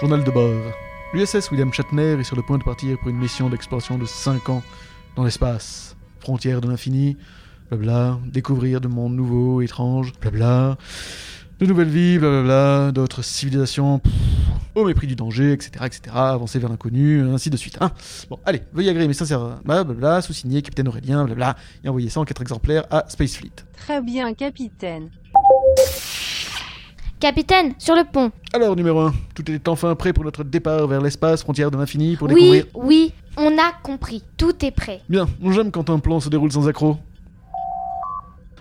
Journal de bord. L'USS William Shatner est sur le point de partir pour une mission d'exploration de 5 ans dans l'espace. Frontières de l'infini, blabla, découvrir de mondes nouveaux, étranges, blabla, de nouvelles vies, blablabla, d'autres civilisations, pff, au mépris du danger, etc., etc., avancer vers l'inconnu, ainsi de suite. Hein bon, allez, veuillez agréer mes sincères, blablabla, sous-signé Capitaine Aurélien, blabla, et envoyez ça en 4 exemplaires à Spacefleet. Très bien, capitaine. Capitaine, sur le pont. Alors, numéro 1, tout est enfin prêt pour notre départ vers l'espace, frontières de l'infini, pour Oui, découvrir... oui, on a compris. Tout est prêt. Bien, j'aime quand un plan se déroule sans accroc.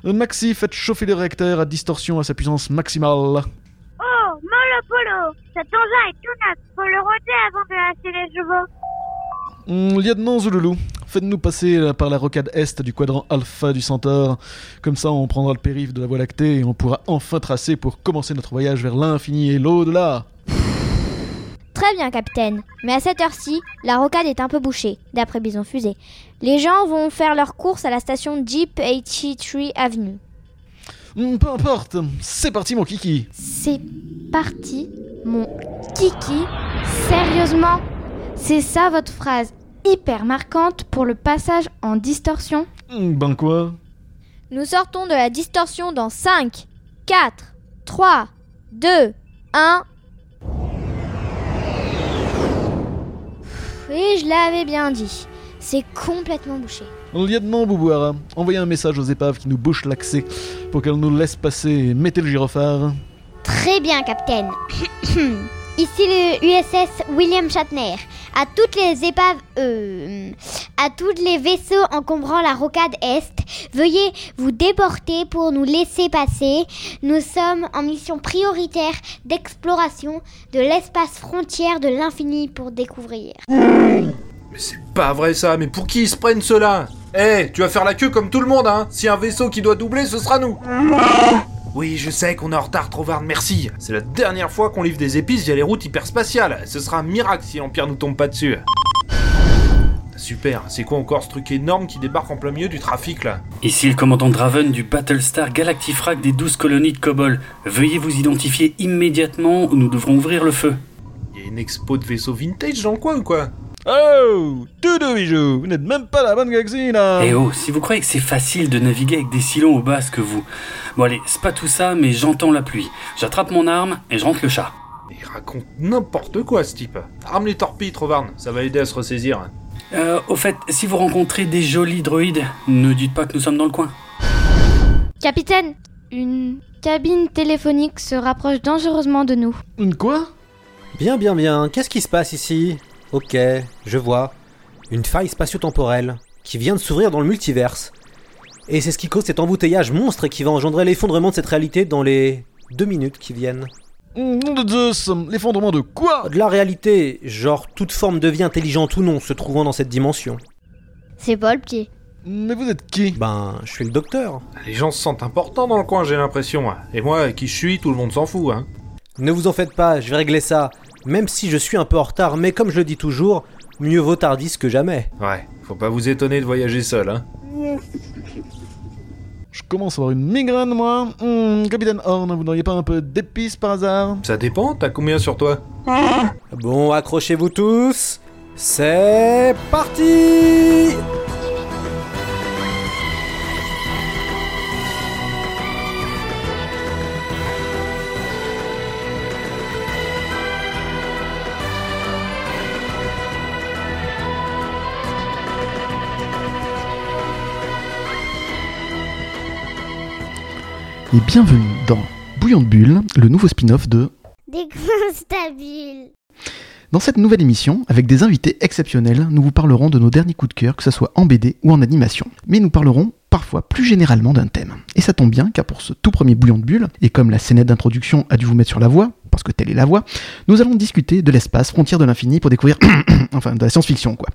Maxi, faites chauffer le réacteur à distorsion à sa puissance maximale. Oh, Molo Polo, cet engin est tout neuf. Faut le roder avant de lasser les chevaux. Hum, lieutenant Zouloulou, faites-nous passer euh, par la rocade est du quadrant alpha du Centaure. Comme ça, on prendra le périph' de la Voie lactée et on pourra enfin tracer pour commencer notre voyage vers l'infini et l'au-delà. Très bien, capitaine. Mais à cette heure-ci, la rocade est un peu bouchée, d'après Bison Fusée. Les gens vont faire leur course à la station Jeep 83 Avenue. Hum, peu importe, c'est parti mon kiki. C'est parti, mon kiki. Sérieusement? C'est ça votre phrase hyper marquante pour le passage en distorsion? Hum, Ben quoi? Nous sortons de la distorsion dans 5, 4, 3, 2, 1. Oui, je l'avais bien dit. C'est complètement bouché. Lieutenant Boubouara, envoyez un message aux épaves qui nous bouchent l'accès pour qu'elles nous laissent passer. Mettez le gyrophare. Très bien, capitaine. Ici le USS William Shatner. À toutes les épaves, euh, à tous les vaisseaux encombrant la rocade Est, veuillez vous déporter pour nous laisser passer. Nous sommes en mission prioritaire d'exploration de l'espace frontière de l'infini pour découvrir. Mais c'est pas vrai ça, mais pour qui ils se prennent ceux-là Eh, tu vas faire la queue comme tout le monde, hein. Si un vaisseau qui doit doubler, ce sera nous Oui, je sais qu'on est en retard, Trovard, merci. C'est la dernière fois qu'on livre des épices via les routes hyperspatiales. Ce sera un miracle si l'Empire nous tombe pas dessus. Super, c'est quoi encore ce truc énorme qui débarque en plein milieu du trafic là Ici le commandant Draven du Battlestar Galactifrac des 12 colonies de Kobol. Veuillez vous identifier immédiatement ou nous devrons ouvrir le feu. Y a une expo de vaisseaux vintage dans le coin ou quoi? Oh Doudou bijou Vous n'êtes même pas la bonne galaxie là Eh oh, si vous croyez que c'est facile de naviguer avec des silons au basque, vous. Bon allez, c'est pas tout ça, mais j'entends la pluie. J'attrape mon arme et je rentre le chat. Il raconte n'importe quoi ce type. Arme les torpilles, Trovarne, ça va aider à se ressaisir. Euh, au fait, si vous rencontrez des jolis droïdes, ne dites pas que nous sommes dans le coin. Capitaine, une cabine téléphonique se rapproche dangereusement de nous. Une quoi? Bien, bien, bien. Qu'est-ce qui se passe ici? Ok, je vois. Une faille spatio-temporelle qui vient de s'ouvrir dans le multiverse. Et c'est ce qui cause cet embouteillage monstre qui va engendrer l'effondrement de cette réalité dans les deux minutes qui viennent. Nom de Zeus L'effondrement de quoi? De la réalité, genre toute forme de vie intelligente ou non se trouvant dans cette dimension. C'est pas le pied. Mais vous êtes qui? Ben, je suis le docteur. Les gens se sentent importants dans le coin, j'ai l'impression. Et moi, qui je suis, tout le monde s'en fout, hein. Ne vous en faites pas, je vais régler ça. Même si je suis un peu en retard, mais comme je le dis toujours, mieux vaut tardis que jamais. Ouais, faut pas vous étonner de voyager seul, hein. Je commence à avoir une migraine moi. Hum, Capitaine Horn, vous n'auriez pas un peu d'épices par hasard? Ça dépend, t'as combien sur toi? Bon, accrochez-vous tous. C'est parti Et bienvenue dans Bouillon de Bulle, le nouveau spin-off de... Des. Dans cette nouvelle émission, avec des invités exceptionnels, nous vous parlerons de nos derniers coups de cœur, que ce soit en BD ou en animation. Mais nous parlerons parfois plus généralement d'un thème. Et ça tombe bien, car pour ce tout premier Bouillon de Bulle, et comme la scénette d'introduction a dû vous mettre sur la voie, parce que telle est la voie, nous allons discuter de l'espace, frontière de l'infini, pour découvrir... enfin, de la science-fiction, quoi.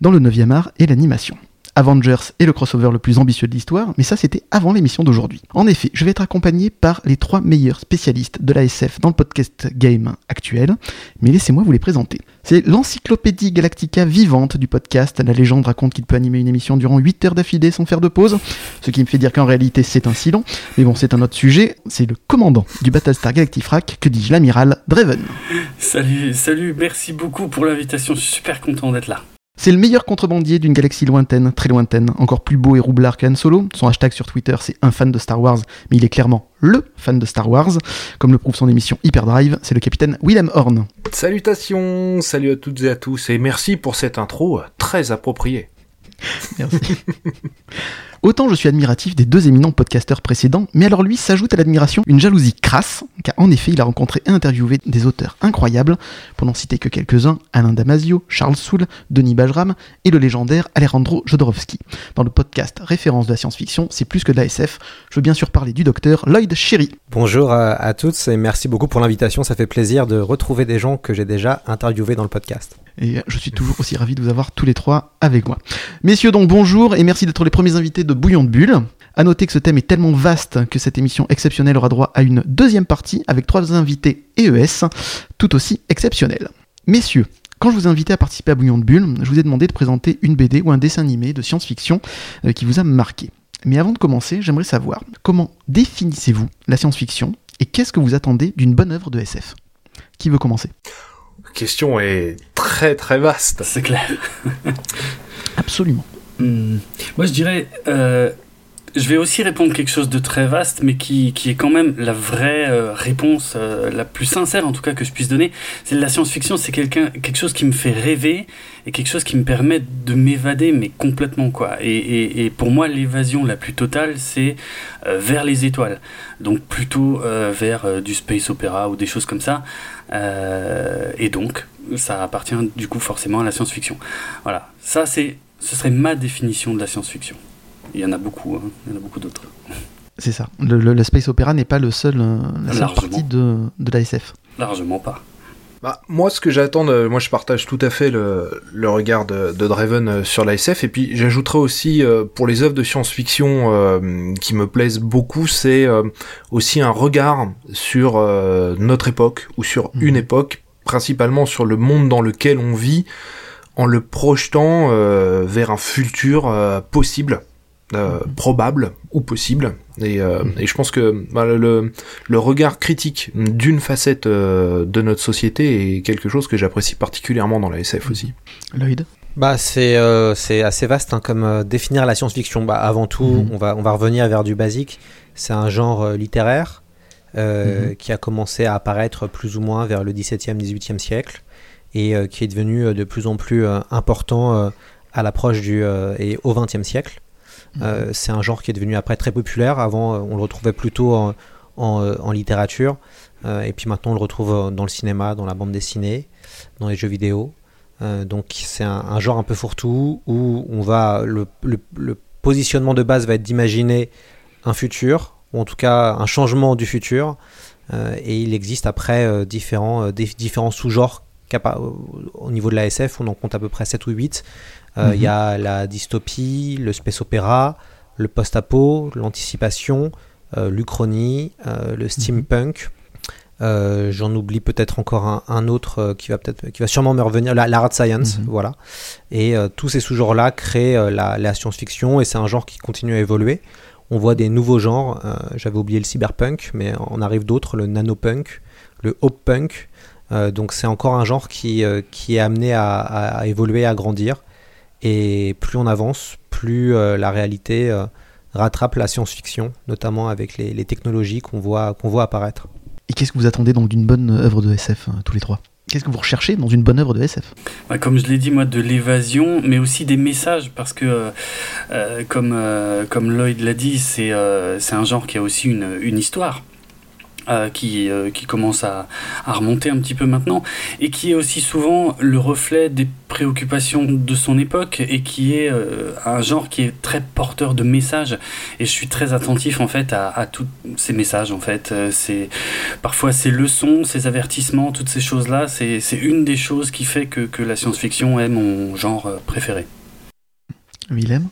Dans le 9e art et l'animation. Avengers et le crossover le plus ambitieux de l'histoire, mais ça c'était avant l'émission d'aujourd'hui. En effet, je vais être accompagné par les trois meilleurs spécialistes de la SF dans le podcast Game actuel, mais laissez-moi vous les présenter. C'est l'encyclopédie galactica vivante du podcast. La légende raconte qu'il peut animer une émission durant 8 heures d'affilée sans faire de pause, ce qui me fait dire qu'en réalité c'est un si. Mais bon, c'est un autre sujet. C'est le commandant du Battlestar Galactifrac, que dis-je, l'amiral Draven. Salut, salut, merci beaucoup pour l'invitation, super content d'être là. C'est le meilleur contrebandier d'une galaxie lointaine, très lointaine, encore plus beau et roublard qu'Han Solo. Son hashtag sur Twitter, c'est un fan de Star Wars, mais il est clairement le fan de Star Wars. Comme le prouve son émission Hyperdrive, c'est le capitaine Willem Horn. Salutations, salut à toutes et à tous, et merci pour cette intro euh, très appropriée. Merci. Autant je suis admiratif des deux éminents podcasteurs précédents, mais alors lui s'ajoute à l'admiration une jalousie crasse, car en effet il a rencontré et interviewé des auteurs incroyables, pour n'en citer que quelques-uns, Alain Damasio, Charles Soule, Denis Bajram et le légendaire Alejandro Jodorowsky. Dans le podcast Référence de la science-fiction, c'est plus que de la SF, je veux bien sûr parler du docteur Lloyd Sherry. Bonjour à, à toutes et merci beaucoup pour l'invitation. Ça fait plaisir de retrouver des gens que j'ai déjà interviewés dans le podcast. Et je suis toujours aussi ravi de vous avoir tous les trois avec moi. Messieurs donc bonjour et merci d'être les premiers invités de Bouillon de Bulle. À noter que ce thème est tellement vaste que cette émission exceptionnelle aura droit à une deuxième partie avec trois invités EES tout aussi exceptionnels. Messieurs, quand je vous ai invité à participer à Bouillon de Bulle, je vous ai demandé de présenter une BD ou un dessin animé de science-fiction euh, qui vous a marqué. Mais avant de commencer, j'aimerais savoir comment définissez-vous la science-fiction et qu'est-ce que vous attendez d'une bonne œuvre de SF Qui veut commencer? Question est très très vaste. C'est clair. Absolument. Hmm. Moi, je dirais, euh, je vais aussi répondre quelque chose de très vaste, mais qui, qui est quand même la vraie euh, réponse, euh, la plus sincère en tout cas que je puisse donner. C'est la science-fiction, c'est quelqu'un, quelque chose qui me fait rêver et quelque chose qui me permet de m'évader, mais complètement quoi. Et, et, et pour moi, l'évasion la plus totale, c'est euh, vers les étoiles. Donc plutôt euh, vers euh, du space opéra ou des choses comme ça. Euh, et donc, ça appartient du coup forcément à la science-fiction. Voilà, ça c'est ce serait ma définition de la science-fiction. Il y en a beaucoup, hein. il y en a beaucoup d'autres. C'est ça. Le, le- le space opéra n'est pas le seul, euh, la seule partie de, de la SF. Largement pas. Bah, moi, ce que j'attends, de- moi je partage tout à fait le, le regard de, de Draven euh, sur la SF, et puis j'ajouterais aussi, euh, pour les œuvres de science-fiction euh, qui me plaisent beaucoup, c'est euh, aussi un regard sur euh, notre époque, ou sur Mhm. une époque, principalement sur le monde dans lequel on vit, en le projetant euh, vers un futur euh, possible. Euh, probable ou possible et, euh, et je pense que bah, le, le regard critique d'une facette euh, de notre société est quelque chose que j'apprécie particulièrement dans la SF aussi. Lloyd Bah c'est euh, c'est assez vaste hein, comme euh, définir la science-fiction. Bah avant tout, Mhm. on va on va revenir vers du basique. C'est un genre euh, littéraire euh, Mhm. qui a commencé à apparaître plus ou moins vers le 17e 18e siècle et euh, qui est devenu euh, de plus en plus euh, important euh, à l'approche du euh, et au 20e siècle. Euh, c'est un genre qui est devenu après très populaire. Avant, euh, on le retrouvait plutôt en, euh, littérature. Et puis maintenant, on le retrouve dans le cinéma, dans la bande dessinée, dans les jeux vidéo. Donc c'est un, genre un peu fourre-tout où on va le, positionnement de base va être d'imaginer un futur ou en tout cas un changement du futur et il existe après différents, différents sous-genres au niveau de la SF on en compte à peu près 7 ou 8 Euh, il y a la dystopie le space opéra le post-apo l'anticipation euh, l'uchronie euh, le steampunk euh, J'en oublie peut-être encore un, un autre qui va peut-être, qui va sûrement me revenir, la, la hard science, Mhm. voilà. Et tous ces sous-genres-là créent la, la science-fiction et c'est un genre qui continue à évoluer. On voit des nouveaux genres. J'avais oublié le cyberpunk, mais on arrive d'autres, le nanopunk, le hop-punk. Euh, donc c'est encore un genre qui, qui est amené à, à- à évoluer, à grandir. Et plus on avance, plus euh, la réalité euh, rattrape la science-fiction, notamment avec les, les technologies qu'on voit, qu'on voit apparaître. Et qu'est-ce que vous attendez donc d'une bonne œuvre de SF, euh, tous les trois? Qu'est-ce que vous recherchez dans une bonne œuvre de SF Ouais, comme je l'ai dit, moi, de l'évasion, mais aussi des messages, parce que, euh, comme, euh, comme Lloyd l'a dit, c'est euh, c'est un genre qui a aussi une, une histoire. Euh, qui, euh, qui commence à, à remonter un petit peu maintenant, et qui est aussi souvent le reflet des préoccupations de son époque, et qui est euh, un genre qui est très porteur de messages. Et je suis très attentif en fait à, tous ces messages en fait. C'est parfois ces leçons, ces avertissements, toutes ces choses-là, c'est une des choses qui fait que, que la science-fiction est mon genre préféré. Willem?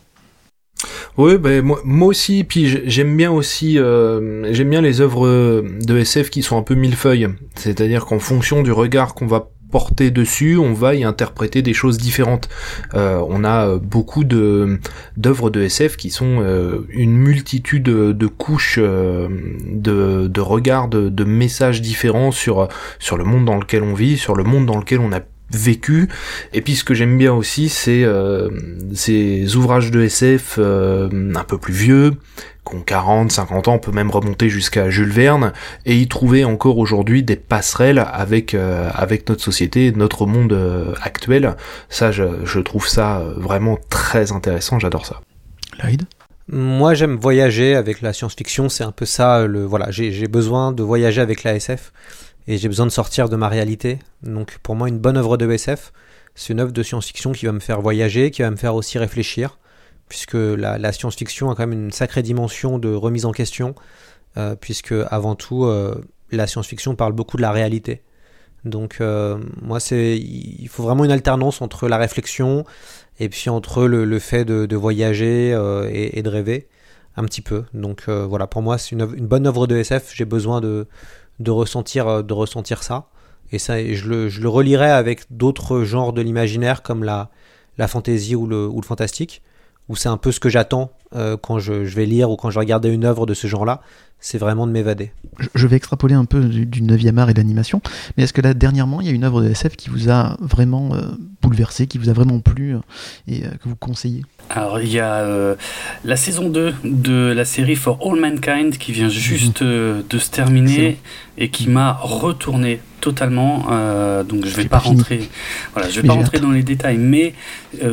Oui, ben moi, aussi. Puis j'ai- j'aime bien aussi, euh, j'aime bien les œuvres de SF qui sont un peu millefeuilles. C'est-à-dire qu'en fonction du regard qu'on va porter dessus, on va y interpréter des choses différentes. Euh, on a euh, beaucoup de d'œuvres de SF qui sont une multitude de, couches de, de regards, de, de messages différents sur sur le monde dans lequel on vit, sur le monde dans lequel on a vécu. Et puis ce que j'aime bien aussi, c'est euh, ces ouvrages de SF euh, un peu plus vieux, qui ont 40, 50 ans, on peut même remonter jusqu'à Jules Verne, et y trouver encore aujourd'hui des passerelles avec euh, avec notre société, notre monde euh, actuel. Ça, je, je trouve ça vraiment très intéressant, j'adore ça. Lloyd Moi, j'aime voyager avec la science-fiction. C'est un peu ça. Le voilà, j'ai besoin de voyager avec la SF et j'ai besoin de sortir de ma réalité. Donc, pour moi, une bonne œuvre de SF, c'est une œuvre de science-fiction qui va me faire voyager, qui va me faire aussi réfléchir, puisque la, science-fiction a quand même une sacrée dimension de remise en question, euh, puisque avant tout, euh, la science-fiction parle beaucoup de la réalité. Donc, euh, moi, c'est il faut vraiment une alternance entre la réflexion et puis entre le, fait de, voyager et, de rêver un petit peu. Donc voilà, pour moi, c'est une, une bonne œuvre de SF. J'ai besoin de, de, ressentir, euh, de ressentir ça. Et ça, je, le, je le relirai avec d'autres genres de l'imaginaire comme la, la fantasy ou le, ou le fantastique, où c'est un peu ce que j'attends euh, quand je, vais lire ou quand je vais regarder une œuvre de ce genre-là. C'est vraiment de m'évader. je, vais extrapoler un peu du, du 9e art et de l'animation, mais est-ce que là, dernièrement, il y a une œuvre de SF qui vous a vraiment euh, bouleversé, qui vous a vraiment plu et que vous conseillez? Alors, il y a euh, la saison 2 de la série For All Mankind qui vient juste euh, de se terminer et qui m'a retourné totalement. euh, donc, je vais pas fini. rentrer, voilà, je vais Mais pas rentrer dans les détails, mais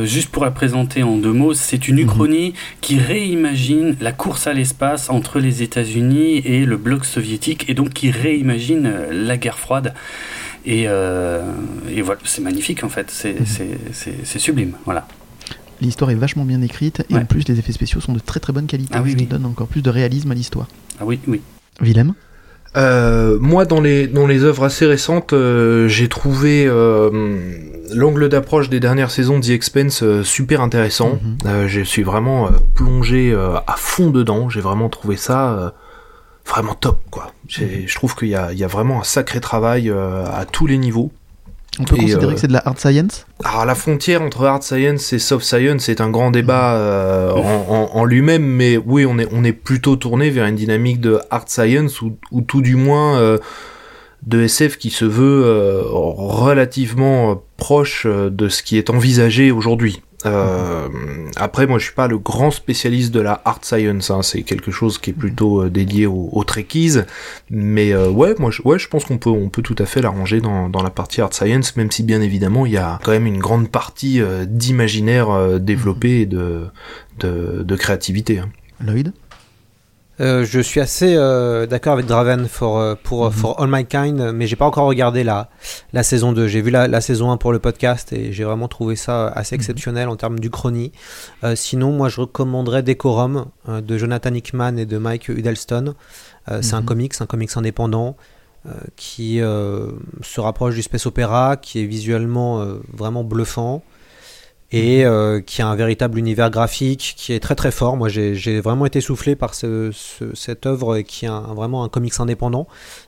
juste pour la présenter en deux mots, c'est une Mhm. uchronie qui réimagine la course à l'espace entre les États-Unis et le bloc soviétique et donc qui réimagine la guerre froide. Et, et voilà, c'est magnifique en fait, c'est Mhm. sublime. Voilà. L'histoire est vachement bien écrite et Ouais. en plus les effets spéciaux sont de très très bonne qualité. Ah oui, ce oui. qui donne encore plus de réalisme à l'histoire. Ah oui, oui. Willem Euh, moi, dans les dans les œuvres assez récentes, euh, j'ai trouvé euh, l'angle d'approche des dernières saisons de The Expense euh, super intéressant. Mhm. Euh, je suis vraiment euh, plongé euh, à fond dedans. J'ai vraiment trouvé ça euh, vraiment top, quoi. Je trouve qu'il y a il y a vraiment un sacré travail euh, à tous les niveaux. On peut Et, considérer euh, que c'est de la hard science? Alors la frontière entre hard science et soft science est un grand débat euh, en, en- en lui-même, mais oui, on est on est plutôt tourné vers une dynamique de hard science ou, ou tout du moins euh, de SF qui se veut euh, relativement proche de ce qui est envisagé aujourd'hui. Euh, après, moi, je suis pas le grand spécialiste de la hard science. hein, c'est quelque chose qui est plutôt euh, dédié aux, aux trekkies. Mais euh, ouais, moi, je, ouais, je pense qu'on peut, on peut tout à fait l'arranger dans, dans la partie hard science, même si bien évidemment, il y a quand même une grande partie euh, d'imaginaire euh, développé et de, de, de créativité. hein. Lloyd? Euh, je suis assez euh, d'accord avec Draven for, euh, pour, Mhm. for All My Kind, mais j'ai pas encore regardé la, la saison 2. J'ai vu la, la saison 1 pour le podcast et j'ai vraiment trouvé ça assez Mhm. exceptionnel en termes d'Uchronie. Euh, sinon, moi je recommanderais Decorum de Jonathan Hickman et de Mike Huddleston. C'est un Mhm. comics, un comics indépendant qui se rapproche du space opéra, qui est visuellement vraiment bluffant et euh, qui a un véritable univers graphique qui est très très fort. Moi, j'ai vraiment été soufflé par ce, ce- cette œuvre qui est vraiment un comics indépendant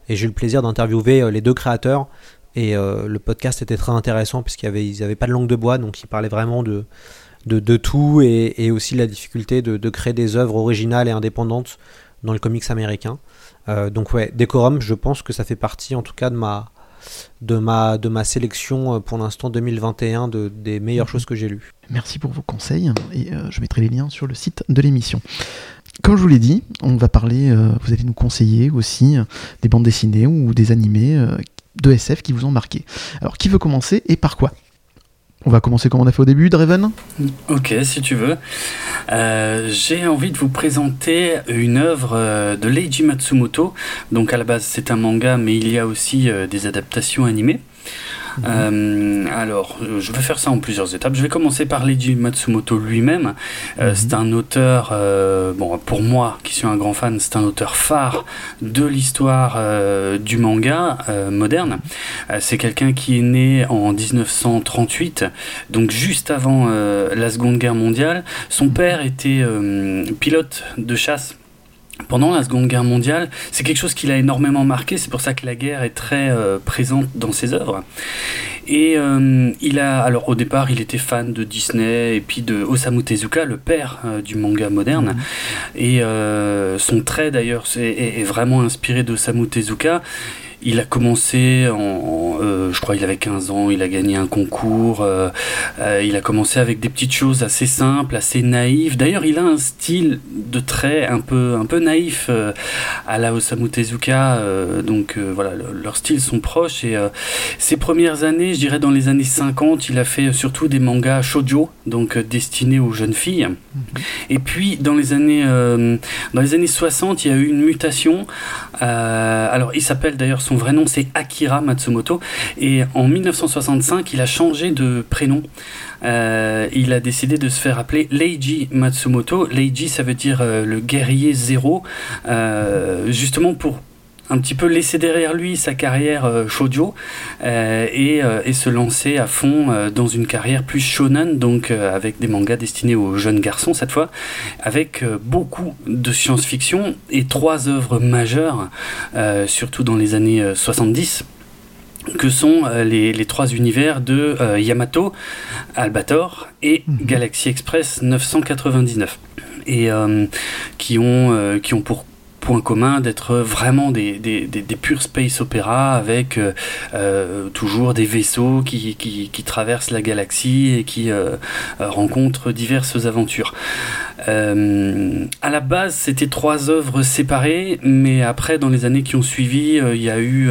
et j'ai eu le plaisir d'interviewer euh, les deux créateurs. Et euh, le podcast était très intéressant puisqu'ils n'avaient pas de langue de bois, donc ils parlaient vraiment de, de, de tout et, et aussi la difficulté de, de créer des œuvres originales et indépendantes dans le comics américain. Euh, donc ouais, Decorum, je pense que ça fait partie en tout cas de ma, de ma, de ma sélection euh, pour l'instant 2021 de, des meilleures Mhm. choses que j'ai lues. Merci pour vos conseils et euh, je mettrai les liens sur le site de l'émission. Comme je vous l'ai dit, on va parler, euh, vous allez nous conseiller aussi euh, des bandes dessinées ou des animés euh, de SF qui vous ont marqué. Alors qui veut commencer et par quoi? On va commencer comme on a fait au début, Draven Ok, si tu veux. Euh, J'ai envie de vous présenter une œuvre euh, de Leiji Matsumoto. Donc à la base c'est un manga, mais il y a aussi euh, des adaptations animées. Euh, alors, je vais faire ça en plusieurs étapes. Je vais commencer par Leiji Matsumoto lui-même. Euh, Mhm. C'est un auteur, euh, bon, pour moi qui suis un grand fan, c'est un auteur phare de l'histoire du manga moderne. C'est quelqu'un qui est né en 1938, donc juste avant la Seconde Guerre mondiale. Son père était pilote de chasse pendant la Seconde Guerre mondiale, c'est quelque chose qui l'a énormément marqué, c'est pour ça que la guerre est très euh, présente dans ses œuvres. Et euh, il a, alors au départ, il était fan de Disney et puis de Osamu Tezuka, le père euh, du manga moderne. Et euh, son trait d'ailleurs est, est vraiment inspiré d'Osamu Tezuka. Il a commencé en, euh, je crois il avait 15 ans, il a gagné un concours, euh, euh, il a commencé avec des petites choses assez simples, assez naïves. D'ailleurs, il a un style de trait un peu, un peu naïf à la Osamu Tezuka, donc voilà, le- leurs styles sont proches. Et ses premières années, je dirais dans les années 50, il a fait surtout des mangas shoujo, donc destinés aux jeunes filles. Et puis dans les années, euh, dans les années 60, il y a eu une mutation. Euh, alors, il s'appelle d'ailleurs son vrai nom, c'est Akira Matsumoto. Et en 1965, il a changé de prénom. Euh, il a décidé de se faire appeler Leiji Matsumoto. Leiji, ça veut dire le guerrier zéro, justement pour un petit peu laisser derrière lui sa carrière euh, shoujo euh, et, euh, et se lancer à fond dans une carrière plus shonen, donc avec des mangas destinés aux jeunes garçons cette fois, avec beaucoup de science-fiction et trois œuvres majeures, surtout dans les années euh, 70 que sont les, les trois univers de euh, Yamato, Albator et Mhm. Galaxy Express 999 et euh, qui ont euh, qui ont pour point commun d'être vraiment des, des, des, purs space opéra avec euh, euh, toujours des vaisseaux qui, qui, traversent la galaxie et qui euh, rencontrent diverses aventures. Euh, à la base, c'était trois œuvres séparées, mais après, dans les années qui ont suivi, il y a eu,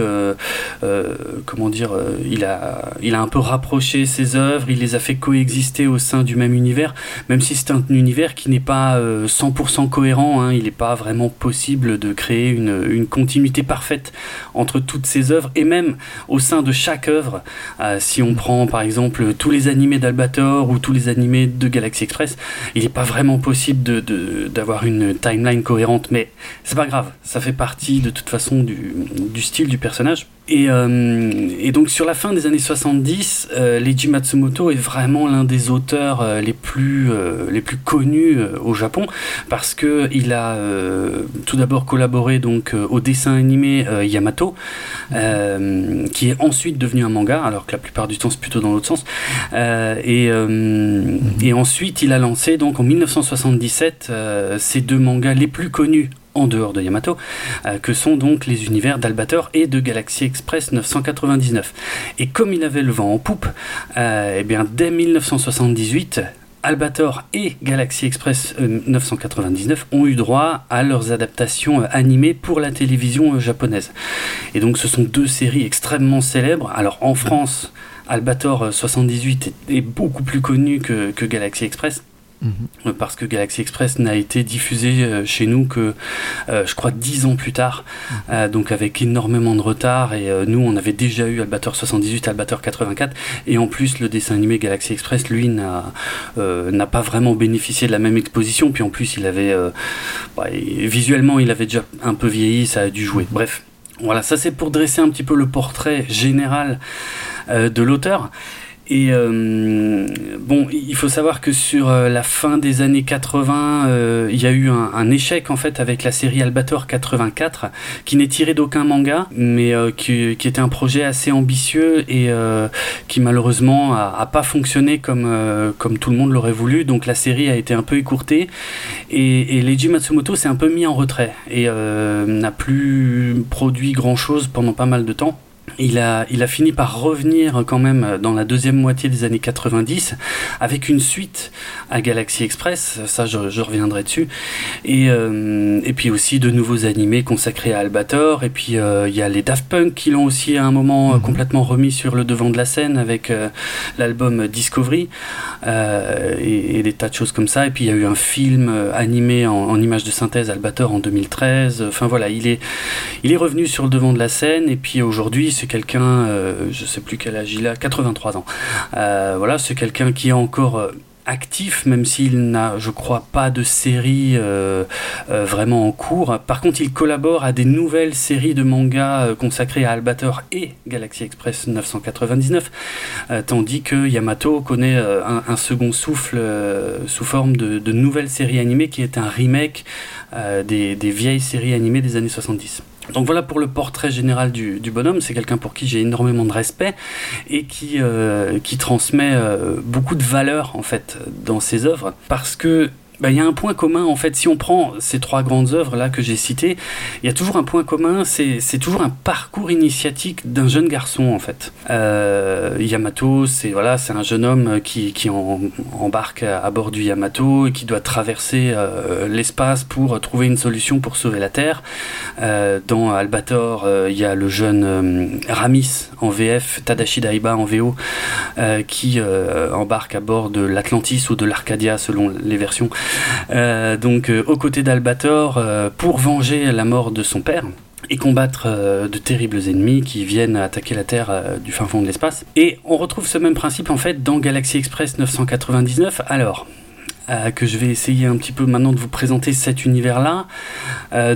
comment dire, il a, il a un peu rapproché ses œuvres, il les a fait coexister au sein du même univers, même si c'est un univers qui n'est pas euh, 100% cohérent. hein, il n'est pas vraiment possible de créer une, continuité parfaite entre toutes ces œuvres et même au sein de chaque œuvre. Euh, si on prend par exemple tous les animés d'Albator ou tous les animés de Galaxy Express, il n'est pas vraiment possible d'avoir une timeline cohérente, mais c'est pas grave, ça fait partie de toute façon du style du personnage. Et, euh, et donc sur la fin des années 70, euh, Leiji Matsumoto est vraiment l'un des auteurs euh, les plus euh, les plus connus au Japon parce que il a tout d'abord collaboré donc au dessin animé Yamato, qui est ensuite devenu un manga, alors que la plupart du temps c'est plutôt dans l'autre sens. Et, et ensuite il a lancé donc en 1977 euh, ces deux mangas les plus connus en dehors de Yamato, euh, que sont donc les univers d'Albator et de Galaxy Express 999. Et comme il avait le vent en poupe, euh, eh bien dès 1978, Albator et Galaxy Express euh, 999 ont eu droit à leurs adaptations euh, animées pour la télévision euh, japonaise. Et donc ce sont deux séries extrêmement célèbres. Alors en France, Albator euh, 78 est, beaucoup plus connu que Galaxy Express. Mhm. Euh, Parce que Galaxy Express n'a été diffusé euh, chez nous que, euh, je crois, dix ans plus tard, Euh, donc avec énormément de retard. Et euh, nous, on avait déjà eu Albator 78, Albator 84, et en plus, le dessin animé Galaxy Express, lui, n'a n'a pas vraiment bénéficié de la même exposition. Puis en plus, il avait, bah, visuellement, il avait déjà un peu vieilli, ça a dû jouer. Bref. Voilà, ça c'est pour dresser un petit peu le portrait général de l'auteur. Et euh, bon, il faut savoir que sur euh, la fin des années 80, euh, il y a eu un, échec en fait avec la série Albator 84, qui n'est tiré d'aucun manga, mais qui, était un projet assez ambitieux et qui malheureusement a, pas fonctionné comme tout le monde l'aurait voulu. Donc la série a été un peu écourtée et, et Leiji Matsumoto s'est un peu mis en retrait et n'a plus produit grand chose pendant pas mal de temps. Il a, il a fini par revenir quand même dans la deuxième moitié des années 90 avec une suite à Galaxy Express, ça je, je reviendrai dessus, et, euh, et puis aussi de nouveaux animés consacrés à Albator, et puis euh, il y a les Daft Punk qui l'ont aussi à un moment euh, Mhm. complètement remis sur le devant de la scène avec euh, l'album Discovery, et, et des tas de choses comme ça, et puis il y a eu un film animé en, en images de synthèse Albator en 2013, enfin voilà, il est, il est revenu sur le devant de la scène, et puis aujourd'hui c'est quelqu'un, je sais plus quel âge il a, 83 ans. voilà, c'est quelqu'un qui est encore actif, même s'il n'a, je crois, pas de série euh, euh, vraiment en cours. Par contre, il collabore à des nouvelles séries de mangas euh, consacrées à Albator et Galaxy Express 999, tandis que Yamato connaît un, second souffle sous forme de, nouvelles séries animées qui est un remake des vieilles séries animées des années 70. Donc voilà pour le portrait général du, bonhomme. C'est quelqu'un pour qui j'ai énormément de respect et qui, euh, transmet euh, beaucoup de valeur en fait dans ses œuvres parce que bah, il y a un point commun en fait. Si on prend ces trois grandes œuvres là que j'ai citées, il y a toujours un point commun. C'est toujours un parcours initiatique d'un jeune garçon en fait. Euh, Yamato, c'est voilà, un jeune homme qui, qui embarque à, bord du Yamato et qui doit traverser euh, l'espace pour trouver une solution pour sauver la Terre. Euh, dans Albator, il y a le jeune Ramis en VF, Tadashi Daiba en VO, qui embarque à bord de l'Atlantis ou de l'Arcadia selon les versions donc euh, aux côtés d'Albator euh, pour venger la mort de son père et combattre de terribles ennemis qui viennent attaquer la Terre du fin fond de l'espace. Et on retrouve ce même principe en fait dans Galaxy Express 999. Alors, que je vais essayer un petit peu maintenant de vous présenter cet univers-là.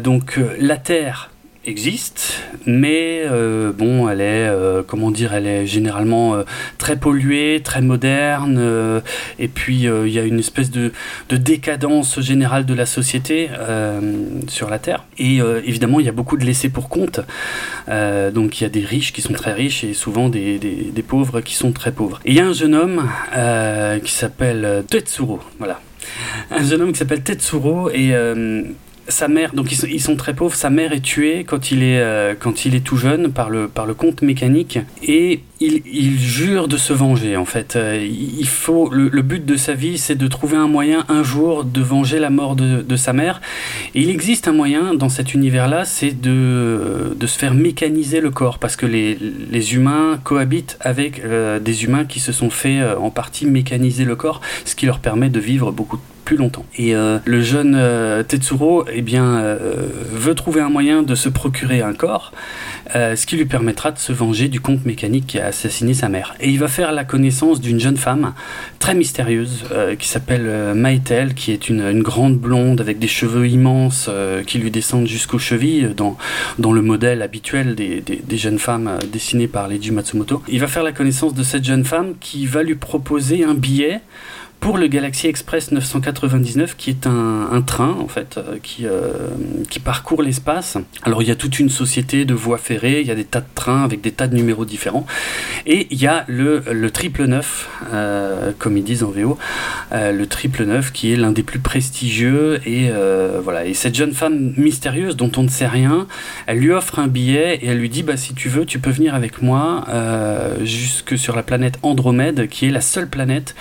donc la Terre existe, mais euh, bon, elle est, euh, comment dire, elle est généralement euh, très polluée, très moderne, et puis il y a une espèce de, de, décadence générale de la société sur la Terre. Et évidemment, il y a beaucoup de laissés pour compte. donc il y a des riches qui sont très riches et souvent des, pauvres qui sont très pauvres. Il y a un jeune homme qui s'appelle Tetsuro, voilà. Un jeune homme qui s'appelle Tetsuro et sa mère, donc ils sont, très pauvres. Sa mère est tuée quand il est, euh, quand il est tout jeune par le, par le comte mécanique et il, il jure de se venger en fait. Euh, il faut le, but de sa vie, c'est de trouver un moyen un jour de venger la mort de, de sa mère. Et il existe un moyen dans cet univers-là, c'est de, de se faire mécaniser le corps parce que les, les humains cohabitent avec euh, des humains qui se sont fait en partie mécaniser le corps, ce qui leur permet de vivre beaucoup plus longtemps. Et euh, le jeune euh, Tetsuro eh bien, euh, veut trouver un moyen de se procurer un corps, ce qui lui permettra de se venger du comte mécanique qui a assassiné sa mère. Et il va faire la connaissance d'une jeune femme très mystérieuse qui s'appelle Maïtel, qui est une, grande blonde avec des cheveux immenses qui lui descendent jusqu'aux chevilles dans, dans le modèle habituel des, des, des jeunes femmes dessinées par Leiji Matsumoto. Il va faire la connaissance de cette jeune femme qui va lui proposer un billet pour le Galaxy Express 999 qui est un, train en fait euh, qui, euh, qui parcourt l'espace. Alors il y a toute une société de voies ferrées, il y a des tas de trains avec des tas de numéros différents. Et il y a le, le triple neuf euh, comme ils disent en VO, le triple neuf qui est l'un des plus prestigieux. Et voilà. Et cette jeune femme mystérieuse dont on ne sait rien, elle lui offre un billet et elle lui dit bah si tu veux tu peux venir avec moi jusque sur la planète Andromède qui est la seule planète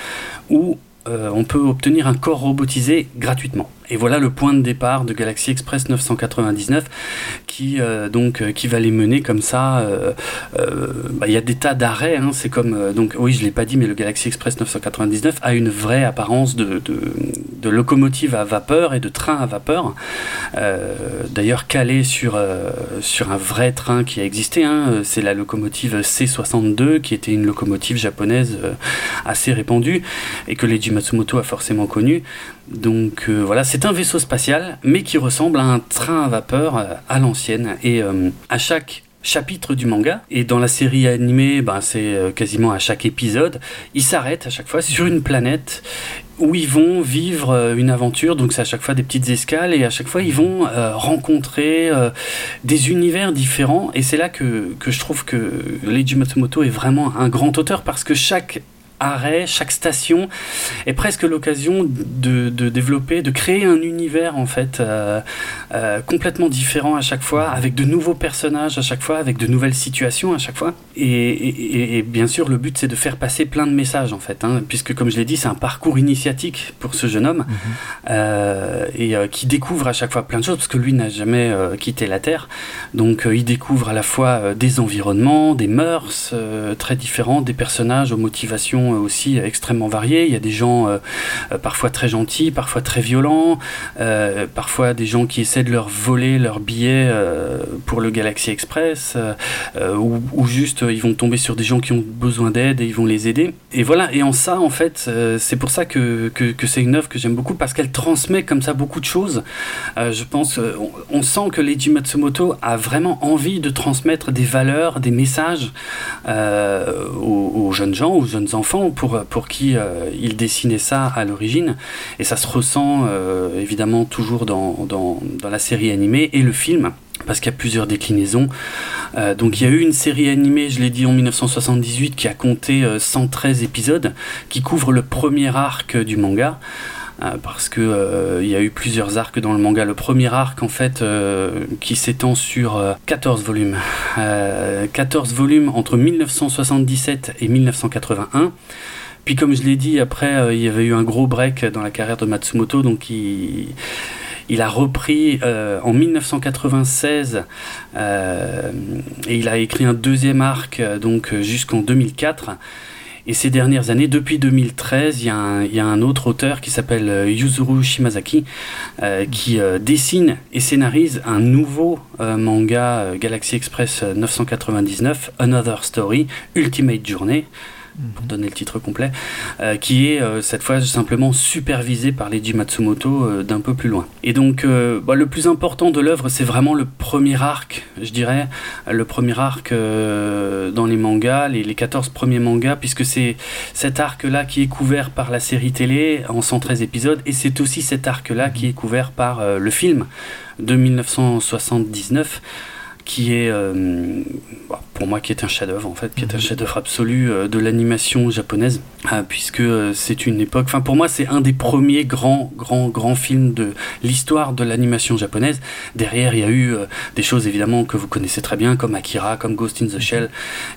où on peut obtenir un corps robotisé gratuitement. Et voilà le point de départ de Galaxy Express 999 qui euh, donc euh, qui va les mener comme ça. Euh, bah, il y a des tas d'arrêts. Hein, c'est comme donc oui je l'ai pas dit mais le Galaxy Express 999 a une vraie apparence de, locomotive à vapeur et de train à vapeur. D'ailleurs calé sur sur un vrai train qui a existé. Hein, c'est la locomotive C62 qui était une locomotive japonaise assez répandue et que Leiji Matsumoto a forcément connue. Donc voilà, c'est un vaisseau spatial, mais qui ressemble à un train à vapeur euh, à l'ancienne. Et euh, à chaque chapitre du manga, et dans la série animée, ben, c'est euh, quasiment à chaque épisode, ils s'arrêtent à chaque fois. Sur une planète où ils vont vivre une aventure, donc c'est à chaque fois des petites escales, et à chaque fois ils vont rencontrer des univers différents, et c'est là que, que, je trouve que Leiji Matsumoto est vraiment un grand auteur, parce que chaque arrêt, chaque station est presque l'occasion de, développer, de créer un univers en fait euh, euh, complètement différent à chaque fois, avec de nouveaux personnages à chaque fois, avec de nouvelles situations à chaque fois. Et, bien sûr, le but c'est de faire passer plein de messages en fait, hein, puisque comme je l'ai dit, c'est un parcours initiatique pour ce jeune homme mhm. euh, et qui découvre à chaque fois plein de choses, parce que lui n'a jamais quitté la Terre, donc il découvre à la fois des environnements, des mœurs très différents, des personnages aux motivations gens aussi extrêmement variés. Il y a des gens parfois très gentils, parfois très violents, parfois des gens qui essaient de leur voler leurs billets pour le Galaxy Express, ou, juste ils vont tomber sur des gens qui ont besoin d'aide et ils vont les aider. Et voilà, et en ça, en fait, c'est pour ça que, que, c'est une œuvre que j'aime beaucoup, parce qu'elle transmet comme ça beaucoup de choses. je pense, on, sent que Leiji Matsumoto a vraiment envie de transmettre des valeurs, des messages euh, aux, jeunes gens, aux jeunes enfants pour, qui euh, il dessinait ça à l'origine. Et ça se ressent euh, évidemment toujours dans, la série animée et le film. Parce qu'il y a plusieurs déclinaisons. donc il y a eu une série animée, je l'ai dit en 1978, qui a compté 113 épisodes, qui couvre le premier arc du manga. Euh, parce que euh, il y a eu plusieurs arcs dans le manga. Le premier arc en fait euh, qui s'étend sur 14 volumes. 14 volumes entre 1977 et 1981. Puis comme je l'ai dit, après il y avait eu un gros break dans la carrière de Matsumoto, donc il, a repris en 1996 et il a écrit un deuxième arc donc jusqu'en 2004. Et ces dernières années, depuis 2013, il y, a un, autre auteur qui s'appelle euh, Yuzuru Shimazaki euh, qui euh, dessine et scénarise un nouveau manga Galaxy Express 999, Another Story, Ultimate Journey pour donner le titre complet, euh, qui est euh, cette fois simplement supervisé par Leiji Matsumoto euh, d'un peu plus loin. Et donc, bah, le plus important de l'œuvre, c'est vraiment le premier arc, je dirais, le premier arc dans les mangas, les, les 14 premiers mangas, puisque c'est cet arc-là qui est couvert par la série télé en 113 épisodes, et c'est aussi cet arc-là qui est couvert par le film de 1979 qui est euh, bah, pour moi qui est un chef-d'œuvre en fait, qui est un mhm. chef-d'œuvre absolu euh, de l'animation japonaise, euh, puisque c'est une époque. Enfin, pour moi, c'est un des premiers grands, grands, grands films de l'histoire de l'animation japonaise. Derrière, il y a eu des choses évidemment que vous connaissez très bien, comme Akira, comme Ghost in the Shell,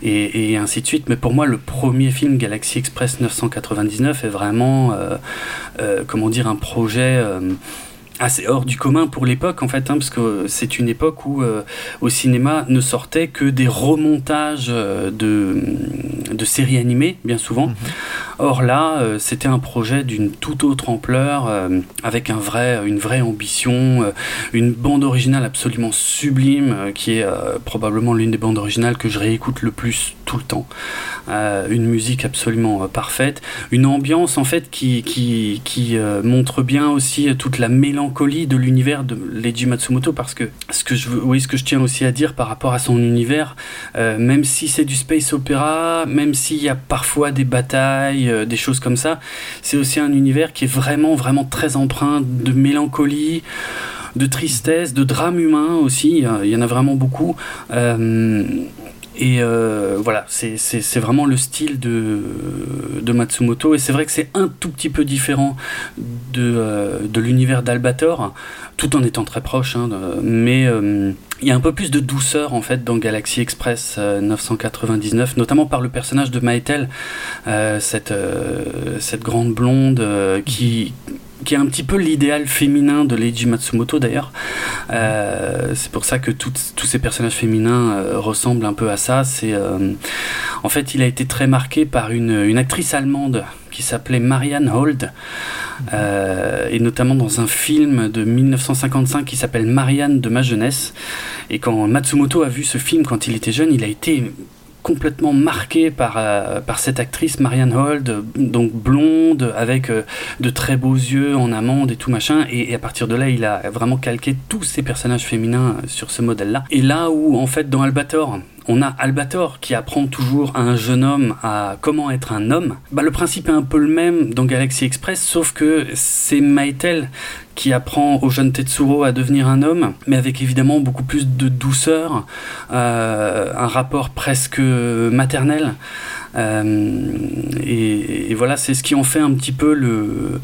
et, et ainsi de suite. Mais pour moi, le premier film Galaxy Express 999 est vraiment, comment dire, un projet assez hors du commun pour l'époque en fait, hein, parce que c'est une époque où euh, au cinéma ne sortaient que des remontages euh, de, de séries animées, bien souvent. Mhm. Or là, euh, c'était un projet d'une toute autre ampleur, avec un vrai, une vraie ambition, une bande originale absolument sublime, qui est probablement l'une des bandes originales que je réécoute le plus tout le temps. une musique absolument parfaite, une ambiance en fait qui, qui, qui montre bien aussi toute la mélancolie de l'univers de Leiji Matsumoto parce que ce que je oui, ce que je tiens aussi à dire par rapport à son univers, euh, même si c'est du space opéra, même s'il y a parfois des batailles, euh, des choses comme ça, c'est aussi un univers qui est vraiment vraiment très empreint de mélancolie de tristesse, de drame humain aussi, il y en a vraiment beaucoup. Euh, et euh, voilà, c'est vraiment le style de, de Matsumoto. Et c'est vrai que c'est un tout petit peu différent de, euh, de l'univers d'Albator, tout en étant très proche. Hein, mais euh, il y a un peu plus de douceur en fait dans Galaxy Express 999, notamment par le personnage de Maëtel, cette, cette grande blonde qui qui est un petit peu l'idéal féminin de Leiji Matsumoto d'ailleurs. Euh, c'est pour ça que tous ces personnages féminins euh, ressemblent un peu à ça. Euh, en fait, il a été très marqué par une actrice allemande qui s'appelait Marianne Hold, et notamment dans un film de 1955 qui s'appelle Marianne de ma jeunesse. Et quand Matsumoto a vu ce film quand il était jeune, il a été complètement marqué par, euh, par cette actrice Marianne Hold, donc blonde, avec euh, de très beaux yeux en amande et tout machin. Et, à partir de là, il a vraiment calqué tous ces personnages féminins euh, sur ce modèle-là. Et là où, en fait, dans Albator, on a Albator qui apprend toujours à un jeune homme à comment être un homme. Bah, le principe est un peu le même dans Galaxy Express, sauf que c'est Maïtel qui apprend au jeune Tetsuro à devenir un homme, mais avec évidemment beaucoup plus de douceur, euh, un rapport presque maternel. Euh, et, voilà, c'est ce qui en fait un petit peu le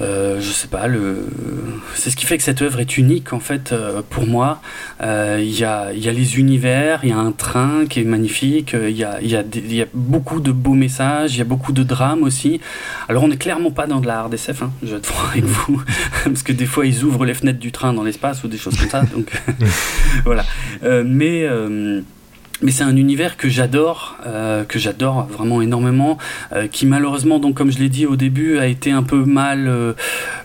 euh, je sais pas, le... c'est ce qui fait que cette œuvre est unique en fait euh, pour moi. Euh, il y, a, y, a, les univers, il y a un train qui est magnifique, il y a, y, a y a, beaucoup de beaux messages, il y a beaucoup de drames aussi. Alors on n'est clairement pas dans de la hard SF, hein, je vais être franc avec vous, parce que des fois ils ouvrent les fenêtres du train dans l'espace ou des choses comme ça, donc voilà. mais mais c'est un univers que j'adore, euh, que j'adore vraiment énormément, euh, qui malheureusement, donc comme je l'ai dit au début, a été un peu mal euh,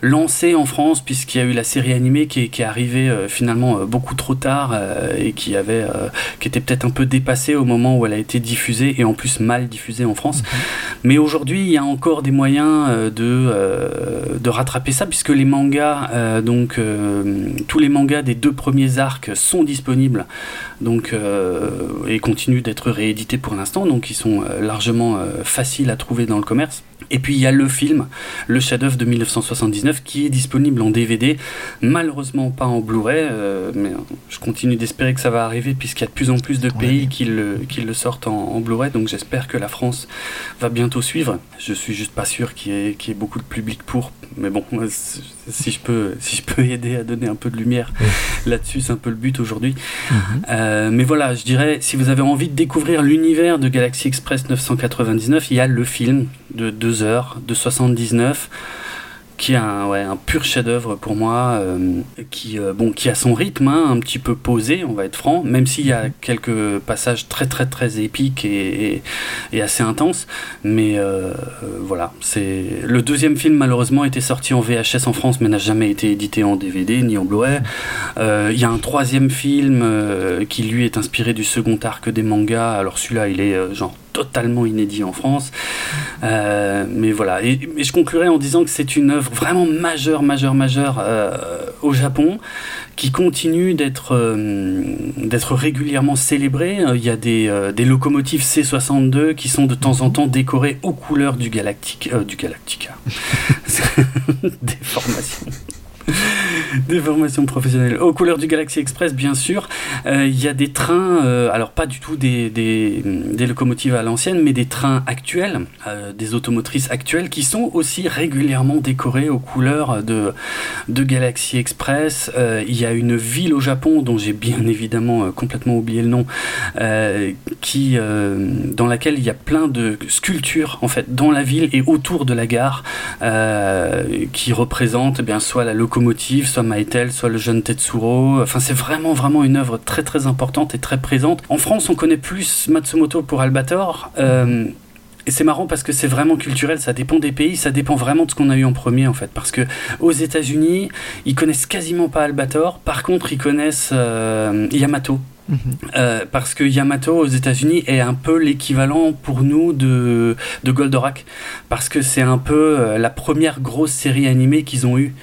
lancé en France puisqu'il y a eu la série animée qui est, qui est arrivée finalement beaucoup trop tard et qui avait, qui était peut-être un peu dépassée au moment où elle a été diffusée et en plus mal diffusée en France. Mais aujourd'hui, il y a encore des moyens de de rattraper ça puisque les mangas, donc tous les mangas des deux premiers arcs sont disponibles donc et continuent d'être réédités pour l'instant, donc ils sont euh, largement euh, faciles à trouver dans le commerce. Et puis il y a le film, le chef-d'œuvre de 1979, qui est disponible en DVD, malheureusement pas en Blu-ray, euh, mais je continue d'espérer que ça va arriver puisqu'il y a de plus en plus de pays qui le, qui le sortent en, en Blu-ray, donc j'espère que la France va bientôt suivre. Je suis juste pas sûr qu'il y, ait- qu'il y ait beaucoup de public pour, mais bon, si je peux, si je peux aider à donner un peu de lumière là-dessus, c'est un peu le but aujourd'hui. Euh, mais voilà, je dirais, si vous avez envie de découvrir l'univers de Galaxy Express 999, il y a le film de 2 heures, de 79, qui est un, ouais, un pur chef-d'œuvre pour moi, euh, qui, euh, bon, qui a son rythme, hein, un petit peu posé, on va être franc, même s'il y a quelques passages très très très épiques et, et- et assez intenses. Mais euh, voilà, c'est le deuxième film malheureusement était sorti en VHS en France, mais n'a jamais été édité en DVD ni en Blu-ray. Il y a un troisième film qui lui est inspiré du second arc des mangas. Alors celui-là, il est genre totalement inédit en France. Euh, mais voilà. Et, je conclurai en disant que c'est une œuvre vraiment majeure, majeure, majeure euh, au Japon, qui continue d'être euh, d'être régulièrement célébrée. Il y a des, des locomotives C62 qui sont de temps en temps décorées aux couleurs du Galactic, euh, du Galactica. des formations. Des formations professionnelles. Aux couleurs du Galaxy Express, bien sûr. Euh, Il y a des trains, euh, alors pas du tout des, locomotives à l'ancienne, mais des trains actuels, euh, des automotrices actuelles, qui sont aussi régulièrement décorés aux couleurs de, Galaxy Express. Il y a une ville au Japon, dont j'ai bien évidemment complètement oublié le nom, qui, dans laquelle il y a plein de sculptures, en fait, dans la ville et autour de la gare, qui représentent eh bien, soit la locomotive, soit Maïtel, soit le jeune Tetsuro. Enfin, c'est vraiment, vraiment une œuvre très, très importante et très présente. En France, on connaît plus Matsumoto pour Albator. Euh, et c'est marrant parce que c'est vraiment culturel, ça dépend des pays, ça dépend vraiment de ce qu'on a eu en premier en fait. Parce que aux États-Unis, ils connaissent quasiment pas Albator, par contre, ils connaissent euh, Yamato. Mhm. Euh, parce que Yamato aux États-Unis est un peu l'équivalent pour nous de, de Goldorak, parce que c'est un peu la première grosse série animée qu'ils ont eue.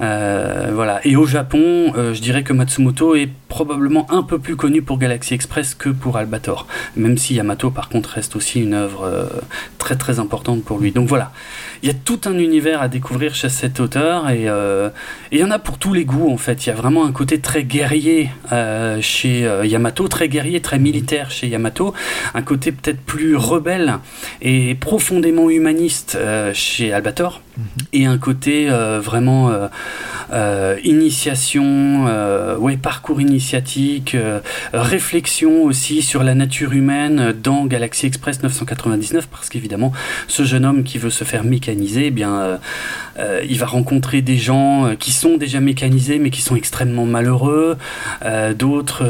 Euh, voilà. Et au Japon, euh, je dirais que Matsumoto est probablement un peu plus connu pour Galaxy Express que pour Albator. Même si Yamato, par contre, reste aussi une œuvre euh, très très importante pour lui. Donc voilà, il y a tout un univers à découvrir chez cet auteur et et il y en a pour tous les goûts en fait. Il y a vraiment un côté très guerrier chez Yamato, très guerrier, très militaire chez Yamato, un côté peut-être plus rebelle et profondément humaniste chez Albator, et un côté euh, vraiment euh, euh, initiation, ouais, parcours initiatique, réflexion aussi sur la nature humaine dans Galaxy Express 999, parce qu'évidemment, ce jeune homme qui veut se faire mécaniser, eh bien, il va rencontrer des gens qui sont déjà mécanisés, mais qui sont extrêmement malheureux, d'autres,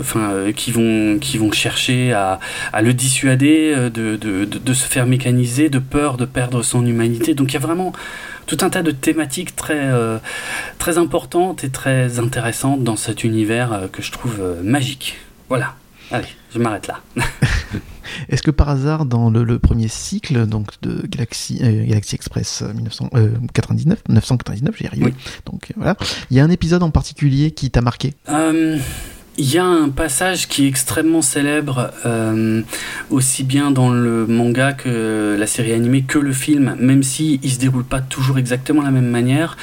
enfin, qui vont qui vont chercher à, le dissuader de, de, de, de se faire mécaniser, de peur de perdre son humanité. Donc il y a vraiment tout un tas de thématiques très, euh, très importantes et très intéressantes dans cet univers euh, que je trouve euh, magique. Voilà. Allez, je m'arrête là. Est-ce que par hasard, dans le, le premier cycle donc de Galaxy, euh, Galaxy Express euh, 1999, 999, j'y arrivé. Oui. Donc voilà, il y a un épisode en particulier qui t'a marqué? Euh, Il y a un passage qui est extrêmement célèbre, euh, aussi bien dans le manga que la série animée que le film, même si il se déroule pas toujours exactement de la même manière.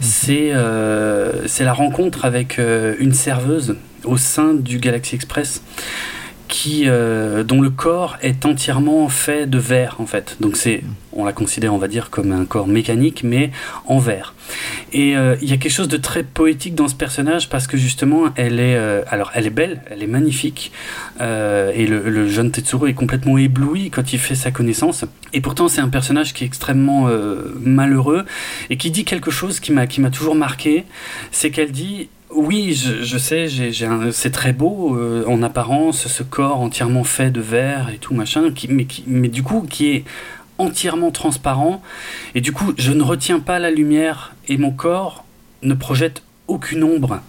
C'est euh, c'est la rencontre avec euh, une serveuse au sein du Galaxy Express qui euh, dont le corps est entièrement fait de verre en fait. Donc c'est on la considère on va dire comme un corps mécanique mais en verre. Et euh, il y a quelque chose de très poétique dans ce personnage parce que justement, elle est, euh, alors elle est belle, elle est magnifique, et le, jeune Tetsuro est complètement ébloui quand il fait sa connaissance. Et pourtant, c'est un personnage qui est extrêmement malheureux et qui dit quelque chose qui m'a toujours marqué, c'est qu'elle dit oui, je, je sais, c'est très beau euh, en apparence, ce corps entièrement fait de verre et tout machin, qui, mais, qui, mais du coup qui est entièrement transparent. Et du coup, je ne retiens pas la lumière et mon corps ne projette aucune ombre.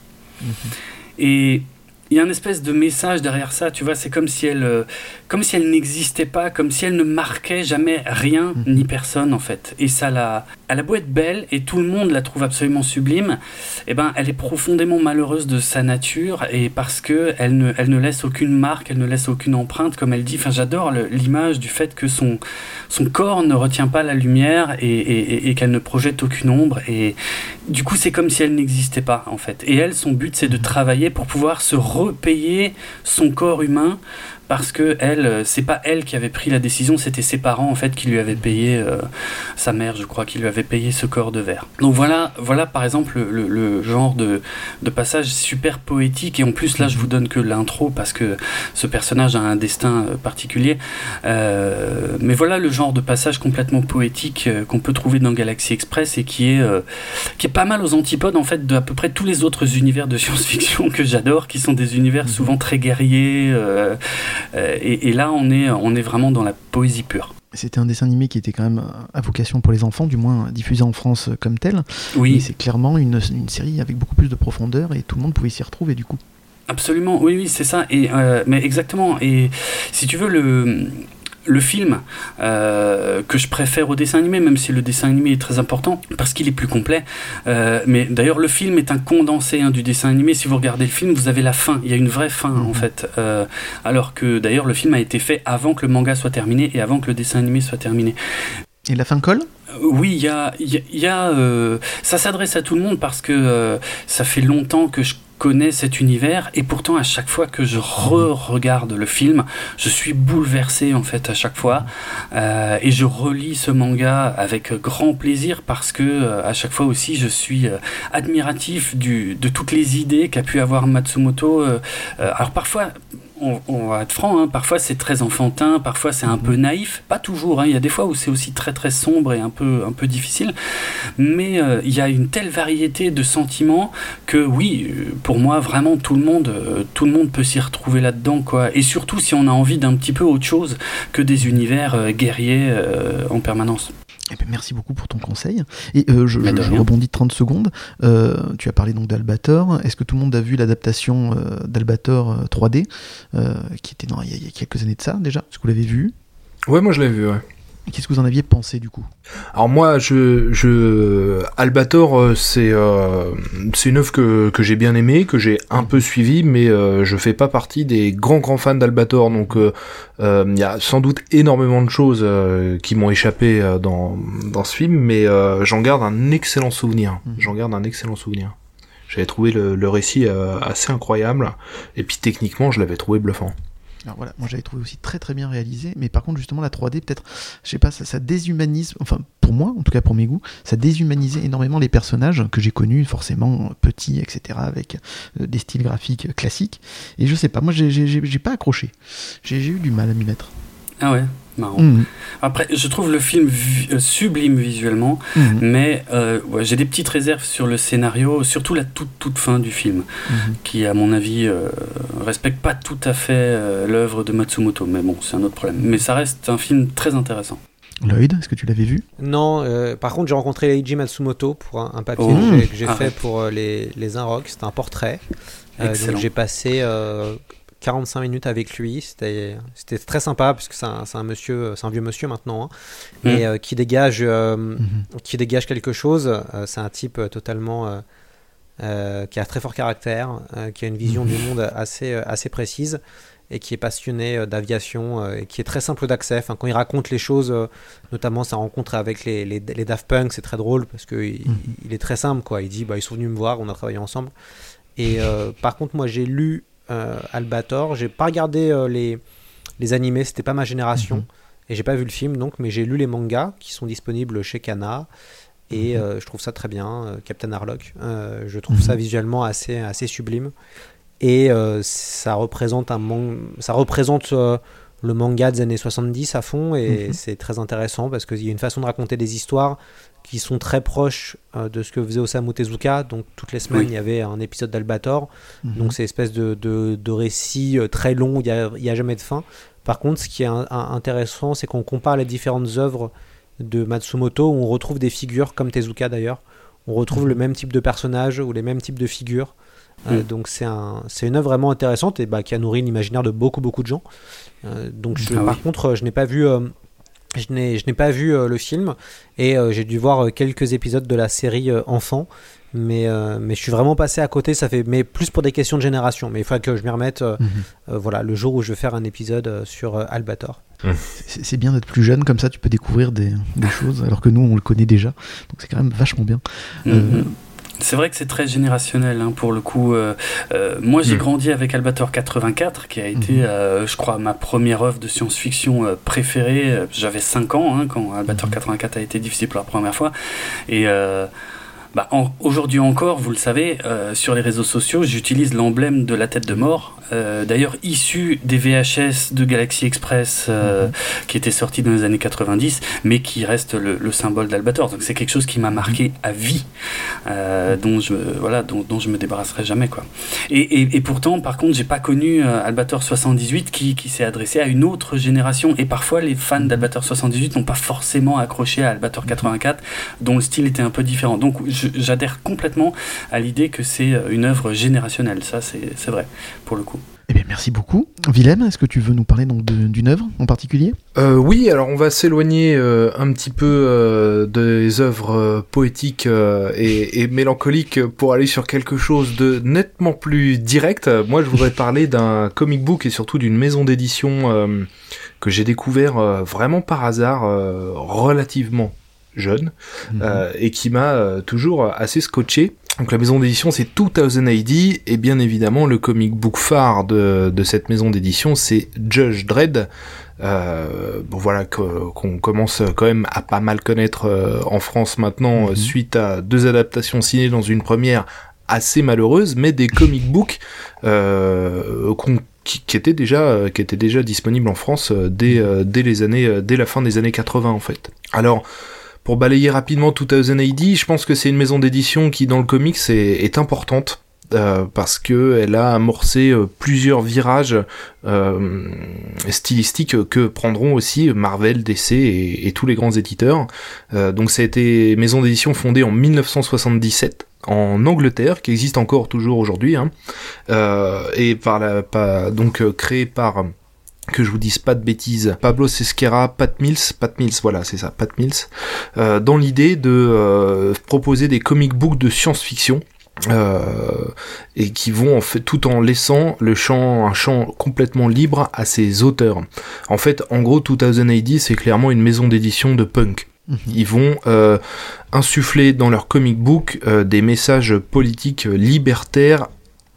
Et il y a un espèce de message derrière ça, tu vois, c'est comme si elle, euh, comme si elle n'existait pas, comme si elle ne marquait jamais rien ni personne en fait. Et ça la, elle a beau être belle et tout le monde la trouve absolument sublime, eh ben elle est profondément malheureuse de sa nature et parce que elle ne, elle ne laisse aucune marque, elle ne laisse aucune empreinte, comme elle dit. Enfin, j'adore l'image du fait que son, son corps ne retient pas la lumière et, et- et- et qu'elle ne projette aucune ombre. Et du coup, c'est comme si elle n'existait pas en fait. Et elle, son but, c'est de travailler pour pouvoir se repayer son corps humain parce que elle, euh, c'est pas elle qui avait pris la décision, c'était ses parents en fait qui lui avaient payé, euh, sa mère, je crois, qui lui avait payé ce corps de verre. Donc voilà, voilà par exemple le, genre de, de passage super poétique. Et en plus là, je vous donne que l'intro parce que ce personnage a un destin euh, particulier. Euh, mais voilà le genre de passage complètement poétique qu'on peut trouver dans Galaxy Express et qui est euh, qui est pas mal aux antipodes en fait de à peu près tous les autres univers de science-fiction que j'adore, qui sont des univers souvent très guerriers. Euh, et, et là, on est on est vraiment dans la poésie pure. C'était un dessin animé qui était quand même à vocation pour les enfants, du moins diffusé en France comme tel. Oui, c'est clairement une, une série avec beaucoup plus de profondeur et tout le monde pouvait s'y retrouver du coup. Absolument, oui, oui, c'est ça. Et, euh, mais exactement. Et si tu veux, le, le film euh, que je préfère au dessin animé, même si le dessin animé est très important, parce qu'il est plus complet. euh, mais d'ailleurs, le film est un condensé hein, du dessin animé. Si vous regardez le film, vous avez la fin. Il y a une vraie fin, en fait. Euh, alors que d'ailleurs, le film a été fait avant que le manga soit terminé et avant que le dessin animé soit terminé. Et la fin colle? Oui, il y a, y a- il y a, euh, ça s'adresse à tout le monde parce que euh, ça fait longtemps que je connais cet univers et pourtant à chaque fois que je re-regarde le film, je suis bouleversé en fait à chaque fois Euh, et je relis ce manga avec grand plaisir parce que euh, à chaque fois aussi je suis euh, admiratif de toutes les idées qu'a pu avoir Matsumoto. alors parfois on, on va être franc, hein, parfois c'est très enfantin, parfois c'est un peu naïf, pas toujours, hein, il y a des fois où c'est aussi très très sombre et un peu, un peu difficile, mais euh, il y a une telle variété de sentiments que oui, euh, pour moi vraiment tout le monde, euh, tout le monde peut s'y retrouver là-dedans, quoi. Et surtout si on a envie d'un petit peu autre chose que des univers euh, guerriers euh, en permanence. Eh ben, merci beaucoup pour ton conseil. Et euh, je, rien. rebondis de 30 secondes. Euh, tu as parlé donc d'Albator. Est-ce que tout le monde a vu l'adaptation euh, d'Albator euh, 3D euh, qui était dans, il, y a, il y a quelques années de ça déjà? Est-ce que vous l'avez vu? Ouais, moi je l'ai vu, ouais. Qu'est-ce que vous en aviez pensé du coup? Alors moi, je, je Albator, euh, c'est euh, c'est une œuvre que, que j'ai bien aimée, que j'ai un peu suivie, mais euh, je fais pas partie des grands grands fans d'Albator, donc euh, euh, il y a sans doute énormément de choses euh, qui m'ont échappé euh, dans dans ce film, mais euh, j'en garde un excellent souvenir. Mhm. J'en garde un excellent souvenir. J'avais trouvé le, le récit euh, assez incroyable, et puis techniquement, je l'avais trouvé bluffant. Alors voilà, moi j'avais trouvé aussi très très bien réalisé, mais par contre justement la 3D peut-être, je sais pas, ça, ça déshumanise, enfin pour moi, en tout cas pour mes goûts, ça déshumanisait énormément les personnages que j'ai connus, forcément petits, etc., avec euh, des styles graphiques classiques. Et je sais pas, moi j'ai- pas accroché, j'ai eu du mal à m'y mettre. Ah ouais, marrant. Mhm. Après, je trouve le film vi- euh, sublime visuellement, Mhm. mais euh, ouais, j'ai des petites réserves sur le scénario, surtout la toute toute fin du film, Mhm. qui à mon avis euh, respecte pas tout à fait euh, l'œuvre de Matsumoto. Mais bon, c'est un autre problème. Mais ça reste un film très intéressant. Lloyd, est-ce que tu l'avais vu? Non, euh, par contre, j'ai rencontré Eiji Matsumoto pour un, un papier Oh. que j'ai- Ah. fait pour euh, les, les Inrocks. C'était un portrait. Euh, donc j'ai passé euh, 45 minutes avec lui. C'était très sympa parce que c'est un, monsieur, c'est un vieux monsieur maintenant, hein, Mm. et euh, qui dégage, euh, Mhm. qui dégage quelque chose. Euh, c'est un type totalement qui a très fort caractère, qui a une vision du monde assez assez précise et qui est passionné d'aviation et qui est très simple d'accès. Enfin, quand il raconte les choses, notamment sa rencontre avec les, les, les Daft Punk, c'est très drôle parce que il, Mhm. il est très simple quoi. Il dit bah ils sont venus me voir, on a travaillé ensemble. Et euh, par contre moi j'ai lu Albator, j'ai pas regardé euh, les les animés, c'était pas ma génération Mhm. et j'ai pas vu le film donc, mais j'ai lu les mangas qui sont disponibles chez Kana. Et Mhm. euh, je trouve ça très bien, euh, Captain Harlock. Euh, je trouve Mhm. ça visuellement assez, assez sublime. Et euh, ça représente un ça représente euh, le manga des années 70 à fond et Mhm. c'est très intéressant parce qu'il y a une façon de raconter des histoires qui sont très proches euh, de ce que faisait Osamu Tezuka. Donc toutes les semaines, Oui. il y avait un épisode d'Albator. Mhm. Donc c'est espèce de, de, de récit euh, très long, il n'y a, jamais de fin. Par contre, ce qui est un- un- intéressant, c'est qu'on compare les différentes œuvres de Matsumoto, où on retrouve des figures, comme Tezuka d'ailleurs. On retrouve Mhm. le même type de personnage ou les mêmes types de figures. Euh, donc c'est un, c'est une œuvre vraiment intéressante et bah, qui a nourri l'imaginaire de beaucoup beaucoup de gens. Euh, donc je- Ah par oui. contre, je n'ai pas vu, je n'ai, je n'ai pas vu euh, le film et euh, j'ai dû voir euh, quelques épisodes de la série euh, enfant. Mais, euh, mais je suis vraiment passé à côté, ça fait mais plus pour des questions de génération. Mais il faut que je m'y remette euh, Mhm. euh, voilà, le jour où je vais faire un épisode euh, sur euh, Albator. C'est c'est bien d'être plus jeune, comme ça tu peux découvrir des, des choses, alors que nous on le connaît déjà. Donc c'est quand même vachement bien. Euh, Mhm. C'est vrai que c'est très générationnel hein, pour le coup. euh, euh, moi, j'ai Mm. grandi avec Albator 84, qui a été, Mhm. euh, je crois, ma première œuvre de science-fiction euh, préférée. J'avais 5 ans hein, quand Albator Mhm. 84 a été diffusé pour la première fois. Et euh, bah, en- aujourd'hui encore, vous le savez, euh, sur les réseaux sociaux, j'utilise l'emblème de la tête de mort, euh, d'ailleurs issu des VHS de Galaxy Express euh, qui était sorti dans les années 90, mais qui reste le, le symbole d'Albator. Donc c'est quelque chose qui m'a marqué à vie, euh, dont je voilà, dont, dont je me débarrasserai jamais quoi. Et, et, et pourtant, par contre, j'ai pas connu Albator 78 qui, qui s'est adressé à une autre génération. Et parfois, les fans d'Albator 78 n'ont pas forcément accroché à Albator 84, dont le style était un peu différent. Donc j'adhère complètement à l'idée que c'est une œuvre générationnelle. Ça, c'est c'est vrai pour le coup. Eh bien merci beaucoup. Willem, est-ce que tu veux nous parler donc d'une œuvre en particulier? Euh, oui, alors on va s'éloigner euh, un petit peu euh, des œuvres poétiques et, mélancoliques pour aller sur quelque chose de nettement plus direct. Moi, je voudrais parler d'un comic book et surtout d'une maison d'édition que j'ai découvert vraiment par hasard, relativement jeune, euh, et qui m'a euh, toujours assez scotché. Donc la maison d'édition c'est 2000 AD et bien évidemment le comic book phare de, de cette maison d'édition c'est Judge Dredd. Euh, bon voilà qu'on commence quand même à pas mal connaître euh, en France maintenant Mhm. suite à deux adaptations ciné dans une première assez malheureuse mais des comic books euh, qu'on- qui, qui étaient déjà qui étaient déjà disponibles en France dès dès les années dès la fin des années 80 en fait. Alors pour balayer rapidement 2000 AD, je pense que c'est une maison d'édition qui, dans le comics, est, importante. euh, parce que elle a amorcé euh, plusieurs virages euh, stylistiques que prendront aussi Marvel, DC et, tous les grands éditeurs. Donc ça a été maison d'édition fondée en 1977 en Angleterre, qui existe encore toujours aujourd'hui, hein, et par la, donc créée par que je vous dise pas de bêtises, Pablo Sesquera, Pat Mills, Pat Mills, voilà, c'est ça, Pat Mills, euh, dans l'idée de euh, proposer des comic books de science-fiction. euh, et qui vont en fait tout en laissant le champ un champ complètement libre à ses auteurs. En fait, en gros, 2000 AD c'est clairement une maison d'édition de punk. Mhm. Ils vont euh, insuffler dans leur comic book euh, des messages politiques libertaires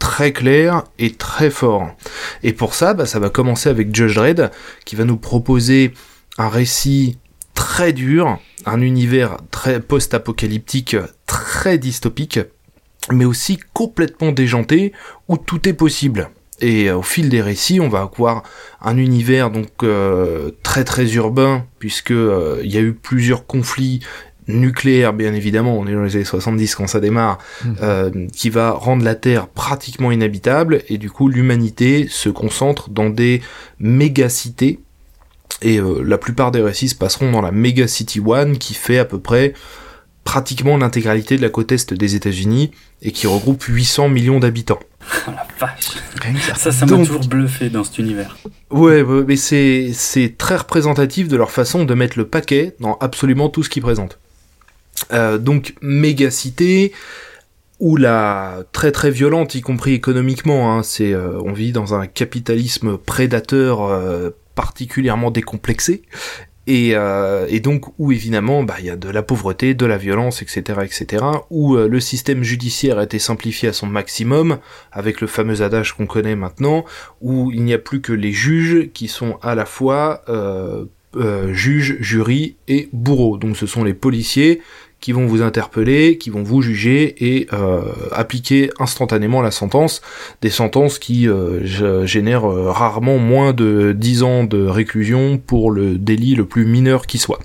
très clairs et très forts. Et pour ça, bah, ça va commencer avec Judge Dredd, qui va nous proposer un récit très dur, un univers très post-apocalyptique, très dystopique, mais aussi complètement déjanté, où tout est possible. Et euh, au fil des récits, on va avoir un univers donc euh, très très urbain, puisque euh, il y a eu plusieurs conflits nucléaires, bien évidemment, on est dans les années 70 quand ça démarre, Mhm. euh, qui va rendre la Terre pratiquement inhabitable, et du coup l'humanité se concentre dans des méga-cités, et euh, la plupart des récits se passeront dans la Mega City One, qui fait à peu près pratiquement l'intégralité de la côte est des États-Unis, et qui regroupe 800 millions d'habitants. Oh la vache. Rien que ça. Ça, ça m'a Donc- toujours bluffé dans cet univers. Ouais, mais c'est c'est très représentatif de leur façon de mettre le paquet dans absolument tout ce qu'ils présentent. Euh, donc mégacité ou la très très violente, y compris économiquement. Hein, c'est euh, on vit dans un capitalisme prédateur euh, particulièrement décomplexé. Et, et donc où évidemment bah, il y a de la pauvreté, de la violence, etc., etc. Où le système judiciaire a été simplifié à son maximum avec le fameux adage qu'on connaît maintenant, où il n'y a plus que les juges qui sont à la fois euh, euh, juges, jury et bourreaux. Donc ce sont les policiers qui vont vous interpeller, qui vont vous juger et euh, appliquer instantanément la sentence. Des sentences qui euh, génèrent euh, rarement moins de 10 ans de réclusion pour le délit le plus mineur qui soit.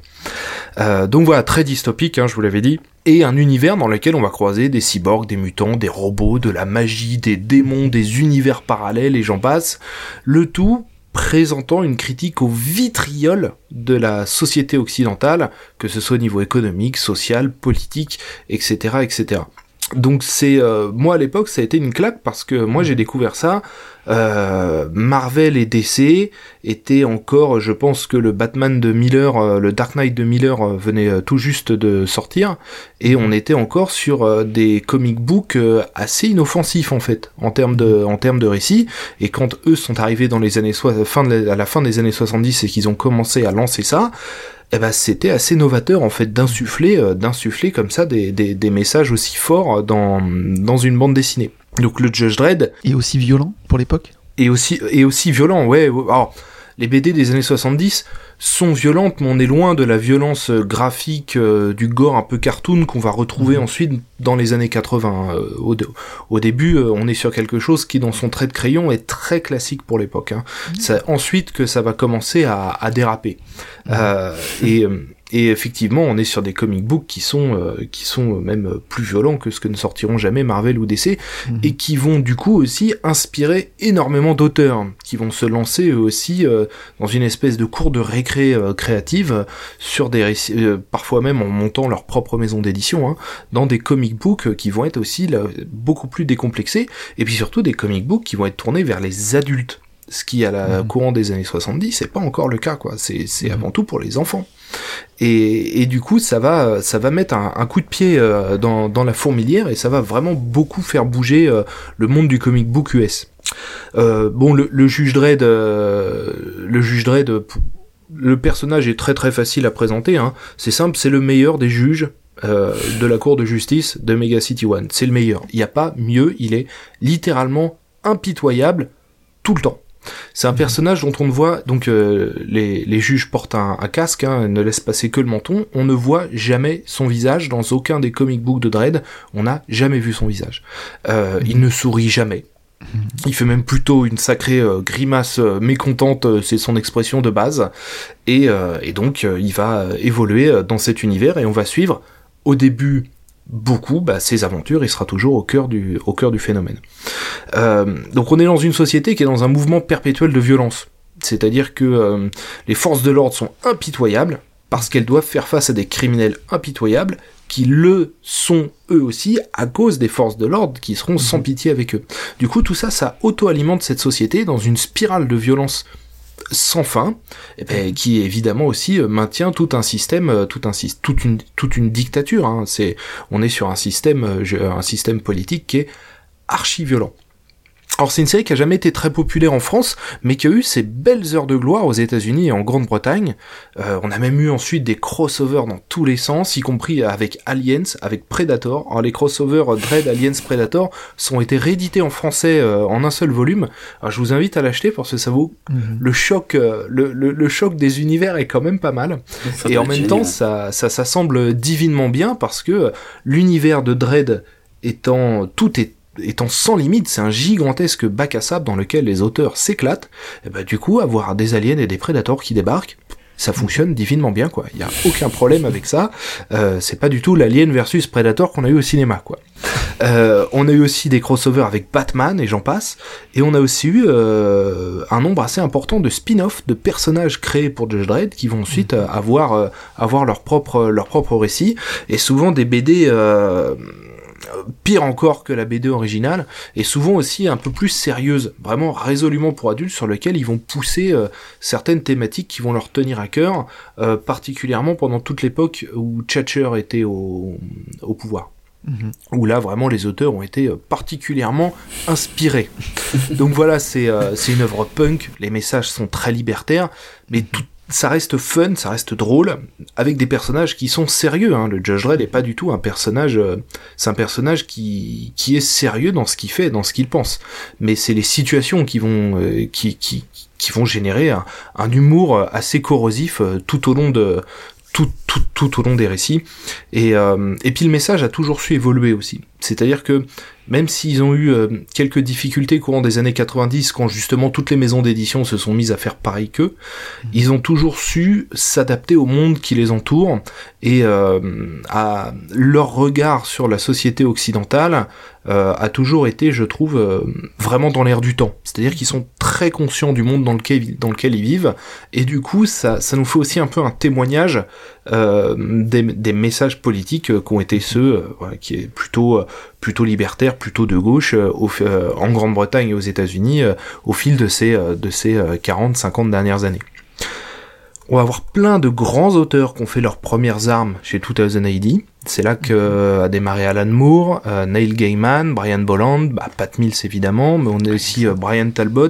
Donc voilà, très dystopique, hein, je vous l'avais dit. Et un univers dans lequel on va croiser des cyborgs, des mutants, des robots, de la magie, des démons, des univers parallèles et j'en passe. Le tout présentant une critique au vitriol de la société occidentale, que ce soit au niveau économique, social, politique, etc., etc. Donc c'est euh, moi à l'époque ça a été une claque parce que moi j'ai découvert ça. Euh, Marvel et DC étaient encore, je pense que le Batman de Miller, euh, le Dark Knight de Miller euh, venait euh, tout juste de sortir et on était encore sur des comic books assez inoffensifs en fait en termes de en termes de récit. Et quand eux sont arrivés dans les années fin de à la fin des années 70 et qu'ils ont commencé à lancer ça, eh ben c'était assez novateur en fait d'insuffler d'insuffler comme ça des, des, des, messages aussi forts dans, dans une bande dessinée. Donc le Judge Dredd est aussi violent pour l'époque et aussi et aussi violent ouais alors les BD des années 70 sont violentes, mais on est loin de la violence euh, graphique euh, du gore un peu cartoon qu'on va retrouver mmh. ensuite dans les années 80. Euh, au, au, début, on est sur quelque chose qui, dans son trait de crayon, est très classique pour l'époque. Hein. Mmh. C'est ensuite que ça va commencer à, à déraper. Mmh. et et effectivement, on est sur des comic books qui sont euh, qui sont même plus violents que ce que ne sortiront jamais Marvel ou DC mhm. et qui vont du coup aussi inspirer énormément d'auteurs qui vont se lancer eux aussi euh, dans une espèce de cours de récré euh, créative sur des récits, parfois même en montant leur propre maison d'édition hein, dans des comic books qui vont être aussi là, beaucoup plus décomplexés et puis surtout des comic books qui vont être tournés vers les adultes ce qui à la mhm. courant des années 70 c'est pas encore le cas quoi c'est c'est mhm. avant tout pour les enfants et, du coup, ça va, mettre un, coup de pied euh, dans, la fourmilière et ça va vraiment beaucoup faire bouger euh, le monde du comic book US. Euh, bon, le, juge Dredd, le juge Dredd, le personnage est très très facile à présenter. Hein. C'est simple, c'est le meilleur des juges de la cour de justice de Mega City One. C'est le meilleur. Il n'y a pas mieux. Il est littéralement impitoyable tout le temps. C'est un mhm. personnage dont on ne voit, donc euh, les, les, juges portent un, un casque, hein, ne laissent passer que le menton, on ne voit jamais son visage dans aucun des comic books de Dredd, on n'a jamais vu son visage. Euh, Il ne sourit jamais. Mhm. Il fait même plutôt une sacrée euh, grimace mécontente, c'est son expression de base, et, et donc il va évoluer dans cet univers et on va suivre au début beaucoup bah, ses aventures, il sera toujours au cœur du, au cœur du phénomène. Euh, donc on est dans une société qui est dans un mouvement perpétuel de violence. C'est-à-dire que euh, les forces de l'ordre sont impitoyables parce qu'elles doivent faire face à des criminels impitoyables qui le sont eux aussi à cause des forces de l'ordre qui seront sans mhm. pitié avec eux. Du coup, tout ça, ça auto-alimente cette société dans une spirale de violence sans fin, et eh ben, qui évidemment aussi euh, maintient tout un système, euh, tout un, toute une, toute une dictature. Hein. C'est, on est sur un système, euh, un système politique qui est archi violent. Alors c'est une série qui a jamais été très populaire en France, mais qui a eu ses belles heures de gloire aux États-Unis et en Grande-Bretagne. Euh, on a même eu ensuite des crossovers dans tous les sens, y compris avec Aliens, avec Predator. Alors les crossovers Dread, Aliens, Predator sont été réédités en français euh, en un seul volume. Alors je vous invite à l'acheter parce que ça vaut mhm. le choc, euh, le, le, choc des univers est quand même pas mal. et en même temps, ça, ça, ça semble divinement bien parce que l'univers de Dread étant tout est étant sans limite, c'est un gigantesque bac à sable dans lequel les auteurs s'éclatent, et bah du coup, avoir des aliens et des prédateurs qui débarquent, ça fonctionne divinement bien quoi. Il y a aucun problème avec ça. Euh, c'est pas du tout l'Alien versus Predator qu'on a eu au cinéma quoi. Euh, on a eu aussi des crossovers avec Batman et j'en passe. Et on a aussi eu euh, un nombre assez important de spin-off de personnages créés pour Judge Dredd qui vont ensuite mhm. avoir avoir leur propre leur propre récit et souvent des BD pire encore que la BD originale, et souvent aussi un peu plus sérieuse, vraiment résolument pour adultes, sur lequel ils vont pousser euh, certaines thématiques qui vont leur tenir à cœur, euh, particulièrement pendant toute l'époque où Thatcher était au, au pouvoir. Mhm. Où là vraiment les auteurs ont été euh, particulièrement inspirés. Donc voilà, c'est c'est une œuvre punk, les messages sont très libertaires, mais tout, ça reste fun, ça reste drôle, avec des personnages qui sont sérieux. Hein. Le Judge Dredd est pas du tout un personnage, euh, c'est un personnage qui qui est sérieux dans ce qu'il fait, dans ce qu'il pense. Mais c'est les situations qui vont euh, qui, qui qui vont générer un, humour assez corrosif euh, tout au long de tout, tout, tout au long des récits. Et, et puis le message a toujours su évoluer aussi. C'est-à-dire que même s'ils ont eu euh, quelques difficultés courant des années 90, quand justement toutes les maisons d'édition se sont mises à faire pareil qu'eux, ils ont toujours su s'adapter au monde qui les entoure et euh, à leur regard sur la société occidentale euh, a toujours été, je trouve, vraiment dans l'air du temps. C'est-à-dire qu'ils sont très conscients du monde dans lequel, dans lequel ils vivent, et du coup, ça, ça nous fait aussi un peu un témoignage des, des messages politiques qui ont été ceux, qui est plutôt, plutôt libertaires, plutôt de gauche, euh, au, euh, en Grande-Bretagne et aux États-Unis, euh, au fil de ces, euh, de ces 40-50 dernières années. On va avoir plein de grands auteurs qui ont fait leurs premières armes chez 2000 AD. C'est là que euh, a démarré Alan Moore, euh, Neil Gaiman, Brian Bolland, bah, Pat Mills évidemment, mais on a aussi euh, Brian Talbot,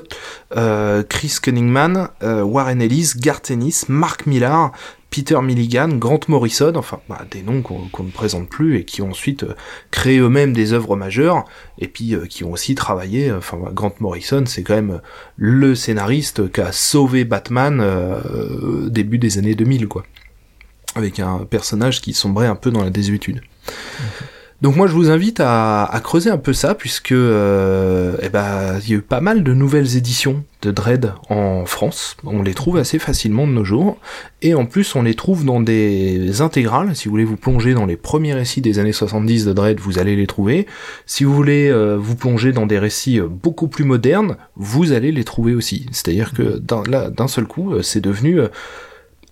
euh, Chris Cunningman, euh, Warren Ellis, Garth Ennis, Mark Millar, Peter Milligan, Grant Morrison, enfin bah, des noms qu'on ne présente plus et qui ont ensuite euh, créé eux-mêmes des œuvres majeures et puis euh, qui ont aussi travaillé. euh, Enfin, bah, Grant Morrison, c'est quand même le scénariste qui a sauvé Batman début des années 2000, quoi, avec un personnage qui sombrait un peu dans la désuétude. Donc moi je vous invite à, creuser un peu ça puisque euh, eh ben il y a eu pas mal de nouvelles éditions de Dread en France. On les trouve assez facilement de nos jours et en plus on les trouve dans des intégrales. Si vous voulez vous plonger dans les premiers récits des années 70 de Dread, vous allez les trouver. Si vous voulez euh, vous plonger dans des récits euh, beaucoup plus modernes, vous allez les trouver aussi. C'est-à-dire que là, d'un seul coup, c'est devenu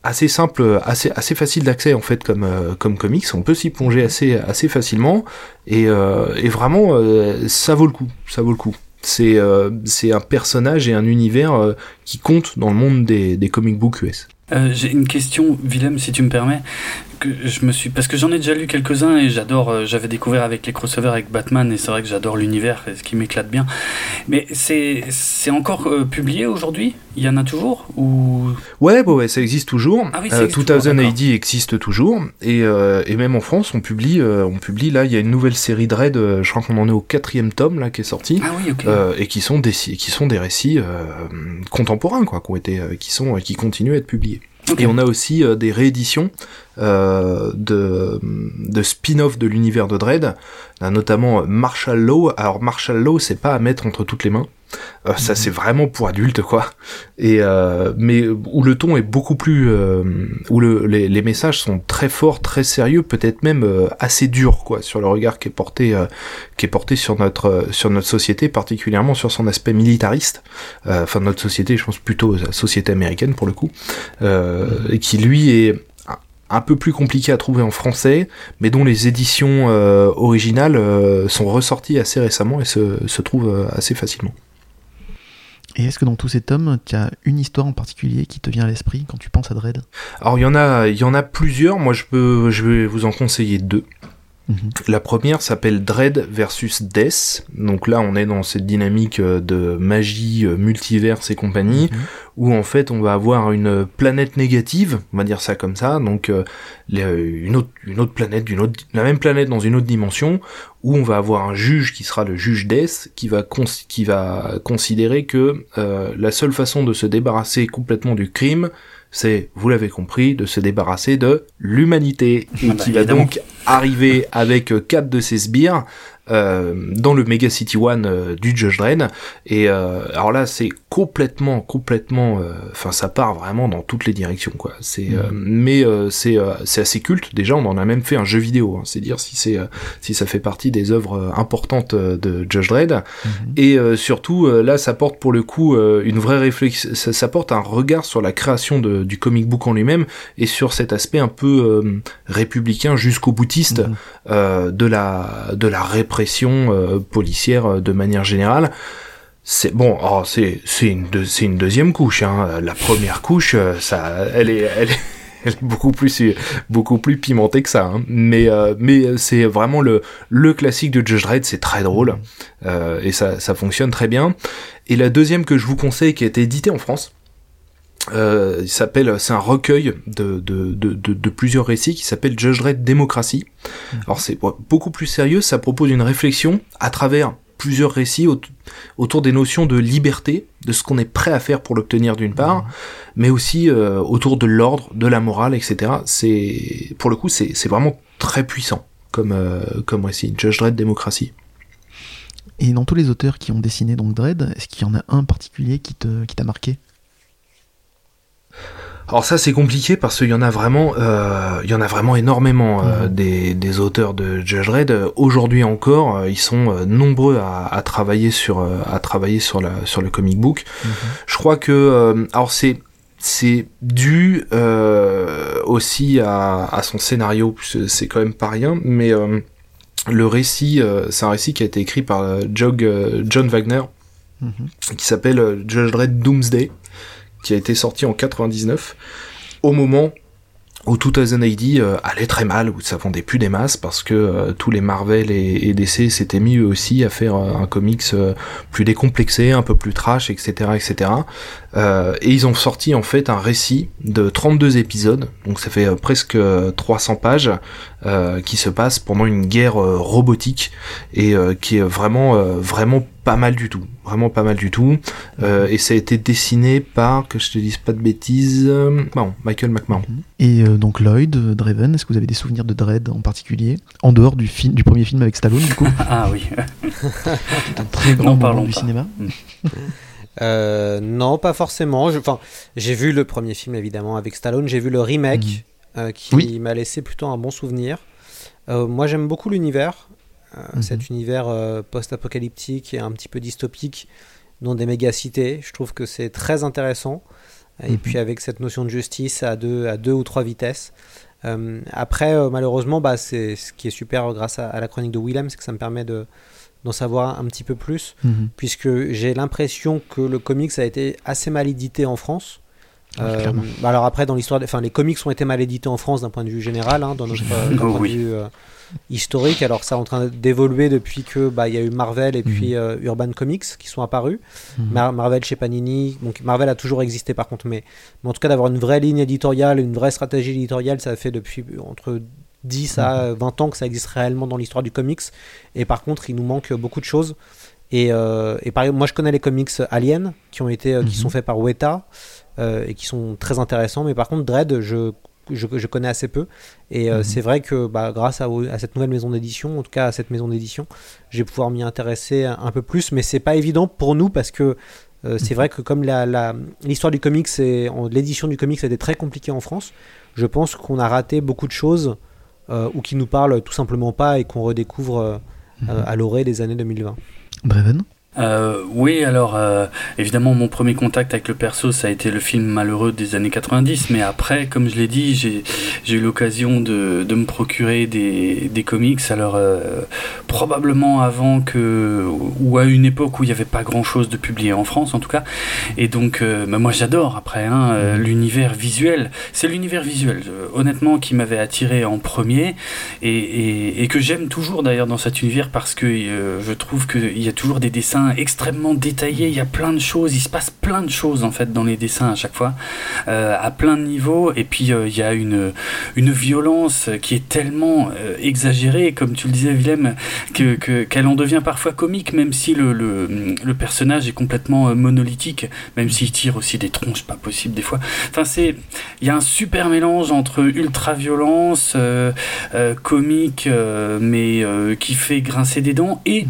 assez simple, assez assez facile d'accès en fait comme euh, comme comics. On peut s'y plonger assez assez facilement et, euh, et vraiment euh, ça vaut le coup, ça vaut le coup. C'est c'est un personnage et un univers qui compte dans le monde des des comic books US. J'ai une question, Willem, si tu me permets. Que je me suis parce que j'en ai déjà lu quelques-uns et j'adore. euh, J'avais découvert avec les crossovers avec Batman et c'est vrai que j'adore l'univers, ce qui m'éclate bien. Mais c'est c'est encore euh, publié aujourd'hui? Il y en a toujours? Ou? Ouais, bah ouais, ça existe toujours. Ah oui, ça Euh, existe 2000 toujours, AD existe toujours et, euh, et même en France, on publie, euh, on publie là, il y a une nouvelle série de Red, euh, je crois qu'on en est au quatrième tome là qui est sorti. Ah oui, ok. Euh, et qui sont des qui sont des récits euh, contemporains quoi, qui ont été euh, qui sont qui continuent à être publiés. Et on a aussi euh, des rééditions euh, de de spin-off de l'univers de Dread, Là, notamment Marshall Law. Alors Marshall Law, c'est pas à mettre entre toutes les mains. Euh, Ça c'est vraiment pour adultes quoi. Et euh, mais où le ton est beaucoup plus, euh, où le, les, les messages sont très forts, très sérieux, peut-être même euh, assez durs quoi sur le regard qui est porté euh, qui est porté sur notre euh, sur notre société, particulièrement sur son aspect militariste. Euh, Enfin notre société, je pense plutôt la société américaine pour le coup, euh, et qui lui est un- peu plus compliqué à trouver en français, mais dont les éditions euh, originales euh, sont ressorties assez récemment et se, se trouvent assez facilement. Et est-ce que dans tous ces tomes, tu as une histoire en particulier qui te vient à l'esprit quand tu penses à Dread Alors il y en a, il y en a plusieurs. Moi je peux, je vais vous en conseiller deux. Mhm. La première s'appelle Dread versus Death. Donc là, on est dans cette dynamique euh, de magie, euh, multiverse et compagnie, Mhm. où en fait, on va avoir une planète négative, on va dire ça comme ça. Donc euh, une autre, une autre planète, autre, la même planète dans une autre dimension, où on va avoir un juge qui sera le juge Death, qui va cons- qui va considérer que euh, la seule façon de se débarrasser complètement du crime, c'est, vous l'avez compris, de se débarrasser de l'humanité, et Ah bah, qui va donc arriver avec euh, quatre de ses sbires dans le Mega City One euh, du Judge Dredd. Et euh, alors là, c'est complètement, complètement, euh, enfin, ça part vraiment dans toutes les directions, quoi. C'est, euh, mais euh, c'est, euh, c'est assez culte. Déjà, on en a même fait un jeu vidéo. Hein, c'est dire si c'est, euh, si ça fait partie des œuvres euh, importantes euh, de Judge Dredd. Mhm. Et euh, surtout, euh, là, ça porte pour le coup euh, une vraie réflexion, ça, ça porte un regard sur la création de, du comic book en lui-même et sur cet aspect un peu euh, républicain jusqu'au boutiste euh, de la de la répression euh, policière euh, de manière générale. C'est bon, oh, c'est une une deuxième couche. Hein. La première couche, euh, ça, elle est elle est beaucoup plus beaucoup plus pimentée que ça. Hein. Mais mais c'est vraiment le le classique de Judge Dredd. C'est très drôle et ça ça fonctionne très bien. Et la deuxième que je vous conseille, qui a été éditée en France. Euh, il s'appelle, c'est un recueil de, de, de, de, plusieurs récits qui s'appelle Judge Dredd Démocratie. Alors c'est beaucoup plus sérieux, ça propose une réflexion à travers plusieurs récits autour des notions de liberté, de ce qu'on est prêt à faire pour l'obtenir d'une part, mais aussi euh, autour de l'ordre, de la morale, etc. C'est pour le coup c'est vraiment très puissant comme euh, comme récit. Judge Dredd démocratie. Et dans tous les auteurs qui ont dessiné donc Dredd, est-ce qu'il y en a un particulier qui te qui t'a marqué? Alors ça c'est compliqué parce qu'il y en a vraiment, euh, il y en a vraiment énormément euh, mhm. des, des, auteurs de Judge Red. Aujourd'hui encore, euh, ils sont nombreux à, à, travailler sur à travailler sur la sur le comic book. Mhm. Je crois que alors c'est c'est dû aussi à, à, son scénario, c'est quand même pas rien, mais le récit, c'est un récit qui a été écrit par Jog, John Wagner, mhm. qui s'appelle Judge Dredd Doomsday qui a été sorti en 99, au moment où 2080 euh, allait très mal, où ça vendait plus des masses parce que euh, tous les Marvel et, DC s'étaient mis eux aussi à faire euh, un comics plus décomplexé, un peu plus trash, etc., etc. et ils ont sorti en fait un récit de 32 épisodes, donc ça fait presque 300 pages, qui se passe pendant une guerre robotique et qui est vraiment vraiment pas mal du tout, vraiment pas mal du tout. Euh, et ça a été dessiné par, que je te dise pas de bêtises, euh, Michael McMahon. Et euh, donc Lloyd, Draven, est-ce que vous avez des souvenirs de Dread en particulier? En dehors du, film, du premier film avec Stallone, du coup? Ah oui. C'est un très grand moment du cinéma. Mm. non, pas forcément. Enfin, j'ai vu le premier film évidemment avec Stallone. J'ai vu le remake mm. qui m'a laissé plutôt un bon souvenir. moi, j'aime beaucoup l'univers. Euh, mhm. cet univers euh, post-apocalyptique et un petit peu dystopique dans des méga-cités. Je trouve que c'est très intéressant. Et mhm. puis avec cette notion de justice à deux, à deux ou trois vitesses. Euh, après, malheureusement, bah, c'est ce qui est super grâce à, la chronique de Willem, c'est que ça me permet de d'en savoir un petit peu plus, mhm. puisque j'ai l'impression que le comics a été assez mal édité en France. Bah, alors après, dans l'histoire, enfin, les comics ont été mal édités en France d'un point de vue général, hein, dans notre point de vue historique. Alors ça est en train d'évoluer depuis que bah il y a eu Marvel et puis mhm. euh, Urban Comics qui sont apparus. Mhm. Marvel chez Panini. Donc Marvel a toujours existé par contre, mais, mais en tout cas d'avoir une vraie ligne éditoriale, une vraie stratégie éditoriale, ça fait depuis entre 10 à 20 mhm. ans que ça existe réellement dans l'histoire du comics. Et par contre, il nous manque beaucoup de choses. Et, euh, et par exemple, moi je connais les comics Alien qui ont été, euh, qui sont faits par Weta et qui sont très intéressants. Mais par contre, Dread, je je, je, connais assez peu. Et euh, mhm. c'est vrai que bah, grâce à, à, cette nouvelle maison d'édition, en tout cas à cette maison d'édition, je vais pouvoir m'y intéresser un, peu plus. Mais c'est pas évident pour nous parce que euh, c'est mhm. vrai que comme l'histoire du comics et l'édition du comics a été très compliquée en France, je pense qu'on a raté beaucoup de choses euh, ou qui nous parlent tout simplement pas et qu'on redécouvre mhm. à l'orée des années 2020. Breven euh, oui, alors euh, évidemment mon premier contact avec le perso ça a été le film malheureux des années 90, mais après, comme je l'ai dit, j'ai eu l'occasion de, de, me procurer des, des comics, alors euh, probablement avant que, ou à une époque où il n'y avait pas grand chose de publié en France en tout cas, et donc bah, moi j'adore après hein, euh, l'univers visuel, c'est l'univers visuel honnêtement qui m'avait attiré en premier. Et, et, et que j'aime toujours d'ailleurs dans cet univers parce que je trouve qu'il y a toujours des dessins extrêmement détaillé. Il y a plein de choses, il se passe plein de choses en fait dans les dessins à chaque fois, euh, à plein de niveaux. Et puis euh, il y a une, une violence qui est tellement euh, exagérée, comme tu le disais, Willem, que, qu'elle en devient parfois comique, même si le, le, le personnage est complètement monolithique, même s'il tire aussi des tronches pas possible des fois. Enfin, c'est, il y a un super mélange entre ultra violence, comique, mais qui fait grincer des dents et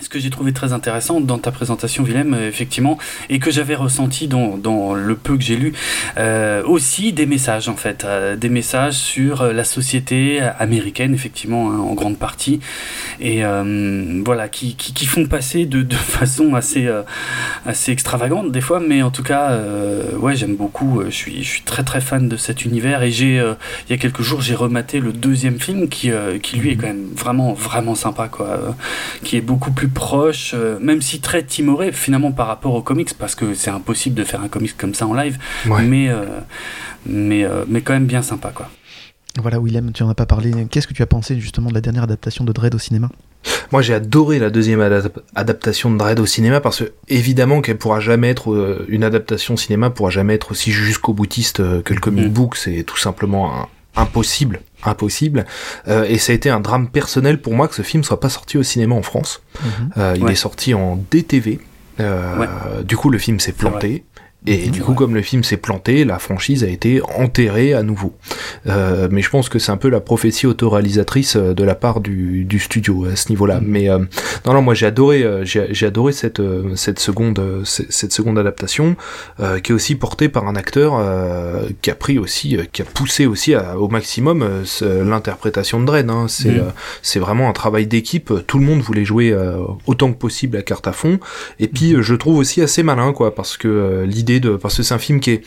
ce que j'ai trouvé très intéressant dans ta présentation, Willem, euh, effectivement, et que j'avais ressenti dans, dans, le peu que j'ai lu, euh, aussi des messages, en fait, euh, des messages sur la société américaine, effectivement, hein, en grande partie, et voilà, qui, qui, qui, font passer de, de façon assez, assez extravagante, des fois, mais en tout cas, ouais, j'aime beaucoup, je suis, je suis très très fan de cet univers, et j'ai, il y a quelques jours, j'ai rematé le deuxième film qui, qui lui est quand même vraiment, vraiment sympa, quoi, qui est beaucoup plus proche, euh, même si très timoré finalement par rapport aux comics, parce que c'est impossible de faire un comics comme ça en live, mais, euh, mais, euh, mais quand même bien sympa. quoi. Voilà, Willem, tu en as pas parlé. Qu'est-ce que tu as pensé justement de la dernière adaptation de Dread au cinéma? Moi, j'ai adoré la deuxième adaptation de Dread au cinéma parce que évidemment qu'elle pourra jamais être une adaptation cinéma pourra jamais être aussi jusqu'au boutiste que le comic mm. book. C'est tout simplement un impossible, impossible. Euh, et ça a été un drame personnel pour moi que ce film soit pas sorti au cinéma en France. Mhm. Euh, il Ouais. est sorti en DTV. Euh, Du coup, le film s'est planté. Et du coup, comme le film s'est planté, la franchise a été enterrée à nouveau. Euh, mais je pense que c'est un peu la prophétie autoréalisatrice euh, de la part du, du studio à ce niveau-là. Mhm. Mais euh, non, non, moi j'ai adoré, euh, j'ai adoré cette euh, cette seconde cette seconde adaptation euh, qui est aussi portée par un acteur euh, qui a pris aussi, qui a poussé aussi à- au maximum l'interprétation de Dredd. Hein. C'est euh, c'est vraiment un travail d'équipe. Tout le monde voulait jouer autant que possible à carte à fond. Et puis euh, je trouve aussi assez malin, quoi, parce que euh, l'idée de, parce que c'est un film qui est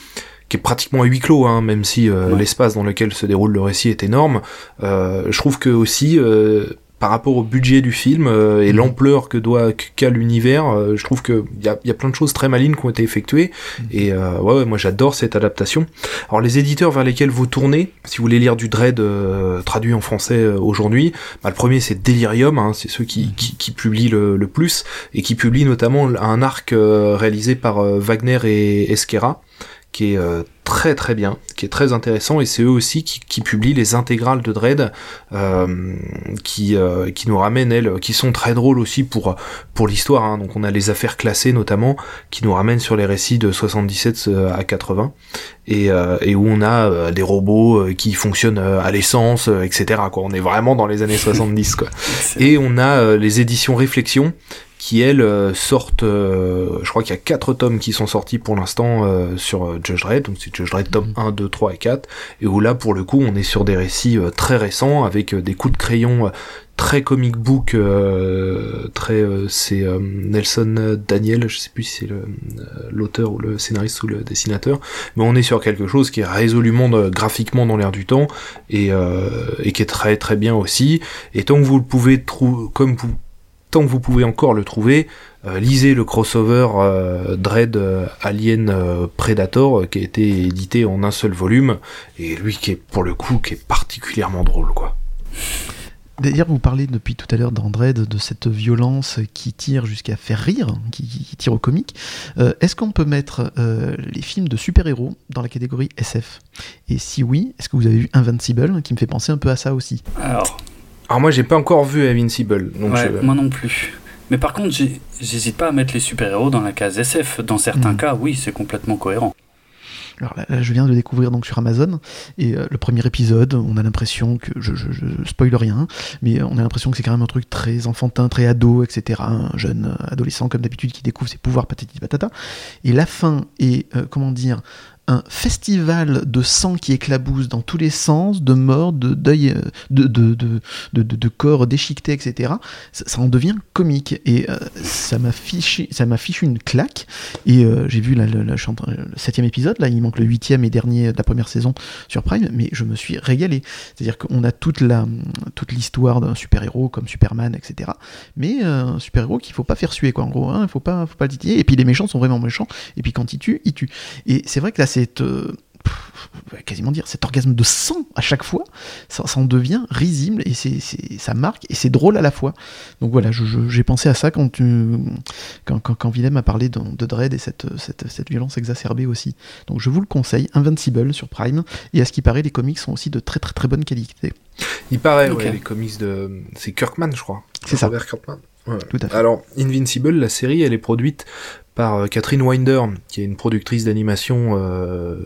qui est pratiquement à huis clos, hein, même si euh, Ouais. l'espace dans lequel se déroule le récit est énorme. Euh, je trouve que aussi euh, par rapport au budget du film euh, et Mhm. l'ampleur que doit qu'a l'univers, euh, je trouve que il y a, y a plein de choses très malines qui ont été effectuées. Mhm. Et euh, ouais, ouais, moi j'adore cette adaptation. Alors les éditeurs vers lesquels vous tournez, si vous voulez lire du Dread euh, traduit en français aujourd'hui, bah, le premier c'est Delirium, hein, c'est ceux qui, qui, qui publient le, le plus et qui publient notamment un arc euh, réalisé par Wagner et Esquera qui est euh, très très bien, qui est très intéressant et c'est eux aussi qui, qui publient les intégrales de Dread euh, qui euh, qui nous ramènent elles, qui sont très drôles aussi pour pour l'histoire. hein. Donc on a les affaires classées notamment qui nous ramènent sur les récits de 77 à 80 et, euh, et où on a euh, des robots euh, qui fonctionnent euh, à l'essence, euh, etc. Quoi. On est vraiment dans les années 70 quoi. Et on a euh, les éditions Réflexion qui elles euh, sortent, euh, je crois qu'il y a quatre tomes qui sont sortis pour l'instant euh, sur euh, Judge Dredd, donc c'est Judge Dredd tome 1, 2, 3 et 4, et où là pour le coup on est sur des récits euh, très récents avec des coups de crayon très comic book, euh, très euh, c'est Nelson Daniel, je sais plus si c'est l'auteur ou le scénariste ou le dessinateur, mais on est sur quelque chose qui est résolument graphiquement dans l'air du temps et, euh, et qui est très très bien aussi. Et tant que vous le pouvez trouver, comme vous tant que vous pouvez encore le trouver, euh, lisez le crossover euh, Dread euh, Alien euh, Predator qui a été édité en un seul volume et lui qui est pour le coup qui est particulièrement drôle quoi. D'ailleurs, vous parlez depuis tout à l'heure dans Dread de cette violence qui tire jusqu'à faire rire, qui, qui tire au comique. Euh, Est-ce qu'on peut mettre euh, les films de super-héros dans la catégorie SF Et si oui, est-ce que vous avez vu Invincible, qui me fait penser un peu à ça aussi? Alors, Alors moi j'ai pas encore vu Invincible donc ouais, je- moi non plus. Mais par contre, j'hésite pas à mettre les super-héros dans la case SF. Dans certains Mhm. cas, oui, c'est complètement cohérent. Alors là, là, je viens de le découvrir donc sur Amazon et euh, le premier épisode, on a l'impression que je, je, je spoil rien, mais on a l'impression que c'est quand même un truc très enfantin, très ado, etc. Un jeune euh, adolescent comme d'habitude qui découvre ses pouvoirs patati patata. Et la fin est euh, comment dire un festival de sang qui éclabousse dans tous les sens, de mort, de deuil, euh, de, de, de, corps déchiquetés, etc. Ça, en devient comique et euh, ça m'a fiché, fichu une claque. Et euh, j'ai vu le, le, septième épisode, là il manque le huitième et dernier de la première saison sur Prime, mais je me suis régalé. C'est-à-dire qu'on a toute la toute l'histoire d'un super-héros comme Superman, etc. Mais un super-héros qu'il faut pas faire suer, quoi. En gros, hein, faut pas, faut pas le titiller. Et puis les méchants sont vraiment méchants. Et puis quand ils tuent, ils tuent. Et c'est vrai que là, euh, quasiment dire cet orgasme de sang à chaque fois, ça, ça en devient risible et c'est, ça marque et c'est drôle à la fois. Donc voilà, j'ai pensé à ça quand, tu, quand, quand, quand Willem a parlé de, de Dread et cette, cette, cette violence exacerbée aussi. Donc je vous le conseille, Invincible sur Prime. Et à ce qui paraît, les comics sont aussi de très très très bonne qualité. Il paraît Ok. ouais, les comics de c'est Kirkman je crois. C'est ça. Robert Kirkman. Ouais. Tout à fait. Alors, Invincible, la série, elle est produite par euh, Catherine Winder, qui est une productrice d'animation euh,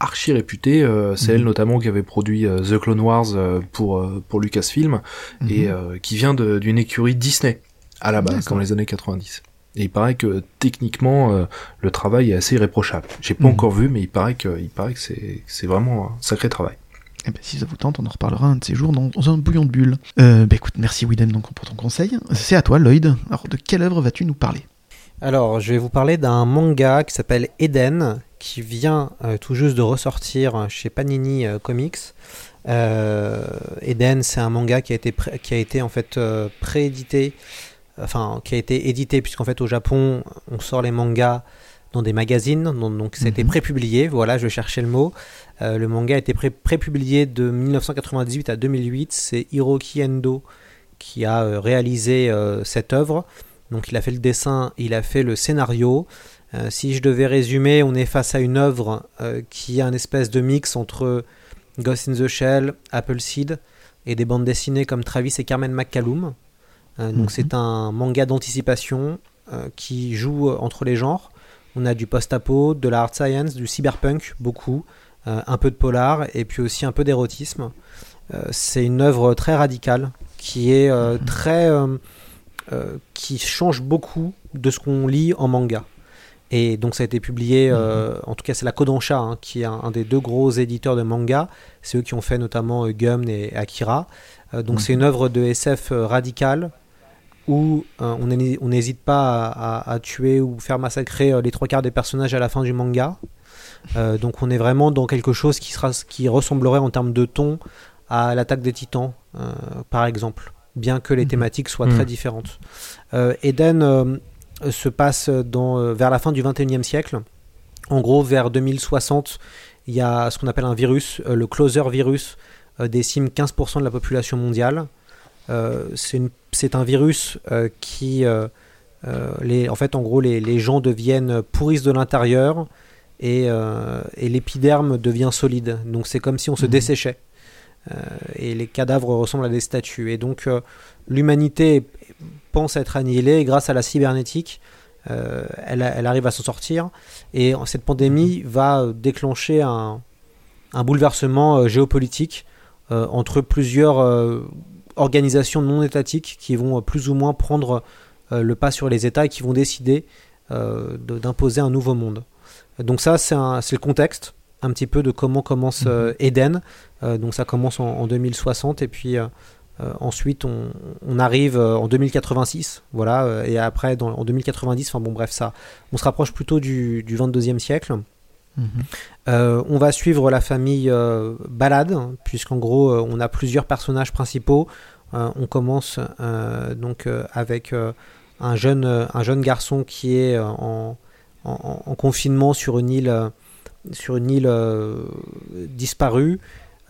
archi réputée. Euh, c'est Mhm. elle notamment qui avait produit euh, The Clone Wars euh, pour pour Lucasfilm et Mhm. euh, qui vient d'une écurie Disney à la base dans les années 90. Et il paraît que techniquement le travail est assez irréprochable. J'ai pas Mhm. encore vu, mais il paraît que il paraît que c'est vraiment un sacré travail. Eh ben, si ça vous tente, on en reparlera un de ces jours dans, dans un bouillon de bulles. Euh, écoute, merci Willem donc, pour ton conseil. C'est à toi, Lloyd. Alors, de quelle œuvre vas-tu nous parler? Alors, je vais vous parler d'un manga qui s'appelle Eden, qui vient euh, tout juste de ressortir chez Panini euh, Comics. Euh, Eden, c'est un manga qui a été, qui a été en fait euh, préédité, enfin qui a été édité puisqu'en fait au Japon, on sort les mangas dans des magazines, donc, donc ça a été Mhm. prépublié. Voilà, je cherchais le mot. Euh, le manga a été pré- prépublié de 1998 à 2008. C'est Hiroki Endo qui a euh, réalisé euh, cette œuvre. Donc il a fait le dessin, il a fait le scénario. Euh, si je devais résumer, on est face à une œuvre qui a un espèce de mix entre Ghost in the Shell, Appleseed et des bandes dessinées comme Travis et Carmen McCallum. Donc Mhm. c'est un manga d'anticipation qui joue entre les genres. On a du post-apo, de la hard science, du cyberpunk, beaucoup, un peu de polar et puis aussi un peu d'érotisme. Euh, c'est une œuvre très radicale qui est euh, très euh, euh, qui change beaucoup de ce qu'on lit en manga. Et donc ça a été publié, euh, en tout cas c'est la Kodansha hein, qui est un, un des deux gros éditeurs de manga. C'est eux qui ont fait notamment euh, Gum et Akira. Euh, donc c'est une œuvre de SF euh, radicale où euh, on n'hé- on n'hésite pas à, à- à tuer ou faire massacrer euh, les trois quarts des personnages à la fin du manga. Euh, donc on est vraiment dans quelque chose qui, sera, qui ressemblerait en termes de ton à l'attaque des titans, euh, par exemple, bien que les Mhm. thématiques soient Mhm. très différentes. Euh, Eden se passe dans, vers la fin du 21e siècle. En gros, vers 2060, il y a ce qu'on appelle un virus, le closer virus décime 15% de la population mondiale. C'est un virus qui, les, en fait, en gros, les, les gens deviennent pourrissent de l'intérieur et, euh, et l'épiderme devient solide. Donc c'est comme si on se Mhm. desséchait. Euh, et les cadavres ressemblent à des statues. Et donc euh, l'humanité pense être annihilée et grâce à la cybernétique. elle, arrive à s'en sortir et cette pandémie va euh, déclencher un, un bouleversement géopolitique entre plusieurs organisations non étatiques qui vont plus ou moins prendre le pas sur les États et qui vont décider de- d'imposer un nouveau monde. Donc ça, c'est le contexte un petit peu de comment commence euh, Eden. Euh, donc ça commence en, en 2060 et puis euh, euh, ensuite on, on arrive euh, en 2086, voilà, euh, et après dans, en 2090, enfin bon bref ça, on se rapproche plutôt du, du 22e siècle. Mhm. Euh, on va suivre la famille euh, Balade, puisqu'en gros, euh, on a plusieurs personnages principaux. Euh, on commence euh, donc euh, avec euh, un, jeune, euh, un jeune garçon qui est euh, en, en- en confinement sur une île, euh, sur une île euh, disparue.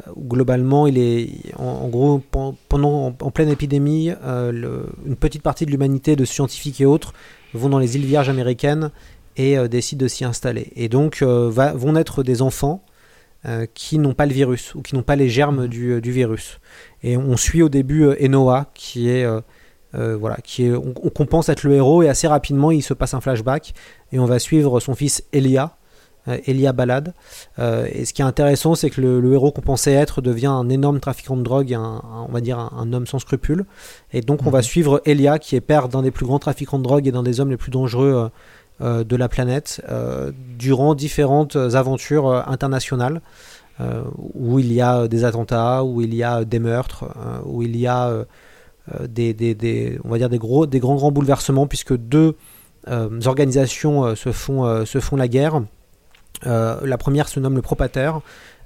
Euh, Globalement, il est en, gros pen- pendant en, pleine épidémie, une petite partie de l'humanité, de scientifiques et autres, vont dans les îles Vierges américaines et décident de s'y installer. Et donc va- vont naître des enfants qui n'ont pas le virus ou qui n'ont pas les germes du, virus. Et on suit au début Enoa qui est euh, voilà, qui est, on, on pense être le héros et assez rapidement il se passe un flashback et on va suivre son fils Elia. euh, Elia Balade. Euh, et ce qui est intéressant, c'est que le, le héros qu'on pensait être devient un énorme trafiquant de drogue, un, un- on va dire un, un homme sans scrupules. Et donc on va suivre Elia, qui est père d'un des plus grands trafiquants de drogue et d'un des hommes les plus dangereux de la planète, durant différentes aventures internationales, où il y a des attentats, où il y a des meurtres, où il y a des, des- des- on va dire des gros, des grands grands bouleversements, puisque deux euh, organisations euh, se font, euh, se font la guerre. Euh, la première se nomme le Propater,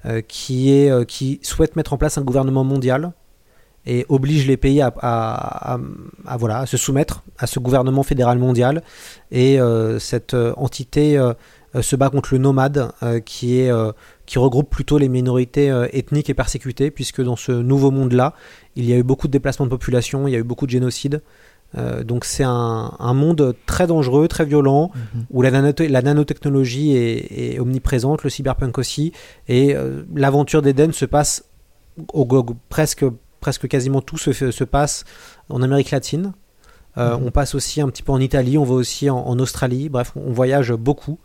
euh, qui, est, euh, qui souhaite mettre en place un gouvernement mondial et oblige les pays à, voilà, à se soumettre à ce gouvernement fédéral mondial. Et euh, cette euh, entité euh, euh, se bat contre le nomade, euh, qui, est, euh, qui regroupe plutôt les minorités euh, ethniques et persécutées, puisque dans ce nouveau monde-là, il y a eu beaucoup de déplacements de population, il y a eu beaucoup de génocides. Euh, donc c'est un, un monde très dangereux, très violent, Mhm. où la, nanote- la nanotechnologie est, est omniprésente, le cyberpunk aussi, et euh, l'aventure d'Eden se passe, au, au- presque, presque quasiment tout se, se passe en Amérique latine. Euh, Mhm. On passe aussi un petit peu en Italie, on va aussi en, en Australie, bref, on voyage beaucoup,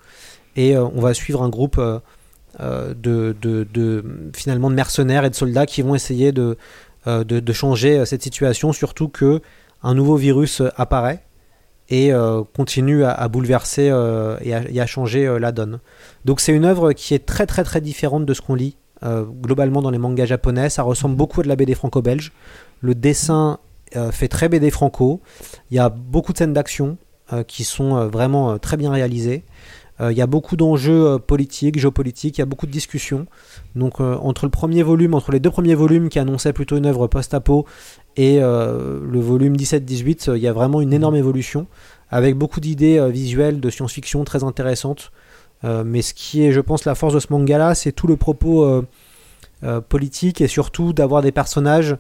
et on va suivre un groupe de, de- finalement de mercenaires et de soldats qui vont essayer de, euh, changer euh, cette situation, surtout que un nouveau virus euh, apparaît et euh, continue à, bouleverser euh, et, à, changer euh, la donne. Donc c'est une œuvre qui est très très très différente de ce qu'on lit euh, globalement dans les mangas japonais. Ça ressemble beaucoup à de la BD franco-belge. Le dessin euh, fait très BD franco. Il y a beaucoup de scènes d'action euh, qui sont euh, vraiment euh, très bien réalisées. Euh, il y a beaucoup d'enjeux euh, politiques, géopolitiques, il y a beaucoup de discussions. Donc euh, entre le premier volume, entre les deux premiers volumes qui annonçaient plutôt une œuvre post-apo et le volume 17-18, euh, il y a vraiment une énorme évolution avec beaucoup d'idées visuelles de science-fiction très intéressantes. Mais ce qui est, je pense, la force de ce manga-là, c'est tout le propos politique et surtout d'avoir des personnages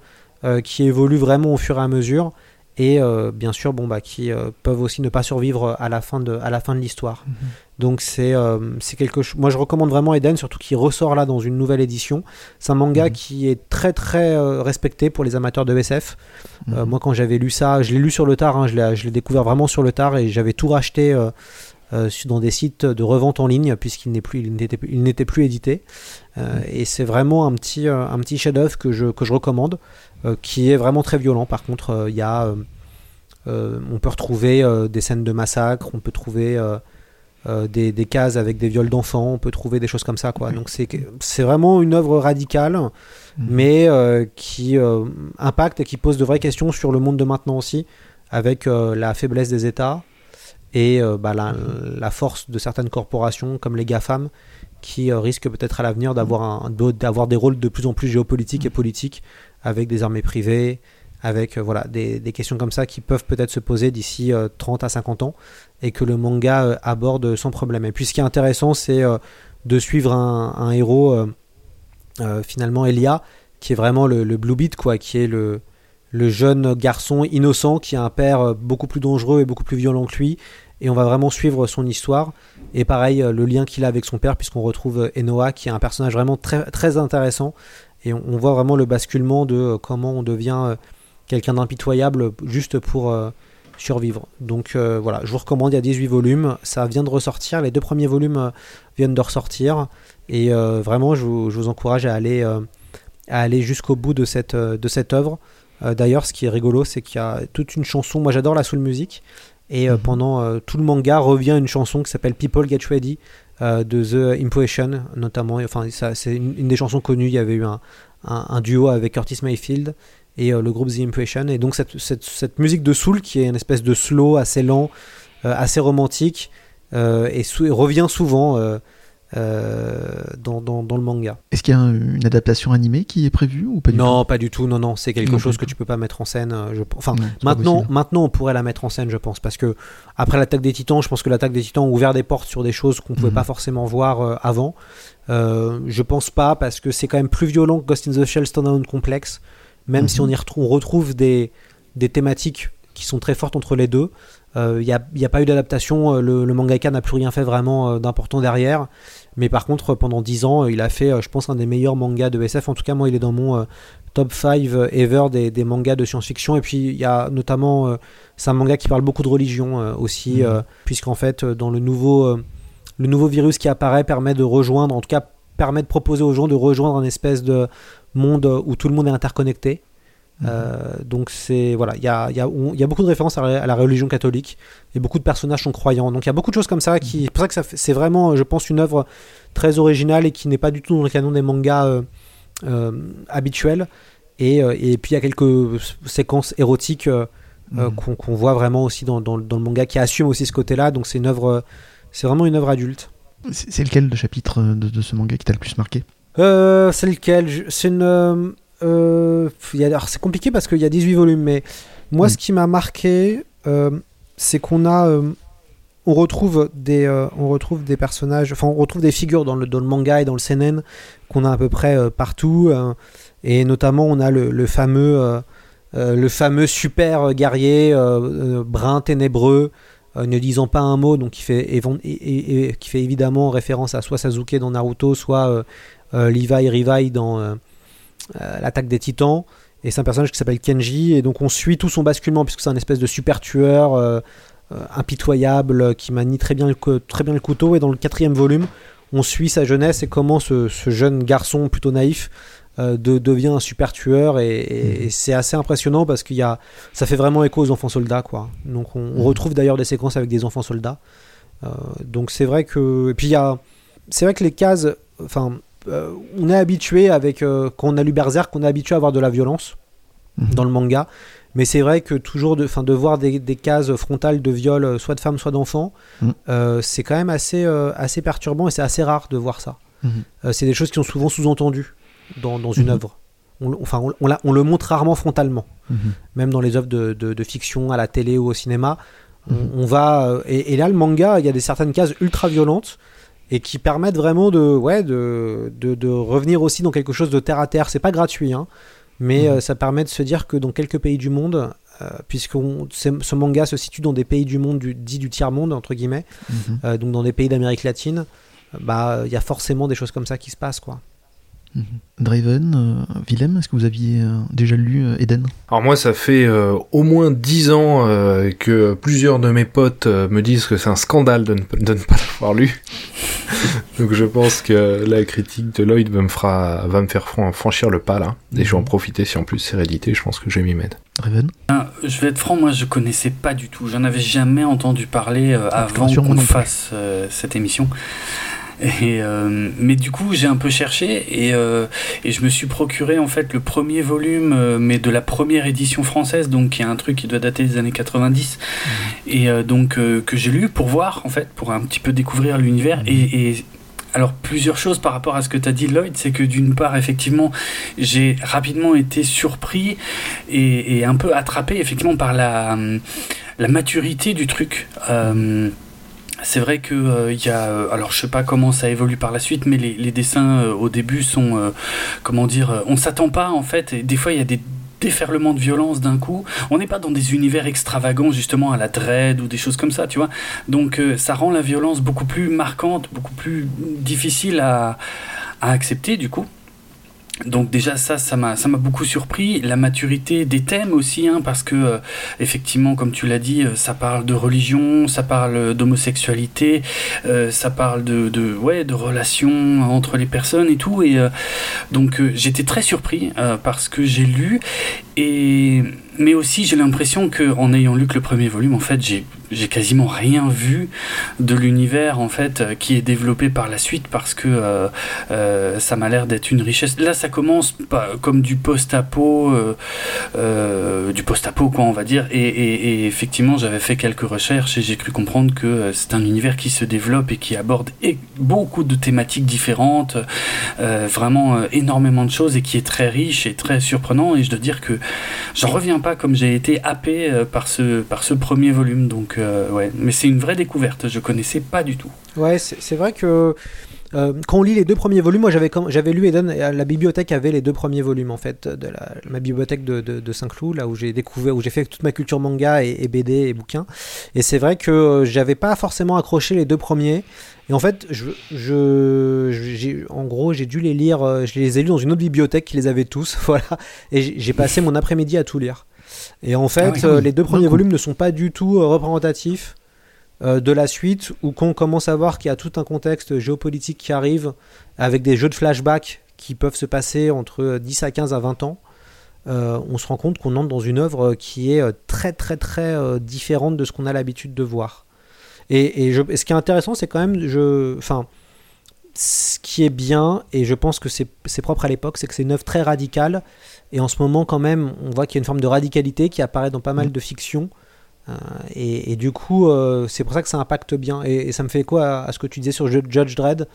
qui évoluent vraiment au fur et à mesure et bien sûr bon bah qui peuvent aussi ne pas survivre à la fin de à la fin de l'histoire. Mhm. Donc c'est euh, quelque chose. Moi je recommande vraiment Eden, surtout qu'il ressort là dans une nouvelle édition. C'est un manga Mhm. qui est très très euh, respecté pour les amateurs de SF. Euh, Mhm. moi quand j'avais lu ça, je l'ai lu sur le tard, hein, je l'ai découvert vraiment sur le tard et j'avais tout racheté. dans des sites de revente en ligne puisqu'il plus il n'était n'était plus édité Euh, et c'est vraiment un petit un petit chef d'œuvre que je que je recommande qui est vraiment très violent par contre il y a on peut retrouver des scènes de massacre on peut trouver euh, des, des cases avec des viols d'enfants on peut trouver des choses comme ça quoi. Donc c'est vraiment une œuvre radicale Mhm. mais euh, qui euh, impacte et qui pose de vraies questions sur le monde de maintenant aussi avec la faiblesse des États et bah, la, la force de certaines corporations comme les GAFAM qui risquent peut-être à l'avenir d'avoir des rôles de plus en plus géopolitiques et politiques avec des armées privées, avec euh, voilà des, des questions comme ça qui peuvent peut-être se poser d'ici euh, 30 à 50 ans et que le manga euh, aborde sans problème. Et puis ce qui est intéressant, c'est euh, de suivre un, héros, euh, finalement Elia, qui est vraiment le, le Blue Beat, quoi, qui est le, jeune garçon innocent qui a un père beaucoup plus dangereux et beaucoup plus violent que lui. Et on va vraiment suivre son histoire. Et pareil, le lien qu'il a avec son père, puisqu'on retrouve Enoa, qui est un personnage vraiment très, très intéressant. Et on, voit vraiment le basculement de comment on devient quelqu'un d'impitoyable juste pour survivre. Donc euh, voilà, je vous recommande, il y a 18 volumes. Ça vient de ressortir. Les deux premiers volumes euh, viennent de ressortir. Et euh, vraiment, je vous, je vous encourage à aller, euh, à aller jusqu'au bout de cette, de cette œuvre. D'ailleurs, ce qui est rigolo, c'est qu'il y a toute une chanson. Moi, j'adore la soul music. Et Mhm. pendant tout le manga revient une chanson qui s'appelle People Get Ready de The Impression, notamment. Enfin, c'est une, une des chansons connues. Il y avait eu un, un, un duo avec Curtis Mayfield et euh, le groupe The Impression. Et donc, cette, cette, cette musique de soul qui est une espèce de slow assez lent, euh, assez romantique, euh, et, sou- et revient souvent euh, euh, dans, dans, dans le manga. Est-ce qu'il y a un- une adaptation animée qui est prévue ou pas du non, pas du tout. Non, non, c'est quelque Non, chose que tu peux pas mettre en scène. euh, Je, enfin, maintenant, maintenant, on pourrait la mettre en scène, je pense, parce que après l'attaque des Titans, je pense que l'attaque des Titans a ouvert des portes sur des choses qu'on pouvait Mhm. pas forcément voir euh, avant. Euh, je pense pas parce que c'est quand même plus violent que Ghost in the Shell Standalone Complex, même si Mhm. on y retrouve, on retrouve des, des thématiques qui sont très fortes entre les deux. Il n'y a, pas eu d'adaptation, euh, le, le mangaka n'a plus rien fait vraiment euh, d'important derrière. Mais par contre, pendant 10 ans, euh, il a fait, euh, je pense, un des meilleurs mangas de SF. En tout cas, moi, il est dans mon euh, top 5 ever des, des mangas de science-fiction. Et puis, il y a notamment, euh, c'est un manga qui parle beaucoup de religion euh, aussi, Mhm. euh, puisqu'en fait, euh, dans le nouveau, euh, le nouveau virus qui apparaît permet de rejoindre, en tout cas, permet de proposer aux gens de rejoindre un espèce de monde où tout le monde est interconnecté. Mhm. Euh, donc c'est voilà, il y a, y, a, y a beaucoup de références à, la- à la religion catholique et beaucoup de personnages sont croyants. Donc il y a beaucoup de choses comme ça qui, c'est pour ça que c'est vraiment, je pense, une œuvre très originale et qui n'est pas du tout dans le canon des mangas euh, euh, habituels. Et, et puis il y a quelques séquences érotiques euh, Mhm. qu'on voit vraiment aussi dans, dans- dans le manga qui assume aussi ce côté-là. Donc c'est une œuvre, c'est vraiment une œuvre adulte. C'est lequel le chapitre de, de ce manga qui t'a le plus marqué? Euh, c'est lequel C'est une. euh, euh, c'est compliqué parce qu'il y a 18 volumes, mais moi, Mm. ce qui m'a marqué, euh, c'est qu'on a. on, retrouve des, on retrouve des personnages. Enfin, on retrouve des figures dans le, dans le manga et dans le seinen qu'on a à peu près partout. et notamment, on a le, le fameux. euh, le fameux super guerrier euh, euh, brun ténébreux ne disant pas un mot donc qui fait, et- et- et- qui fait évidemment référence à soit Sasuke dans Naruto soit Levi Rivai dans euh, euh, l'attaque des titans. Et c'est un personnage qui s'appelle Kenji. Et donc on suit tout son basculement puisque c'est un espèce de super tueur euh, euh, impitoyable euh, qui manie très bien, le, très bien le couteau. Et dans le quatrième volume on suit sa jeunesse et comment ce, ce jeune garçon plutôt naïf euh, de- devient un super tueur. Et, et- et c'est assez impressionnant parce qu'il y a ça fait vraiment écho aux enfants soldats quoi. Donc on, on Mhm. retrouve d'ailleurs des séquences avec des enfants soldats. Euh, donc c'est vrai que et puis il y a c'est vrai que les cases enfin euh, on est habitué avec euh, quand on a lu Berserk on est habitué à avoir de la violence Mhm. dans le manga mais c'est vrai que toujours de, fin, de voir des, des cases frontales de viol euh, soit de femmes soit d'enfants Mhm. euh, c'est quand même assez, assez perturbant et c'est assez rare de voir ça Mhm. C'est des choses qui sont souvent sous-entendues dans, dans une œuvre on, enfin on, on la- on le montre rarement frontalement même dans les œuvres de, de- de fiction à la télé ou au cinéma. On, va et, et là le manga, il y a des certaines cases ultra violentes et qui permettent vraiment de ouais de, de, de revenir aussi dans quelque chose de terre à terre. C'est pas gratuit, hein, mais Mhm. euh, ça permet de se dire que dans quelques pays du monde, euh, puisque ce manga se situe dans des pays du monde du, dit du tiers monde entre guillemets, Mhm. euh, donc dans des pays d'Amérique latine. Bah, il y a forcément des choses comme ça qui se passent, quoi. Mhm. Draven, euh, Willem, est-ce que vous aviez euh, déjà lu euh, Eden? Alors moi, ça fait euh, au moins dix ans euh, que plusieurs de mes potes euh, me disent que c'est un scandale de ne, de ne pas l'avoir lu. Donc je pense que la critique de Lloyd va me, fera, va me faire fran- franchir le pas là. Et je vais en profiter si en plus c'est réédité, je pense que je vais m'y mettre. Draven? Ah, je vais être franc, moi je connaissais pas du tout. J'en avais jamais entendu parler avant qu'on fasse euh, cette émission. Et, euh, mais du coup, j'ai un peu cherché et, euh, et je me suis procuré en fait le premier volume, euh, mais de la première édition française, donc qui est un truc qui doit dater des années 90, et euh, donc que j'ai lu pour voir en fait, pour un petit peu découvrir l'univers. Et, et alors plusieurs choses par rapport à ce que tu as dit Lloyd, c'est que d'une part effectivement j'ai rapidement été surpris et, et un peu attrapé effectivement par la, hum, la maturité du truc. Euh, c'est vrai que euh, il y a, euh, alors je sais pas comment ça évolue par la suite, mais les, dessins euh, au début sont, comment dire, on s'attend pas en fait, et des fois il y a des déferlements de violence d'un coup. On n'est pas dans des univers extravagants justement à la dread ou des choses comme ça, tu vois. Donc ça rend la violence beaucoup plus marquante, beaucoup plus difficile à accepter du coup. Donc déjà ça, ça m'a, beaucoup surpris. La maturité des thèmes aussi, hein, parce que euh, effectivement, comme tu l'as dit, euh, ça parle de religion, ça parle d'homosexualité, euh, ça parle de, relations entre les personnes et tout. Et donc j'étais très surpris parce que j'ai lu et mais aussi j'ai l'impression que en ayant lu que le premier volume, en fait, j'ai quasiment rien vu de l'univers en fait euh, qui est développé par la suite parce que euh, euh, ça m'a l'air d'être une richesse. Là, ça commence pas comme du post-apo, du post-apo quoi, on va dire. Et, et- effectivement, j'avais fait quelques recherches et j'ai cru comprendre que c'est un univers qui se développe et qui aborde beaucoup de thématiques différentes, vraiment énormément de choses et qui est très riche et très surprenant. Et je dois dire que j'en reviens pas comme j'ai été happé euh, par ce par ce premier volume. Donc euh, ouais, mais c'est une vraie découverte. Je connaissais pas du tout. Ouais, c'est vrai que euh, quand on lit les deux premiers volumes, moi j'avais j'avais lu Eden, et, la bibliothèque avait les deux premiers volumes en fait, de la, ma bibliothèque de, de, Saint-Cloud, là où j'ai découvert, où j'ai fait toute ma culture manga et, et BD et bouquins. Et c'est vrai que j'avais pas forcément accroché les deux premiers. Et en fait, je, je, j'ai- en gros, j'ai dû les lire, euh, je les ai lus dans une autre bibliothèque qui les avait tous, voilà. Et j'ai passé mon après-midi à tout lire. Et en fait, Ah oui. euh, les deux premiers volumes ne sont pas du tout euh, représentatifs euh, de la suite, où qu'on commence à voir qu'il y a tout un contexte géopolitique qui arrive, avec des jeux de flashback qui peuvent se passer entre euh, 10 à 15 à 20 ans, on se rend compte qu'on entre dans une œuvre qui est très très très différente de ce qu'on a l'habitude de voir. Et, et je- et ce qui est intéressant, c'est quand même, je, enfin, ce qui est bien, et je pense que c'est propre à l'époque, c'est que c'est une œuvre très radicale. Et en ce moment, quand même, on voit qu'il y a une forme de radicalité qui apparaît dans pas mal de fictions. Euh, et, et du coup, euh, c'est pour ça que ça impacte bien. Et, et ça me fait quoi à, à ce que tu disais sur Ju- Judge Dredd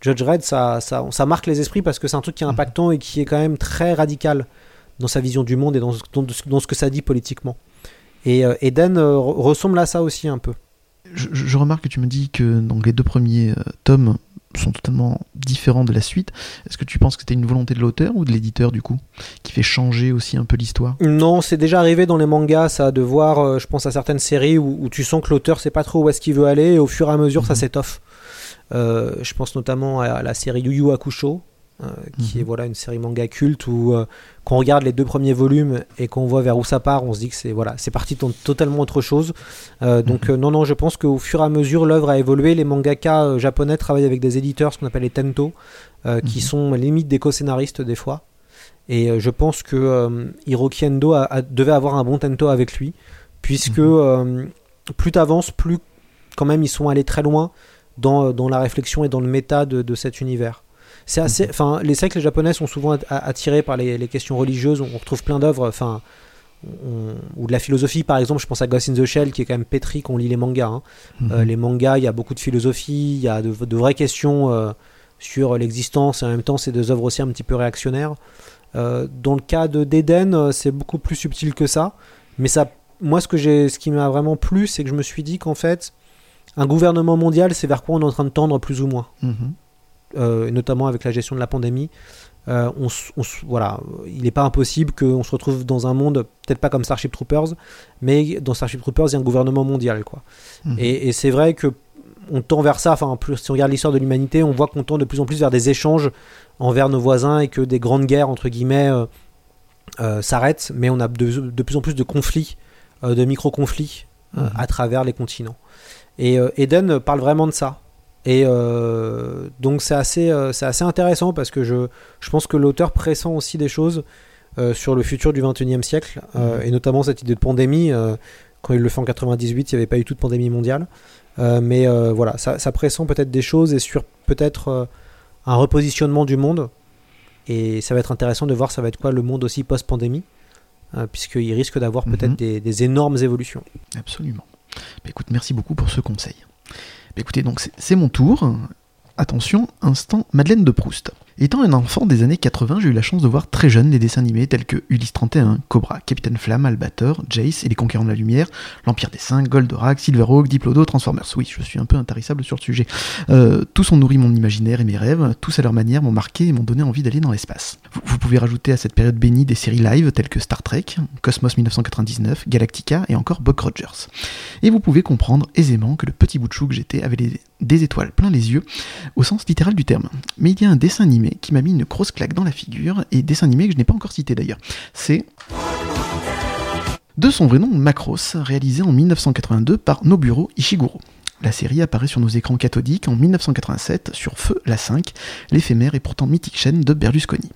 Judge Dredd, ça, ça, ça marque les esprits parce que c'est un truc qui est impactant et qui est quand même très radical dans sa vision du monde et dans, ce- dans, dans ce que ça dit politiquement. Et euh, Eden euh, re- ressemble à ça aussi un peu. Je, je remarque que tu me dis que donc, les deux premiers euh, tomes sont totalement différents de la suite. Est-ce que tu penses que c'était une volonté de l'auteur ou de l'éditeur du coup qui fait changer aussi un peu l'histoire? Non, c'est déjà arrivé dans les mangas, ça, de voir, euh, je pense à certaines séries où, où tu sens que l'auteur sait pas trop où est-ce qu'il veut aller, et au fur et à mesure, ça Mhm. s'étoffe. Euh, je pense notamment à la série Yu Yu Hakusho, qui Mhm. est voilà une série manga culte où euh, quand on regarde les deux premiers volumes et qu'on voit vers où ça part, on se dit que c'est voilà, c'est parti dans totalement autre chose. Euh, donc euh, non, non, je pense qu'au fur et à mesure, l'œuvre a évolué. Les mangaka euh, japonais travaillent avec des éditeurs, ce qu'on appelle les tento, euh, qui Mhm. sont limite des co-scénaristes des fois. Et euh, je pense que euh, Hiroki Endo a- a- devait avoir un bon tento avec lui, puisque Mhm. euh, plus t'avances, plus quand même ils sont allés très loin dans, dans la réflexion et dans le méta de, de cet univers. C'est assez, Mhm. enfin, les siècles japonais sont souvent at- attirés par les, les questions religieuses. On retrouve plein d'œuvres, enfin, on- ou de la philosophie, par exemple. Je pense à Ghost in the Shell, qui est quand même pétri quand on lit les mangas. hein. Euh, les mangas, il y a beaucoup de philosophie, il y a de, de vraies questions euh, sur l'existence, et en même temps, c'est des œuvres aussi un petit peu réactionnaires. Euh, dans le cas de d'Eden, c'est beaucoup plus subtil que ça. Mais ça, moi, ce, que j'ai, ce qui m'a vraiment plu, c'est que je me suis dit qu'en fait, un gouvernement mondial, c'est vers quoi on est en train de tendre plus ou moins, Mhm. Euh, notamment avec la gestion de la pandémie. euh, on, voilà, il n'est pas impossible qu'on se retrouve dans un monde, peut-être pas comme Starship Troopers, mais dans Starship Troopers, il y a un gouvernement mondial. Quoi. Mhm. Et, et c'est vrai que on tend vers ça, enfin, plus, si on regarde l'histoire de l'humanité, on voit qu'on tend de plus en plus vers des échanges envers nos voisins et que des grandes guerres, entre guillemets, euh, s'arrêtent, mais on a de, de plus en plus de conflits, de micro-conflits Mhm. à travers les continents. Et Eden parle vraiment de ça. Et euh, donc c'est assez, euh, c'est assez intéressant parce que je, je pense que l'auteur pressent aussi des choses euh, sur le futur du 21e siècle, Mhm. et notamment cette idée de pandémie. quand il le fait en 98, il n'y avait pas eu toute pandémie mondiale. Mais voilà, ça, ça pressent peut-être des choses et sur peut-être un repositionnement du monde. Et ça va être intéressant de voir ça va être quoi le monde aussi post-pandémie, puisqu'il risque d'avoir peut-être Mhm. des, des énormes évolutions. Absolument. Bah, écoute, merci beaucoup pour ce conseil. Écoutez, donc c'est mon tour. Attention, instant Madeleine de Proust. Étant un enfant des années 80, j'ai eu la chance de voir très jeune les dessins animés tels que Ulysse 31, Cobra, Capitaine Flamme, Albator, Jace et les Conquérants de la Lumière, L'Empire des Saints, Goldorak, Silverhawk, Diplodo, Transformers. Oui, je suis un peu intarissable sur le sujet. Euh, tous ont nourri mon imaginaire et mes rêves, tous à leur manière m'ont marqué et m'ont donné envie d'aller dans l'espace. Vous, pouvez rajouter à cette période bénie des séries live telles que Star Trek, Cosmos 1999, Galactica et encore Buck Rogers. Et vous pouvez comprendre aisément que le petit bout de chou que j'étais avait des étoiles plein les yeux, au sens littéral du terme. Mais il y a un dessin animé qui m'a mis une grosse claque dans la figure, et dessin animé que je n'ai pas encore cité d'ailleurs. C'est de son vrai nom Macross, réalisé en 1982 par Noburo Ishiguro. La série apparaît sur nos écrans cathodiques en 1987 sur Feu la 5, l'éphémère et pourtant mythique chaîne de Berlusconi.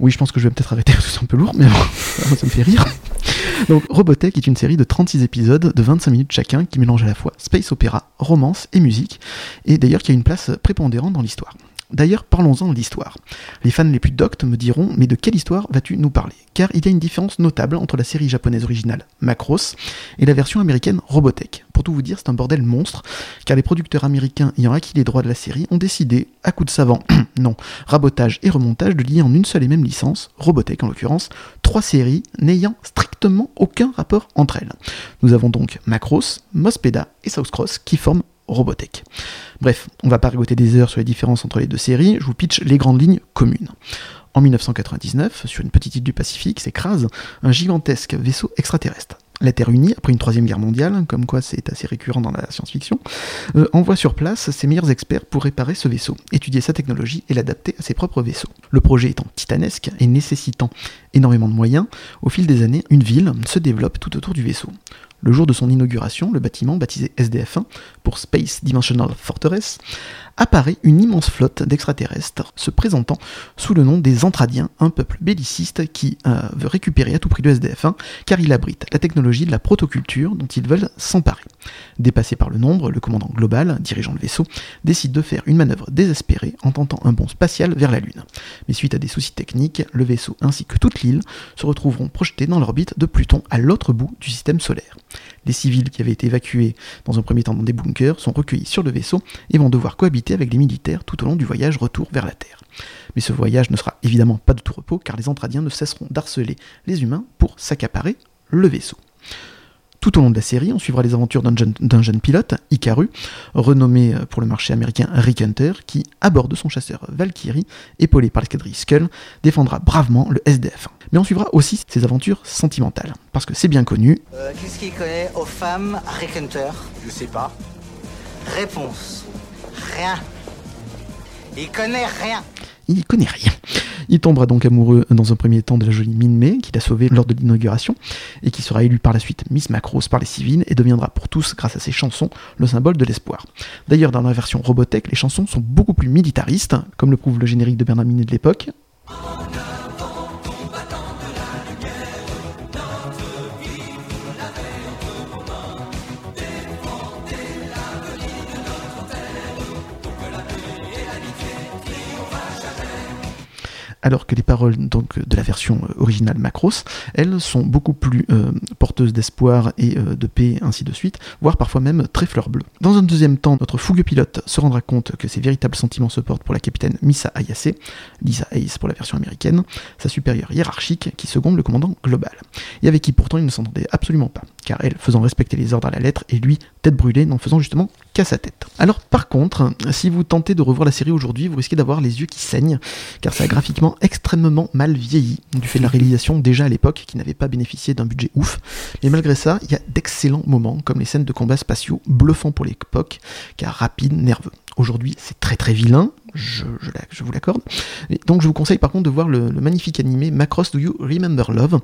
Oui, je pense que je vais peut-être arrêter parce que c'est un peu lourd, mais bon, ça me fait rire. Donc, Robotech est une série de 36 épisodes de 25 minutes chacun qui mélange à la fois space opéra, romance et musique, et d'ailleurs qui a une place prépondérante dans l'histoire. D'ailleurs, parlons-en de l'histoire. Les fans les plus doctes me diront, mais de quelle histoire vas-tu nous parler? Car il y a une différence notable entre la série japonaise originale Macross et la version américaine Robotech. Pour tout vous dire, c'est un bordel monstre, car les producteurs américains ayant acquis les droits de la série ont décidé, à coup de savant, non, rabotage et remontage, de lier en une seule et même licence, Robotech en l'occurrence, trois séries n'ayant strictement aucun rapport entre elles. Nous avons donc Macross, Mospeda et South Cross qui forment Robotech. Bref, on va pas rigoter des heures sur les différences entre les deux séries, je vous pitch les grandes lignes communes. En 1999, sur une petite île du Pacifique, s'écrase un gigantesque vaisseau extraterrestre. La Terre unie, après une troisième guerre mondiale, comme quoi c'est assez récurrent dans la science-fiction, euh, envoie sur place ses meilleurs experts pour réparer ce vaisseau, étudier sa technologie et l'adapter à ses propres vaisseaux. Le projet étant titanesque et nécessitant énormément de moyens, au fil des années, une ville se développe tout autour du vaisseau. Le jour de son inauguration, le bâtiment, baptisé SDF-1 pour Space Dimensional Fortress, apparaît une immense flotte d'extraterrestres se présentant sous le nom des Antradiens, un peuple belliciste qui euh, veut récupérer à tout prix le SDF-1 car il abrite la technologie de la protoculture dont ils veulent s'emparer. Dépassé par le nombre, le commandant global, dirigeant le vaisseau, décide de faire une manœuvre désespérée en tentant un bond spatial vers la Lune. Mais suite à des soucis techniques, le vaisseau ainsi que toute l'île se retrouveront projetés dans l'orbite de Pluton à l'autre bout du système solaire. Les civils qui avaient été évacués dans un premier temps dans des bunkers sont recueillis sur le vaisseau et vont devoir cohabiter avec les militaires tout au long du voyage retour vers la Terre. Mais ce voyage ne sera évidemment pas de tout repos car les Antradiens ne cesseront d'harceler les humains pour s'accaparer le vaisseau. Tout au long de la série, on suivra les aventures d'un jeune, pilote, Ikaru, renommé euh, pour le marché américain Rick Hunter, qui, à bord de son chasseur Valkyrie, épaulé par l'escadrille Skull, défendra bravement le SDF. Mais on suivra aussi ses aventures sentimentales, parce que c'est bien connu, Euh, Qu'est-ce qu'il connaît aux femmes Rick Hunter? Je sais pas. Réponse. Rien. Il connaît rien. il n'y connaît rien. Il tombera donc amoureux dans un premier temps de la jolie Min May, qu'il a sauvée lors de l'inauguration, et qui sera élue par la suite Miss Macross par les civils, et deviendra pour tous, grâce à ses chansons, le symbole de l'espoir. D'ailleurs, dans la version Robotech, les chansons sont beaucoup plus militaristes, comme le prouve le générique de Bernard Minet de l'époque. Alors que les paroles donc de la version euh, originale Macross, elles sont beaucoup plus euh, porteuses d'espoir et euh, de paix, ainsi de suite, voire parfois même très fleur bleue. Dans un deuxième temps, notre fougueux pilote se rendra compte que ses véritables sentiments se portent pour la capitaine Misa Ayase, Lisa Hayes pour la version américaine, sa supérieure hiérarchique qui seconde le commandant global, et avec qui pourtant il ne s'entendait absolument pas, car elle faisant respecter les ordres à la lettre et lui tête brûlée n'en faisant justement qu'à sa tête. Alors par contre, si vous tentez de revoir la série aujourd'hui, vous risquez d'avoir les yeux qui saignent, car ça a graphiquement extrêmement mal vieilli, du fait de la réalisation déjà à l'époque qui n'avait pas bénéficié d'un budget ouf. Mais malgré ça, il y a d'excellents moments, comme les scènes de combats spatiaux, bluffants pour l'époque, car rapides, nerveux. Aujourd'hui, c'est très très vilain, je, vous l'accorde. Donc je vous conseille par contre de voir le, le magnifique animé Macross Do You Remember Love,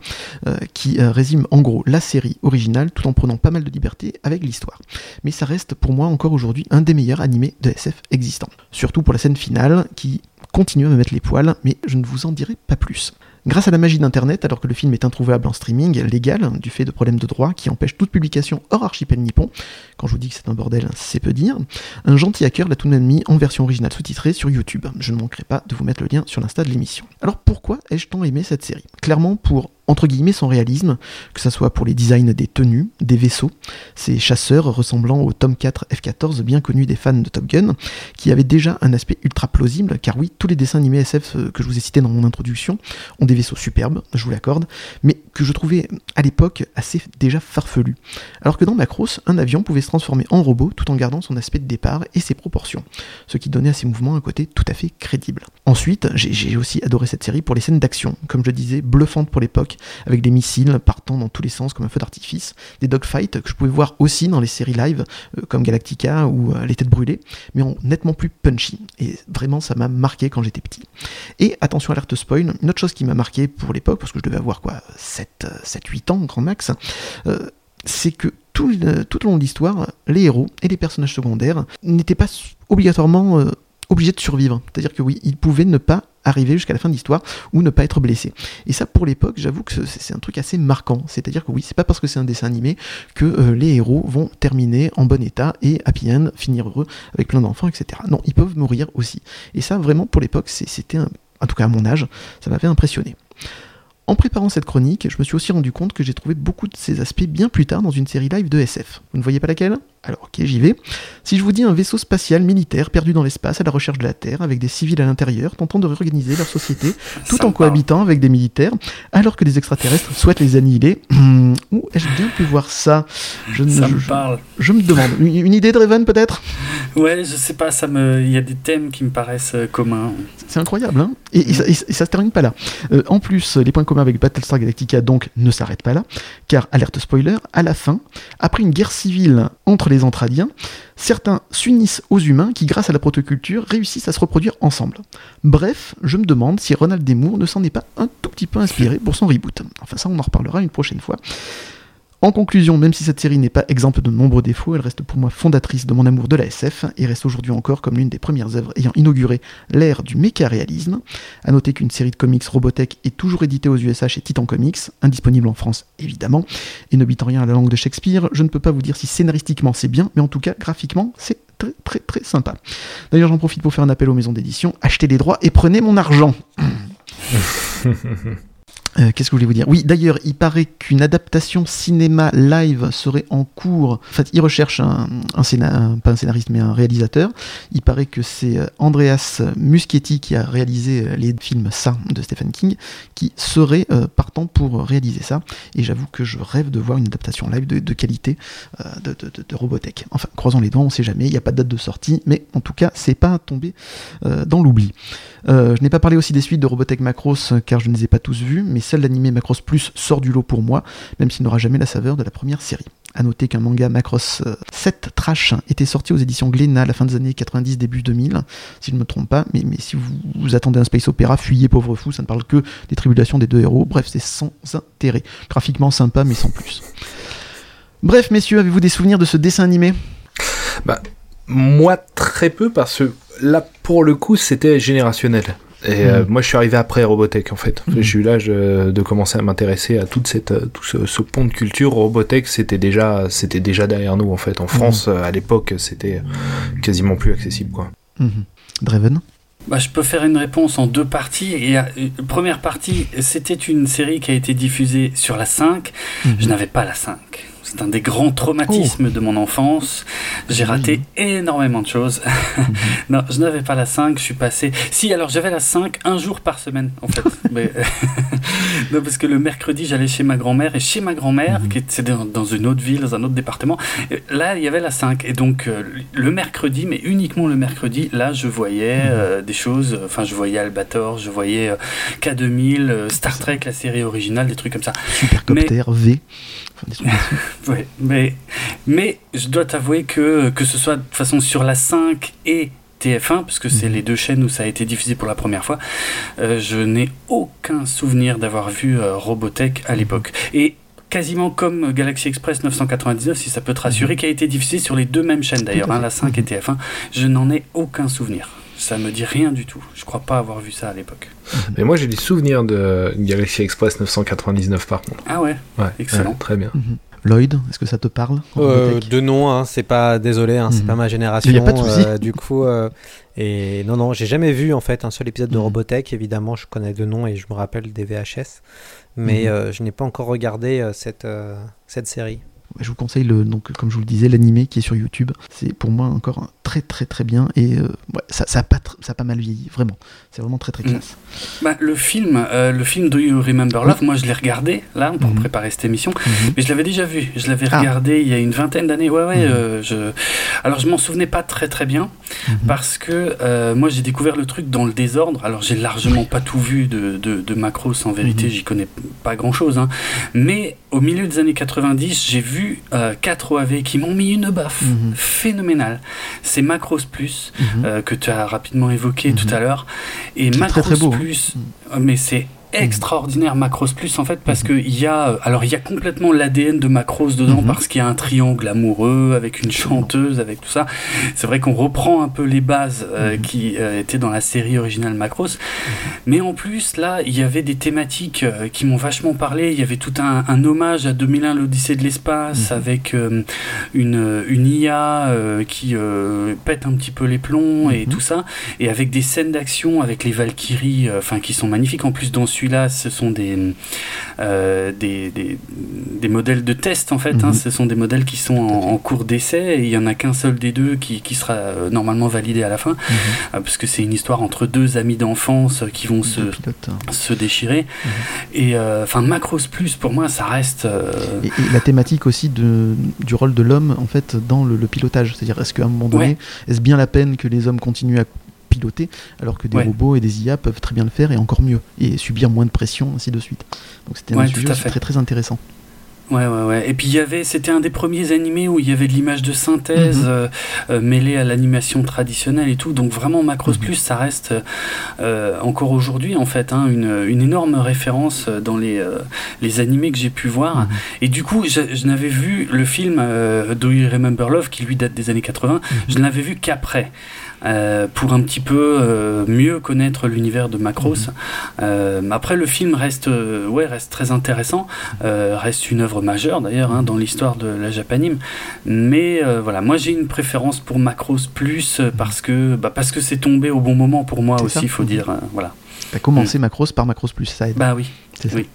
euh, qui euh, résume en gros la série originale tout en prenant pas mal de liberté avec l'histoire. Mais ça reste pour moi encore aujourd'hui un des meilleurs animés de SF existants. Surtout pour la scène finale qui continue à me mettre les poils, mais je ne vous en dirai pas plus. Grâce à la magie d'Internet, alors que le film est introuvable en streaming légal, du fait de problèmes de droit qui empêchent toute publication hors archipel nippon, quand je vous dis que c'est un bordel, c'est peu dire, un gentil hacker l'a tout de même mis en version originale sous-titrée sur YouTube. Je ne manquerai pas de vous mettre le lien sur l'insta de l'émission. Alors pourquoi ai-je tant aimé cette série? Clairement pour entre guillemets son réalisme, que ce soit pour les designs des tenues, des vaisseaux, ces chasseurs ressemblant au Tom 4 F-14 bien connus des fans de Top Gun, qui avaient déjà un aspect ultra plausible, car oui, tous les dessins animés SF euh, que je vous ai cités dans mon introduction ont des vaisseaux superbes, je vous l'accorde, mais que je trouvais à l'époque assez déjà farfelus. Alors que dans Macross, un avion pouvait se transformer en robot tout en gardant son aspect de départ et ses proportions, ce qui donnait à ses mouvements un côté tout à fait crédible. Ensuite, j'ai- aussi adoré cette série pour les scènes d'action, comme je disais, bluffantes pour l'époque, avec des missiles partant dans tous les sens comme un feu d'artifice, des dogfights que je pouvais voir aussi dans les séries live euh, comme Galactica ou euh, Les Têtes Brûlées, mais en nettement plus punchy. Et vraiment, ça m'a marqué quand j'étais petit. Et attention, alerte spoil, une autre chose qui m'a marqué pour l'époque, parce que je devais avoir quoi, 7, 7-8 ans, grand max, euh, c'est que tout, tout au long de l'histoire, les héros et les personnages secondaires n'étaient pas obligatoirement obligés de survivre. C'est-à-dire que oui, ils pouvaient ne pas arriver jusqu'à la fin de l'histoire ou ne pas être blessés. Et ça, pour l'époque, j'avoue que c'est un truc assez marquant. C'est-à-dire que oui, c'est pas parce que c'est un dessin animé que euh, les héros vont terminer en bon état et happy end, finir heureux avec plein d'enfants, etc. Non, ils peuvent mourir aussi. Et ça, vraiment, pour l'époque, c'était, en tout cas à mon âge, ça m'avait impressionné. En préparant cette chronique, je me suis aussi rendu compte que j'ai trouvé beaucoup de ces aspects bien plus tard dans une série live de SF. Vous ne voyez pas laquelle? Alors ok, j'y vais. Si je vous dis un vaisseau spatial militaire perdu dans l'espace à la recherche de la Terre, avec des civils à l'intérieur tentant de réorganiser leur société, tout en cohabitant avec des militaires, alors que les extraterrestres souhaitent les annihiler, hum, où ai-je bien pu voir ça? Je, Ça je- me parle. je me demande. Une, une idée de Raven peut-être? Ouais, je sais pas, ça me, il y a des thèmes qui me paraissent euh, communs. C'est incroyable, hein et, et ça, et et ça se termine pas là. Euh, en plus, les points communs avec Battlestar Galactica donc ne s'arrêtent pas là, car alerte spoiler, à la fin, après une guerre civile entre les Entradiens, certains s'unissent aux humains qui, grâce à la protoculture, réussissent à se reproduire ensemble. Bref, je me demande si Ronald Desmours ne s'en est pas un tout petit peu inspiré pour son reboot. Enfin, ça, on en reparlera une prochaine fois. En conclusion, même si cette série n'est pas exempte de nombreux défauts, elle reste pour moi fondatrice de mon amour de la SF et reste aujourd'hui encore comme l'une des premières œuvres ayant inauguré l'ère du méca-réalisme. À noter qu'une série de comics Robotech est toujours éditée aux USA chez Titan Comics, indisponible en France évidemment, et n'obitant rien à la langue de Shakespeare, je ne peux pas vous dire si scénaristiquement c'est bien, mais en tout cas graphiquement c'est très très très sympa. D'ailleurs j'en profite pour faire un appel aux maisons d'édition, achetez les droits et prenez mon argent. Euh, Qu'est-ce que je voulais vous dire? Oui, d'ailleurs, il paraît qu'une adaptation cinéma live serait en cours. En fait, il recherche un, un, un- pas un scénariste, mais un réalisateur. Il paraît que c'est euh, Andreas Muschietti qui a réalisé euh, les films Ça de Stephen King, qui serait partant pour réaliser ça. Et j'avoue que je rêve de voir une adaptation live de, qualité de, Robotech. Enfin, croisons les doigts, on sait jamais. Il n'y a pas de date de sortie, mais en tout cas, c'est pas tombé dans l'oubli. Euh, je n'ai pas parlé aussi des suites de Robotech Macross euh, car je ne les ai pas tous vus, mais celle d'animé Macross Plus sort du lot pour moi, même s'il n'aura jamais la saveur de la première série. A noter qu'un manga Macross euh, 7 Trash était sorti aux éditions Glénat à la fin des années 90, début 2000, si je ne me trompe pas, mais, si vous, attendez un space opéra, fuyez pauvre fou, ça ne parle que des tribulations des deux héros, bref, c'est sans intérêt. Graphiquement sympa, mais sans plus. Bref, messieurs, avez-vous des souvenirs de ce dessin animé? Moi, très peu, parce que là, pour le coup, c'était générationnel. Et euh, Mhm. moi, je suis arrivé après Robotech, en fait. Mhm. J'ai eu l'âge euh, de commencer à m'intéresser à toute cette, euh, tout ce, ce pont de culture. Robotech, c'était déjà, c'était déjà derrière nous, en fait. En France, euh, à l'époque, c'était quasiment plus accessible, quoi. Mhm. Draven Bah, je peux faire une réponse en deux parties. Et, euh, première partie, c'était une série qui a été diffusée sur la 5. Mhm. Je n'avais pas la 5. C'est un des grands traumatismes de mon enfance. J'ai raté énormément de choses. non, je n'avais pas la 5, je suis passé. Si, alors j'avais la 5 un jour par semaine, en fait. Mais... non, parce que le mercredi, j'allais chez ma grand-mère, et chez ma grand-mère, qui était dans, dans une autre ville, dans un autre département, et là, il y avait la 5. Et donc, euh, le mercredi, mais uniquement le mercredi, là, je voyais euh, des choses. Enfin, je voyais Albator, je voyais euh, K2000, euh, Star Trek, la série originale, des trucs comme ça. Supercopter, V. Ouais, mais, mais je dois t'avouer que, que ce soit de façon sur la 5 et TF1, parce que c'est les deux chaînes où ça a été diffusé pour la première fois, euh, je n'ai aucun souvenir d'avoir vu euh, Robotech à l'époque. Et quasiment comme Galaxy Express 999, si ça peut te rassurer, qui a été diffusé sur les deux mêmes chaînes d'ailleurs, hein, la 5 et TF1, je n'en ai aucun souvenir. Ça me dit rien du tout. Je crois pas avoir vu ça à l'époque. Mais moi, j'ai des souvenirs de Galaxy Express 999 par contre. Ah ouais, Ouais, Excellent. ouais, très bien. Mhm. Lloyd, est-ce que ça te parle Euh, de nom, hein, c'est pas désolé, hein, c'est Mhm. pas ma génération. Il y a pas de souci. euh, du coup, euh, et non, non, j'ai jamais vu en fait un seul épisode de Mhm. Robotech. Évidemment, je connais de nom et je me rappelle des VHS, mais je n'ai pas encore regardé euh, cette euh, cette série. Je vous conseille, le, donc, comme je vous le disais, l'animé qui est sur YouTube. C'est pour moi encore très très très bien et euh, ouais, ça, ça, a pas, ça a pas mal vieilli, vraiment. C'est vraiment très très Mm. classe. Bah, le film, euh, le film Do You Remember Love, moi je l'ai regardé là pour Mhm. préparer cette émission, Mhm. mais je l'avais déjà vu. Je l'avais Ah. regardé il y a une vingtaine d'années. Ouais, ouais. Mhm. euh, je... Alors je m'en souvenais pas très très bien parce que moi j'ai découvert le truc dans le désordre. Alors j'ai largement pas tout vu de, de, de Macros en vérité, j'y connais pas grand chose. Hein. Mais au milieu des années 90, j'ai vu euh, 4 OAV qui m'ont mis une baffe phénoménale. C'est Macros Plus Mhm. euh, que tu as rapidement évoqué Mhm. tout à l'heure. Et Macros très, très beau, hein. Plus, euh, mais c'est extraordinaire Macros Plus en fait parce que il y a alors il y a complètement l'ADN de Macros dedans Mhm. parce qu'il y a un triangle amoureux avec une chanteuse avec tout ça c'est vrai qu'on reprend un peu les bases euh, Mhm. qui euh, étaient dans la série originale Macros mais en plus là il y avait des thématiques euh, qui m'ont vachement parlé il y avait tout un, un hommage à 2001 l'Odyssée de l'espace Mhm. avec une, une IA qui pète un petit peu les plombs et tout ça et avec des scènes d'action avec les Valkyries enfin qui sont magnifiques en plus dans celui-là ce sont des, euh, des, des, des modèles de test en fait hein. Mhm. ce sont des modèles qui sont en, cours d'essai il y en a qu'un seul des deux qui, qui sera euh, normalement validé à la fin Mhm. euh, parce que c'est une histoire entre deux amis d'enfance qui vont se, hein. se déchirer Mhm. et enfin Macros Plus pour moi ça reste Et, et la thématique aussi de, du rôle de l'homme en fait dans le, le pilotage. C'est-à-dire est-ce qu'à un moment donné, Ouais. est-ce bien la peine que les hommes continuent à piloter alors que des Ouais. robots et des IA peuvent très bien le faire et encore mieux et subir moins de pression ainsi de suite. Donc c'était un Ouais, sujet très très intéressant. Ouais, ouais, ouais. Et puis il y avait, c'était un des premiers animés où il y avait de l'image de synthèse Mhm. euh, euh, mêlée à l'animation traditionnelle et tout. Donc vraiment, Macros Mhm. Plus, ça reste euh, encore aujourd'hui en fait hein, une, une énorme référence dans les les animés que j'ai pu voir. Mhm. Et du coup, je, je n'avais vu le film Do You Remember Love qui lui date des années 80. Mhm. Je ne l'avais vu qu'après. euh, pour un petit peu euh, mieux connaître l'univers de Macros. Euh, après, le film reste, ouais, reste très intéressant, reste une œuvre majeure d'ailleurs hein, dans l'histoire de la Japanime. Mais euh, voilà, moi j'ai une préférence pour Macros plus euh, parce que bah, parce que c'est tombé au bon moment pour moi aussi, il faut dire. euh, voilà. T'as commencé Macros par Macros Plus, ça aide. Bah oui. C'est ça. oui.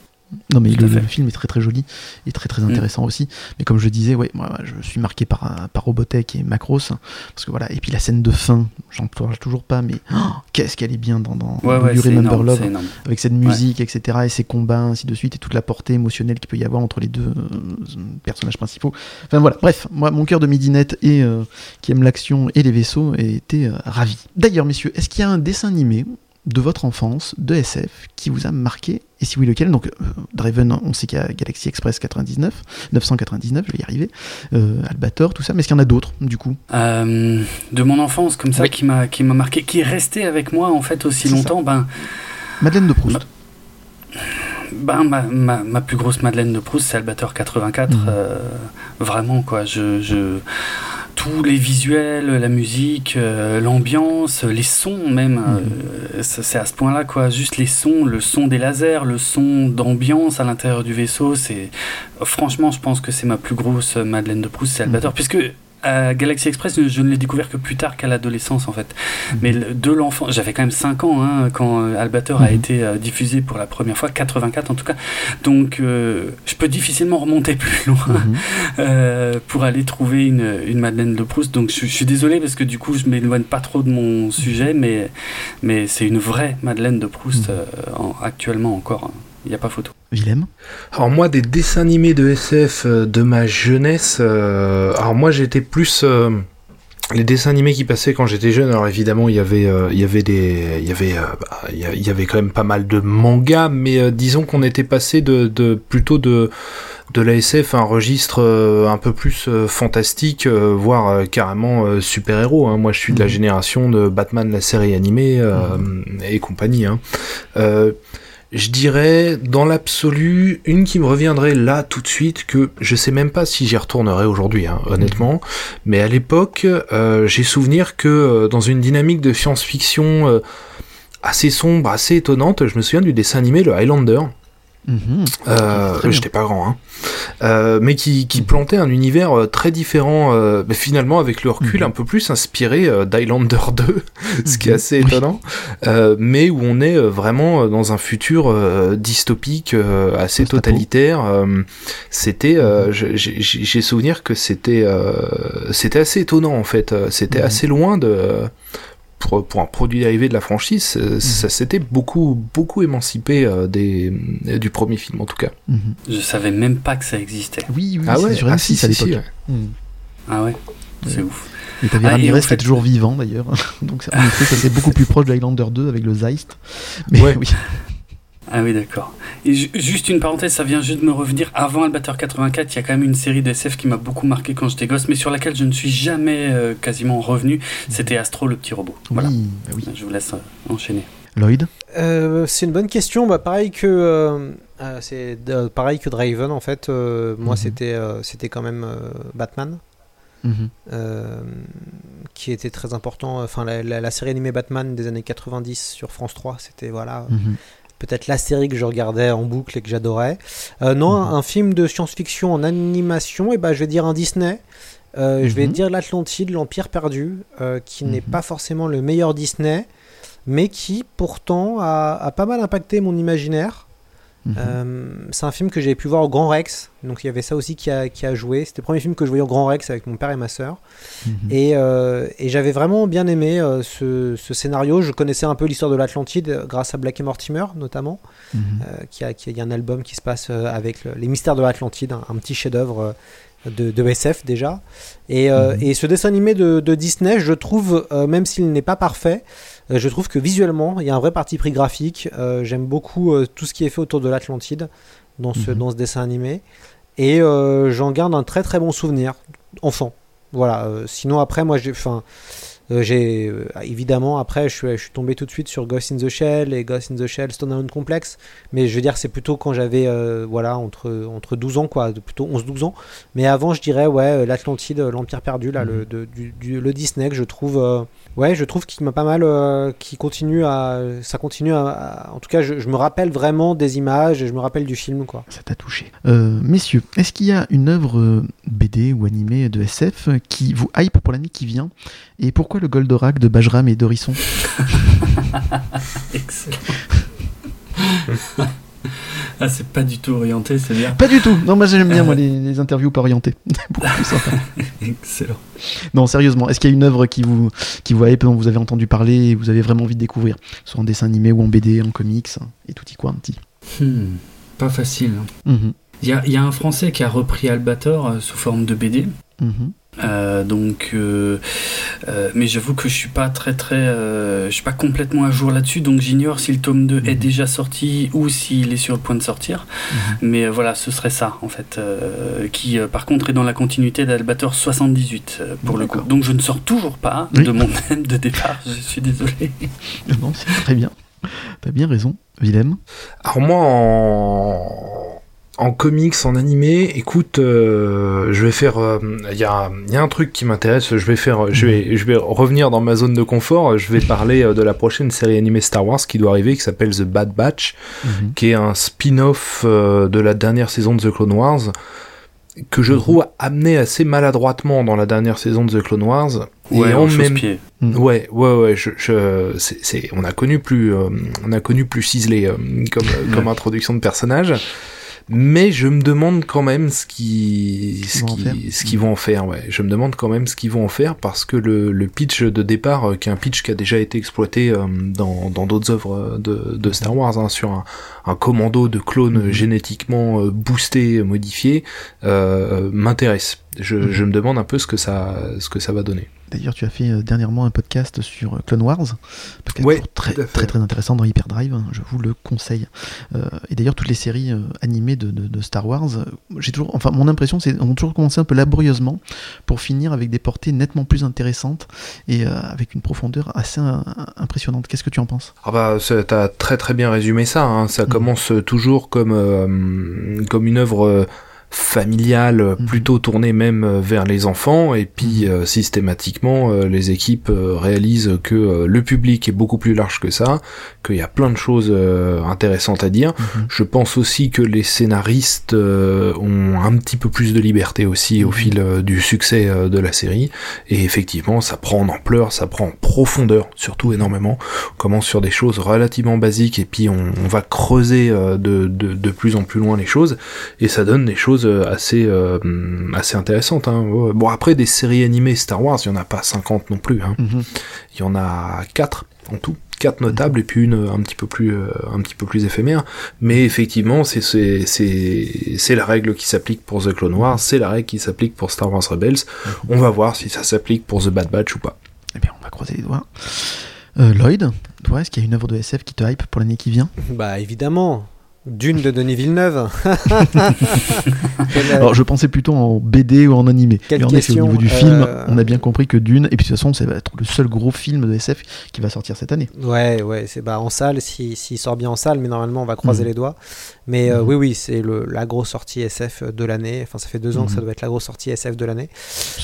Non mais le, film est très très joli et très très Mm. intéressant aussi. Mais comme je disais, ouais, moi je suis marqué par, par Robotech et Macros parce que voilà. Et puis la scène de fin, j'en parle toujours pas, mais oh, qu'est-ce qu'elle est bien dans, dans Ouais, ouais, You Remember énorme, Love avec cette musique, etc. et ces combats ainsi de suite et toute la portée émotionnelle qu'il peut y avoir entre les deux euh, personnages principaux. Enfin voilà. Bref, moi mon cœur de midinette et euh, qui aime l'action et les vaisseaux était euh, ravi. D'ailleurs, messieurs, est-ce qu'il y a un dessin animé de votre enfance, de SF, qui vous a marqué Et si oui, lequel? Donc, euh, Draven, on sait qu'il y a Galaxy Express 99, 999, je vais y arriver, euh, Albator, tout ça, mais est-ce qu'il y en a d'autres, du coup? Euh, de mon enfance comme ça Oui. qui m'a qui m'a marqué, qui est resté avec moi en fait aussi longtemps. Ben Madeleine de Proust. Ben, ma, ma, ma plus grosse Madeleine de Proust, c'est Albator 84. Mhm. euh, vraiment, quoi. Je, je, tous les visuels, la musique, euh, l'ambiance, les sons même, Mhm. euh, c'est c'est à ce point-là, quoi. Juste les sons, le son des lasers, le son d'ambiance à l'intérieur du vaisseau, c'est. Franchement, je pense que c'est ma plus grosse Madeleine de Proust, c'est Albator. Puisque à Galaxy Express, je ne l'ai découvert que plus tard qu'à l'adolescence en fait. Mhm. Mais de l'enfant, j'avais quand même 5 ans hein, quand euh, Albator a Mhm. été euh, diffusé pour la première fois, 84 en tout cas. Donc euh, je peux difficilement remonter plus loin Mhm. euh, pour aller trouver une, une Madeleine de Proust. Donc je, je suis désolé parce que du coup je m'éloigne pas trop de mon sujet, mais, mais c'est une vraie Madeleine de Proust euh, en- actuellement encore. hein. Il n'y a pas photo. Willem Alors moi, des dessins animés de SF euh, de ma jeunesse, euh, alors moi j'étais plus euh, les dessins animés qui passaient quand j'étais jeune. Alors évidemment, il y avait, euh, il y avait des, il y avait, bah, il y avait quand même pas mal de mangas, mais disons qu'on était passé de, de plutôt de de la SF à un registre euh, un peu plus euh, fantastique, euh, voire carrément super-héros. hein. Moi, je suis de la Mhm. génération de Batman, la série animée euh, et compagnie. Hein. Je dirais, dans l'absolu, une qui me reviendrait là tout de suite, que je sais même pas si j'y retournerai aujourd'hui, hein, honnêtement. Mais à l'époque, euh, j'ai souvenir que euh, dans une dynamique de science-fiction euh, assez sombre, assez étonnante, je me souviens du dessin animé Le Highlander. Mhm. Euh. J'étais pas grand, hein. Euh, mais qui, qui plantait un univers euh, très différent, euh, mais finalement avec le recul Mhm. un peu plus inspiré d'Highlander 2, ce qui est Mhm. assez étonnant, mais où on est vraiment dans un futur dystopique, assez totalitaire. c'était, je- j'ai souvenir que c'était, c'était assez étonnant en fait. C'était Mhm. assez loin de pour, pour un produit dérivé de la franchise, euh, ça s'était beaucoup, beaucoup émancipé euh, des, du premier film en tout cas. Mhm. Je savais même pas que ça existait. Oui, oui, Ah ouais, sur ah M6 si, à si, ouais. Mhm. Ah ouais, c'est Ouais. ouf. Et t'avais Ah, et Ramirez en qui fait- est toujours vivant d'ailleurs. Donc ça- en effet, ça c'est beaucoup plus proche de Highlander 2 avec le Zeist. Mais Ouais. oui. Ah oui, d'accord. Et ju- juste une parenthèse, ça vient juste de me revenir. Avant Albator 84, il y a quand même une série d'SF qui m'a beaucoup marqué quand j'étais gosse, mais sur laquelle je ne suis jamais euh, quasiment revenu. C'était Astro, le petit robot. Voilà. Oui, bah oui. Je vous laisse euh, enchaîner. Lloyd? Euh, c'est une bonne question. Bah, pareil que euh, euh, c'est euh, pareil que Draven en fait. euh, moi Mhm. c'était euh, c'était quand même euh, Batman Mhm. euh, qui était très important. Enfin la, la- la série animée Batman des années 90 sur France 3, c'était voilà Mhm. Peut-être la série que je regardais en boucle et que j'adorais. Euh, non, Mhm. un film de science-fiction en animation, et ben je vais dire un Disney. Euh, Je vais Mhm. dire l'Atlantide, l'Empire perdu, euh, qui n'est Mhm. pas forcément le meilleur Disney, mais qui pourtant a, a pas mal impacté mon imaginaire. Mhm. Euh, c'est un film que j'ai pu voir au Grand Rex, donc il y avait ça aussi qui a, qui a joué. C'était le premier film que je voyais au Grand Rex avec mon père et ma sœur. Mhm. Et, euh, et j'avais vraiment bien aimé euh, ce, ce scénario. Je connaissais un peu l'histoire de l'Atlantide grâce à Black et Mortimer notamment, euh, qui, a, qui a, il y a un album qui se passe avec le- les mystères de l'Atlantide, un, un petit chef-d'œuvre de, de SF déjà. Et, Mhm. et ce dessin animé de, de Disney, je trouve, même s'il n'est pas parfait, je trouve que visuellement, il y a un vrai parti pris graphique. Euh, J'aime beaucoup euh, tout ce qui est fait autour de l'Atlantide dans ce, Mhm. dans ce dessin animé. Et euh, j'en garde un très très bon souvenir, enfant. Voilà. euh, sinon après, moi, j'ai, enfin, euh, j'ai euh, évidemment après, je suis, je suis tombé tout de suite sur Ghost in the Shell et Ghost in the Shell Stone Complex. Mais je veux dire, c'est plutôt quand j'avais, euh, voilà, entre entre 12 ans, quoi, plutôt 11-12 ans. Mais avant, je dirais, ouais, euh, l'Atlantide, euh, l'Empire perdu, là, le, de- du, du- le Disney, que je trouve, euh, ouais, je trouve qu'il m'a pas mal, euh, qui continue à, ça continue à, à- en tout cas, je, je me rappelle vraiment des images et je me rappelle du film, quoi. Ça t'a touché. Euh, messieurs, est-ce qu'il y a une œuvre euh, BD ou animée de SF qui vous hype pour l'année qui vient? Et pourquoi le Goldorak de Bajram et Dorisson Excellent. ah, c'est pas du tout orienté, c'est bien. Pas du tout Non, moi j'aime bien moi, les, les interviews pas orientées. Beaucoup plus sympa. Excellent. Non, sérieusement, est-ce qu'il y a une œuvre qui vous, qui vous dont vous avez entendu parler et vous avez vraiment envie de découvrir? Soit en dessin animé ou en BD, en comics, hein, et tout y quanti. Hmm, pas facile. Mhm, Il y a, il y a un Français qui a repris Albator euh, sous forme de BD. mhm. Euh, donc, euh, euh, mais j'avoue que je suis pas très très, euh, je suis pas complètement à jour là-dessus, donc j'ignore si le tome 2 est Mhm. déjà sorti ou s'il est sur le point de sortir. Mhm. Mais euh, voilà, ce serait ça en fait, euh, qui euh, par contre est dans la continuité d'Albator 78 euh, pour le coup. Donc je ne sors toujours pas Oui. de mon thème de départ. Je suis désolé. Non, c'est très bien. T'as bien raison, Willem. Alors moi en en comics, en animé, écoute, euh, je vais faire. Il y, a, y a un truc qui m'intéresse. Je vais faire. Je vais, je vais revenir dans ma zone de confort. Je vais parler euh, de la prochaine série animée Star Wars qui doit arriver, qui s'appelle The Bad Batch, Mhm. qui est un spin-off euh, de la dernière saison de The Clone Wars. que je trouve amené assez maladroitement dans la dernière saison de The Clone Wars. Ouais, et en même chausse-pied. Mm. Ouais, ouais, ouais. Je, je, c'est, c'est- on a connu plus, euh, on a connu plus ciselé euh, comme, comme introduction de personnage. Mais je me demande quand même ce qui, ce qui, ce qu'ils vont en faire. Ouais, je me demande quand même ce qu'ils vont en faire parce que le, le pitch de départ, euh, qui est un pitch qui a déjà été exploité euh, dans, dans d'autres œuvres de, de Star Wars, hein, sur un, un commando de clones Mhm. génétiquement euh, boostés, modifiés, euh, m'intéresse. Je, Mhm. je me demande un peu ce que ça, ce que ça va donner. D'ailleurs, tu as fait euh, dernièrement un podcast sur euh, Clone Wars, podcast Ouais, toujours très, très très intéressant dans Hyperdrive, hein, je vous le conseille. Euh, et d'ailleurs, toutes les séries euh, animées de, de- de Star Wars, j'ai toujours, enfin, mon impression, c'est ont toujours commencé un peu laborieusement pour finir avec des portées nettement plus intéressantes et euh, avec une profondeur assez euh, impressionnante. Qu'est-ce que tu en penses? Ah bah t'as très très bien résumé ça. Hein. Ça Mhm. commence toujours comme euh, comme une œuvre euh, familiale, euh, Mhm. plutôt tournée même euh, vers les enfants, et puis euh, systématiquement euh, les équipes euh, réalisent que le public est beaucoup plus large que ça, qu'il y a plein de choses euh, intéressantes à dire. Mhm. Je pense aussi que les scénaristes euh, ont un petit peu plus de liberté aussi au Mhm. fil du succès de la série, et effectivement ça prend en ampleur, ça prend en profondeur, surtout énormément. On commence sur des choses relativement basiques et puis on, on va creuser euh, de, de, de plus en plus loin les choses et ça donne des choses euh, assez euh, assez intéressantes. Hein. Bon après des séries animées Star Wars, il y en a pas 50 non plus. Hein. Mhm. Il y en a quatre en tout, quatre notables et puis une euh, un petit peu plus euh, un petit peu plus éphémère. Mais effectivement, c'est c'est c'est c'est la règle qui s'applique pour The Clone Wars, c'est la règle qui s'applique pour Star Wars Rebels. On va voir si ça s'applique pour The Bad Batch ou pas. Eh bien, on va croiser les doigts. Euh, Lloyd, toi, est-ce qu'il y a une œuvre de SF qui te hype pour l'année qui vient? Bah évidemment. Dune de Denis Villeneuve. Euh, Alors, je pensais plutôt en BD ou en animé. Quelle Mais en effet, question, au niveau du film, euh, on a bien compris que Dune, et puis de toute façon, ça va être le seul gros film de SF qui va sortir cette année. Ouais, ouais, c'est bah, en salle, s'il s'il sort bien en salle, mais normalement on va croiser Mhm. les doigts. Mais euh, Mhm. oui, oui, c'est la grosse sortie SF de l'année. Enfin, ça fait deux ans que ça Mhm. doit être la grosse sortie SF de l'année.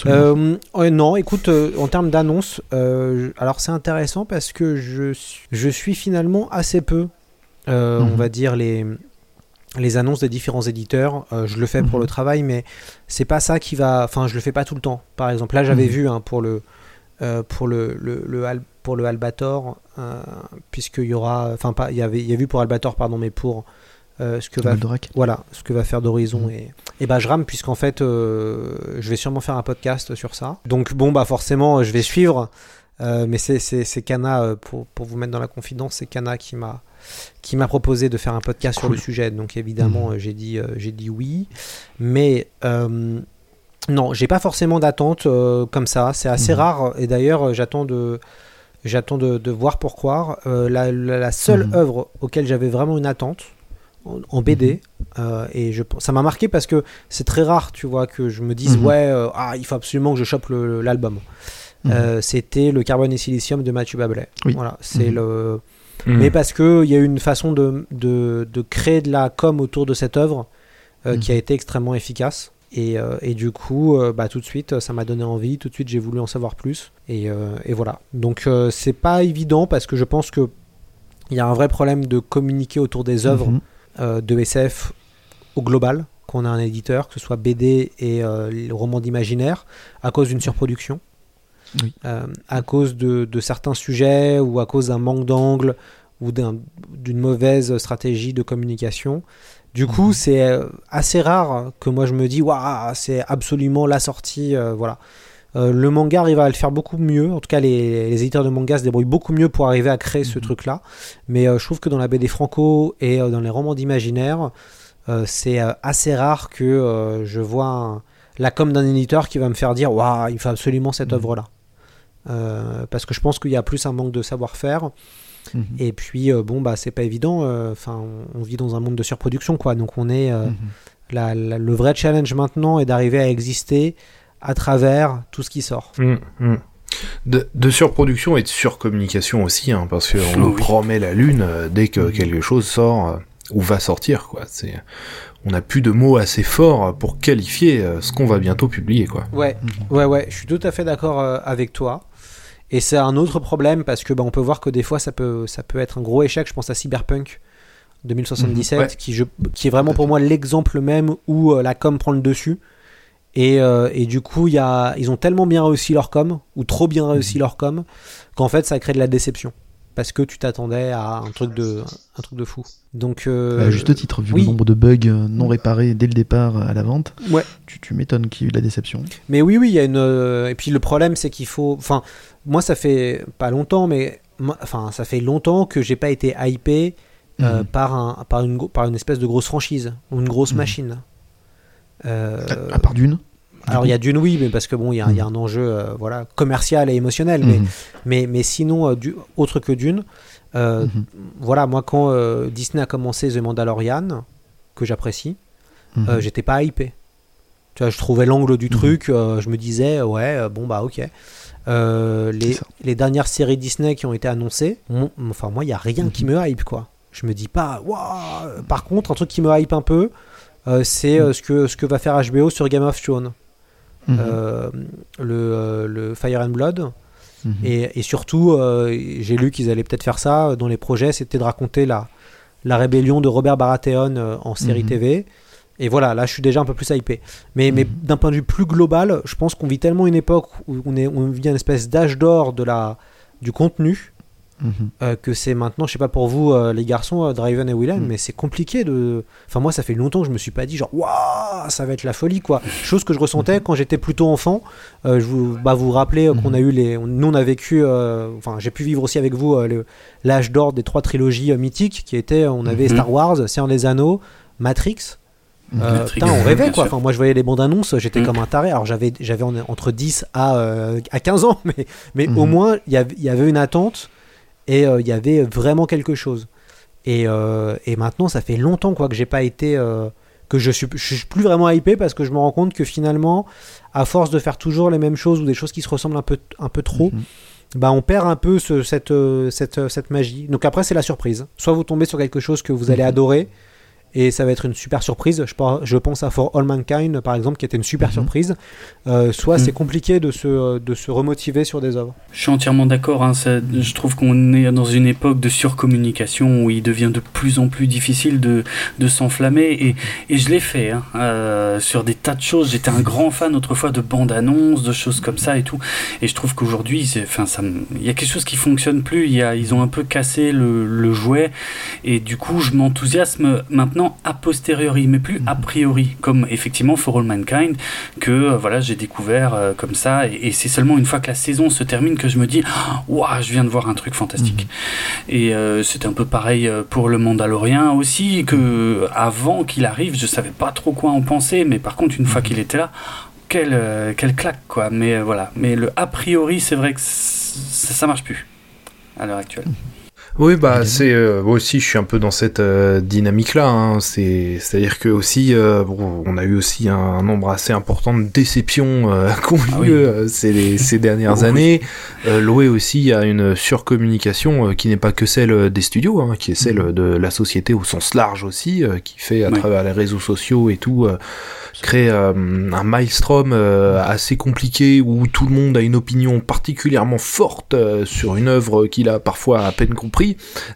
Euh, non, écoute, en termes d'annonce, je- alors c'est intéressant parce que je, je suis finalement assez peu, euh, Mhm. on va dire, les, les annonces des différents éditeurs. Euh, je le fais pour Mhm. le travail, mais c'est pas ça qui va. Enfin, je le fais pas tout le temps. Par exemple, là, j'avais Mhm. vu hein, pour le. euh, pour le, le, le Al- pour le Albator, puisqu'il y aura, enfin pas, il y avait, il y a vu pour Albator, pardon, mais pour ce que va Goldorak. voilà, ce que va faire d'Horizon Mhm. et, et bah je rame puisqu'en fait je vais sûrement faire un podcast sur ça. Donc bon bah forcément je vais suivre, mais c'est Kana pour pour vous mettre dans la confidence, c'est Kana qui m'a qui m'a proposé de faire un podcast sur le sujet. Donc évidemment Mhm. euh, j'ai dit euh, j'ai dit oui, mais euh, non, j'ai pas forcément d'attente comme ça. C'est assez Mhm. rare et d'ailleurs j'attends de J'attends de, de voir pourquoi. Euh, la, la- la seule Mhm. œuvre auquel j'avais vraiment une attente en, en BD, euh, et je, ça m'a marqué parce que c'est très rare, tu vois, que je me dise ouais, euh, ah, il faut absolument que je chope l'album. C'était le Carbone et Silicium de Mathieu Bablet. Oui. Voilà, c'est le. Hmm. Mais parce que il y a eu une façon de, de, de créer de la com autour de cette œuvre euh, Mhm. qui a été extrêmement efficace. Et, euh, et du coup, euh, bah, tout de suite, ça m'a donné envie. Tout de suite, j'ai voulu en savoir plus. Et, et voilà. Donc, c'est pas évident parce que je pense que il y a un vrai problème de communiquer autour des œuvres Mhm. de SF au global, qu'on a un éditeur, que ce soit BD et euh, les romans d'imaginaire, à cause d'une surproduction, Oui. Euh, à cause de, de certains sujets ou à cause d'un manque d'angle ou d'un- d'une mauvaise stratégie de communication. Du coup, Mhm. c'est euh, assez rare que moi je me dis, waouh, c'est absolument la sortie, euh, voilà. Euh, le manga arrive à le faire beaucoup mieux. En tout cas, les, les éditeurs de manga se débrouillent beaucoup mieux pour arriver à créer ce Mhm. truc-là. Mais euh, je trouve que dans la BD franco et dans les romans d'imaginaire, c'est assez rare que je vois un- la com d'un éditeur qui va me faire dire waouh, il faut absolument cette Mhm. œuvre-là. Parce que je pense qu'il y a plus un manque de savoir-faire. Mhm. Et puis, euh, bon, bah, c'est pas évident. euh, Enfin, on, on vit dans un monde de surproduction, quoi. Donc, on est. euh, Mhm. la- la- le vrai challenge maintenant est d'arriver à exister à travers tout ce qui sort. Mm, mm. De, de surproduction et de surcommunication aussi, hein, parce qu'on Oh nous oui. promet la lune euh, dès que quelque chose sort euh, ou va sortir, quoi. C'est, on n'a plus de mots assez forts pour qualifier euh, ce qu'on va bientôt publier, quoi. Ouais, ouais, ouais, je suis tout à fait d'accord euh, avec toi. Et c'est un autre problème parce que bah, on peut voir que des fois ça peut, ça peut être un gros échec. Je pense à Cyberpunk 2077 Mhm, ouais. qui, je, qui est vraiment pour moi l'exemple même où euh, la com prend le dessus. Et, euh, et du coup, il y a, ils ont tellement bien réussi leur com, ou trop bien réussi leur com, qu'en fait, ça crée de la déception. Parce que tu t'attendais à un truc de, un truc de fou. Donc, euh, À juste titre, vu oui. le nombre de bugs non réparés dès le départ à la vente, Ouais. tu, tu m'étonnes qu'il y ait eu de la déception. Mais oui, oui, il y a une. euh, Et puis le problème, c'est qu'il faut. Enfin, moi, ça fait pas longtemps, mais. Enfin, ça fait longtemps que j'ai pas été hypé euh, Mhm. par, un, par, une, par une espèce de grosse franchise, ou une grosse Mhm. machine. Euh, à part d'une. Alors, il y a Dune, oui, mais parce que bon, il y, a- y a un enjeu euh, voilà, commercial et émotionnel, mais, Mhm. mais, mais sinon, euh, du, autre que Dune, euh, Mhm. voilà, moi, quand Disney a commencé The Mandalorian, que j'apprécie, Mhm. euh, j'étais pas hypé. Tu vois, je trouvais l'angle du truc, je me disais, ouais, bon, bah, ok. Les, les dernières séries Disney qui ont été annoncées, mon- enfin, moi, il y a rien qui me hype, quoi. Je me dis pas, waouh Par contre, un truc qui me hype un peu, c'est euh, ce, que, ce que va faire HBO sur Game of Thrones. Mhm. Euh, le, euh, le Fire and Blood. Mhm. Et, et surtout, euh, j'ai lu qu'ils allaient peut-être faire ça. Dans les projets, c'était de raconter la, la rébellion de Robert Baratheon en série Mhm. TV. Et voilà, là, je suis déjà un peu plus hypé. Mais, mais d'un point de vue plus global, je pense qu'on vit tellement une époque où on, est, on vit une espèce d'âge d'or de la, du contenu Euh, que c'est maintenant, je sais pas pour vous, euh, les garçons, euh, Draven et Willem, Mhm. mais c'est compliqué de. Enfin, moi, ça fait longtemps que je me suis pas dit, genre, waouh, ça va être la folie, quoi. Chose que je ressentais quand j'étais plutôt enfant. Euh, je vous, bah, vous rappelez qu'on Mhm. a eu les. on- Nous, on a vécu. Enfin, j'ai pu vivre aussi avec vous l'âge d'or des trois trilogies mythiques qui étaient. On avait Mhm. Star Wars, Seigneur des Anneaux, Matrix. Euh, putain, on rêvait quoi. Enfin, moi, je voyais les bandes annonces, j'étais Mhm. comme un taré. Alors, j'avais, j'avais en- entre 10 à, euh, à 15 ans, mais, mais au moins, il y y avait une attente et euh, il y avait vraiment quelque chose. Et, euh, et maintenant, ça fait longtemps quoi que j'ai pas été, euh, que je suis, je suis plus vraiment hypé parce que je me rends compte que finalement, à force de faire toujours les mêmes choses ou des choses qui se ressemblent un peu, un peu trop, Mhm. bah on perd un peu ce- cette, cette, cette magie. Donc après, c'est la surprise. Soit vous tombez sur quelque chose que vous allez Mhm. adorer. Et ça va être une super surprise. Je, par- je pense à For All Mankind, par exemple, qui était une super Mhm. surprise. Euh, soit Mhm. c'est compliqué de se, de se remotiver sur des œuvres. Je suis entièrement d'accord. hein, je trouve qu'on est dans une époque de surcommunication où il devient de plus en plus difficile de, de s'enflammer. Et, et je l'ai fait hein, euh, sur des tas de choses. J'étais un grand fan autrefois de bandes annonces, de choses comme ça et tout. Et je trouve qu'aujourd'hui, enfin, ça, il y a quelque chose qui fonctionne plus. Il y a, ils ont un peu cassé le, le jouet. Et du coup, je m'enthousiasme maintenant a posteriori, mais plus a priori, comme effectivement For All Mankind, que euh, voilà, j'ai découvert euh, comme ça. Et, et c'est seulement une fois que la saison se termine que je me dis, waouh, je viens de voir un truc fantastique. Et euh, c'était un peu pareil pour le Mandalorien aussi, que avant qu'il arrive, je savais pas trop quoi en penser, mais par contre, une fois qu'il était là, quelle, quelle claque, quoi. Mais voilà. Mais le a priori, c'est vrai que ça, ça marche plus à l'heure actuelle. Oui, bah c'est euh, moi aussi, je suis un peu dans cette euh, dynamique-là. Hein. C'est, c'est-à-dire que aussi, euh, bon, on a eu aussi un, un nombre assez important de déceptions euh, qui ont eu Ah lieu euh, ces, ces dernières années. Euh, Loué aussi a une surcommunication euh, qui n'est pas que celle des studios, hein, qui est celle de la société au sens large aussi, euh, qui fait à Oui. travers les réseaux sociaux et tout. euh, créer euh, un maelstrom euh, assez compliqué où tout le monde a une opinion particulièrement forte euh, sur une œuvre qu'il a parfois à peine compris.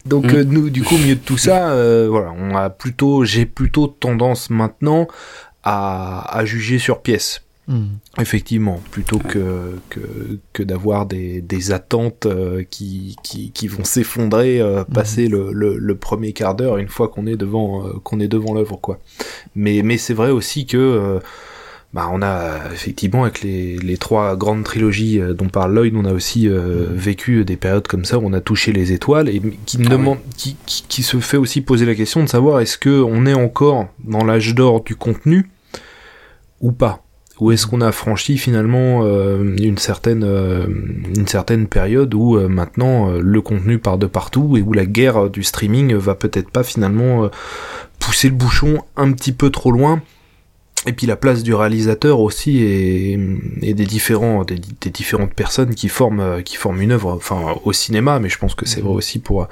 Donc Mm. euh, nous, du coup, au milieu de tout ça, euh, voilà, on a plutôt, j'ai plutôt tendance maintenant à, à juger sur pièce. Mhm. Effectivement, plutôt que, que, que d'avoir des, des attentes euh, qui, qui, qui vont s'effondrer euh, passer le, le, le premier quart d'heure une fois qu'on est devant euh, qu'on est devant l'œuvre quoi. Mais mais c'est vrai aussi que euh, bah on a effectivement avec les, les trois grandes trilogies euh, dont parle Lloyd, on a aussi euh, vécu des périodes comme ça où on a touché les étoiles et qui me Ah oui. demande qui, qui, qui se fait aussi poser la question de savoir est-ce que on est encore dans l'âge d'or du contenu ou pas? Ou est-ce qu'on a franchi finalement euh, une certaine euh, une certaine période où euh, maintenant euh, le contenu part de partout et où la guerre du streaming va peut-être pas finalement euh, pousser le bouchon un petit peu trop loin et puis la place du réalisateur aussi et, et des différents des, des différentes personnes qui forment qui forment une œuvre enfin au cinéma mais je pense que c'est vrai aussi pour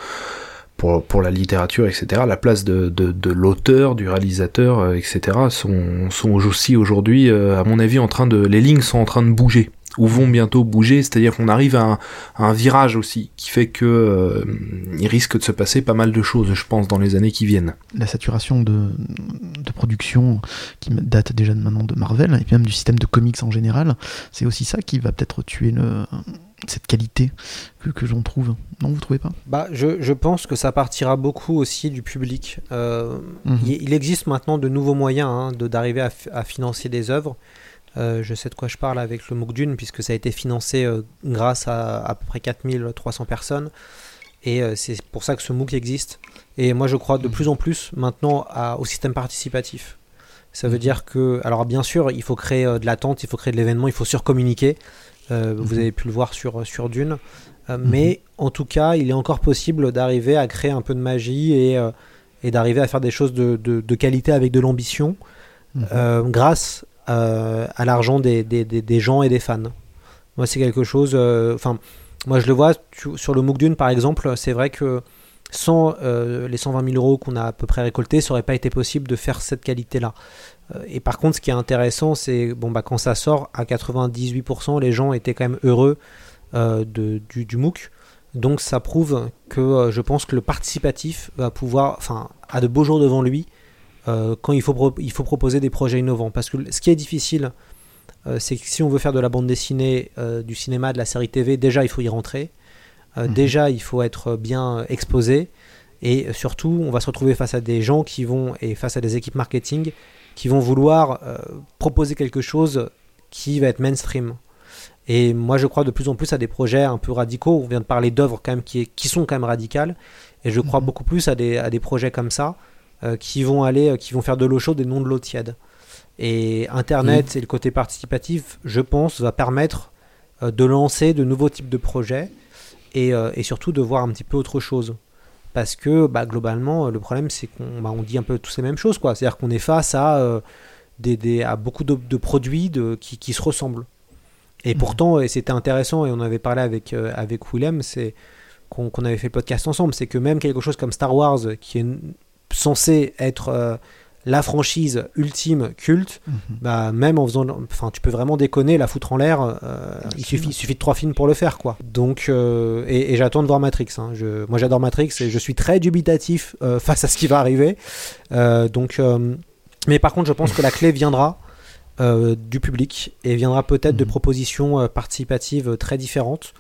pour, pour la littérature, etc. La place de, de, de l'auteur, du réalisateur, euh, etc. sont, sont aussi aujourd'hui, euh, à mon avis, en train de, les lignes sont en train de bouger ou vont bientôt bouger, c'est-à-dire qu'on arrive à un, un, virage aussi, qui fait que euh, il risque de se passer pas mal de choses, je pense, dans les années qui viennent. La saturation de, de production qui date déjà de maintenant de Marvel, et puis même du système de comics en général, c'est aussi ça qui va peut-être tuer le, cette qualité que, que j'en trouve. Non, vous trouvez pas? Bah, je, je, pense que ça partira beaucoup aussi du public. Euh, -hmm. il, il, existe maintenant de nouveaux moyens hein, d'arriver à, à, financer des œuvres. Euh, je sais de quoi je parle avec le MOOC Dune, puisque ça a été financé euh, grâce à à peu près 4300 personnes. Et euh, c'est pour ça que ce MOOC existe. Et moi, je crois de plus en plus maintenant à, au système participatif. Ça veut dire que, alors bien sûr, il faut créer de l'attente, il faut créer de l'événement, il faut surcommuniquer. Euh, vous avez pu le voir sur, sur Dune. Euh, mais en tout cas, il est encore possible d'arriver à créer un peu de magie et, euh, et d'arriver à faire des choses de, de, de qualité avec de l'ambition grâce à l'argent des, des, des, gens et des fans. Moi, c'est quelque chose. Enfin, moi, je le vois sur le MOOC Dune, par exemple. C'est vrai que sans euh, les 120 000 euros qu'on a à peu près récoltés, ça aurait pas été possible de faire cette qualité-là. Euh, et par contre, ce qui est intéressant, c'est bon bah quand ça sort à 98%, les gens étaient quand même heureux euh, de, du, du, MOOC. Donc ça prouve que euh, je pense que le participatif va pouvoir, enfin, a de beaux jours devant lui euh, quand il faut, il faut proposer des projets innovants. Parce que ce qui est difficile, c'est que si on veut faire de la bande dessinée, du cinéma, de la série TV, déjà il faut y rentrer. Euh, mmh. Déjà, il faut être bien exposé. Et surtout, on va se retrouver face à des gens qui vont, et face à des équipes marketing, qui vont vouloir euh, proposer quelque chose qui va être mainstream. Et moi, je crois de plus en plus à des projets un peu radicaux. On vient de parler d'œuvres quand même qui, qui, sont quand même radicales. Et je crois mmh. beaucoup plus à des, à des projets comme ça euh, qui vont aller, qui vont faire de l'eau chaude et non de l'eau tiède. Et Internet mmh. et le côté participatif, je pense, va permettre euh, de lancer de nouveaux types de projets et, euh, et, surtout de voir un petit peu autre chose. Parce que bah, globalement, le problème, c'est qu'on bah, on dit un peu tous les mêmes choses. C'est-à-dire qu'on est face à, euh, des, des, à beaucoup de, de produits de, qui, qui, se ressemblent. Et mmh. pourtant, et c'était intéressant, et on avait parlé avec, euh, avec Willem, c'est qu'on qu avait fait le podcast ensemble, c'est que même quelque chose comme Star Wars, qui est censé être euh, la franchise ultime culte, mmh. bah même en faisant, enfin tu peux vraiment déconner, la foutre en l'air. Euh, il suffit, il suffit de trois films pour le faire, quoi. Donc euh, et, et j'attends de voir Matrix. Hein. Je, moi j'adore Matrix et je suis très dubitatif euh, face à ce qui va arriver. donc, mais par contre je pense que la clé viendra du public et viendra peut-être de propositions participatives très différentes.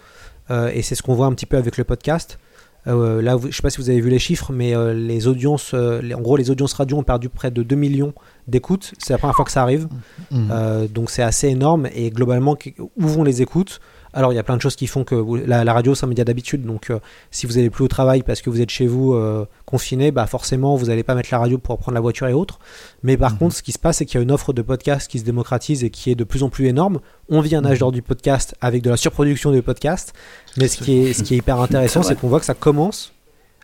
et c'est ce qu'on voit un petit peu avec le podcast. Euh, là, je sais pas si vous avez vu les chiffres, mais euh, les audiences, euh, les, en gros, les audiences radio ont perdu près de 2 millions d'écoutes. C'est la première fois que ça arrive. Mmh. donc c'est assez énorme. Et globalement, où vont les écoutes? Alors il y a plein de choses qui font que vous, la, la, radio c'est un média d'habitude, donc euh, si vous allez plus au travail parce que vous êtes chez vous euh, confiné, bah forcément vous n'allez pas mettre la radio pour prendre la voiture et autres. Mais par mmh. contre ce qui se passe c'est qu'il y a une offre de podcast qui se démocratise et qui est de plus en plus énorme. On vit un âge d'or du podcast avec de la surproduction de podcasts, mais ce qui est, ce qui est hyper intéressant c'est qu'on voit que ça commence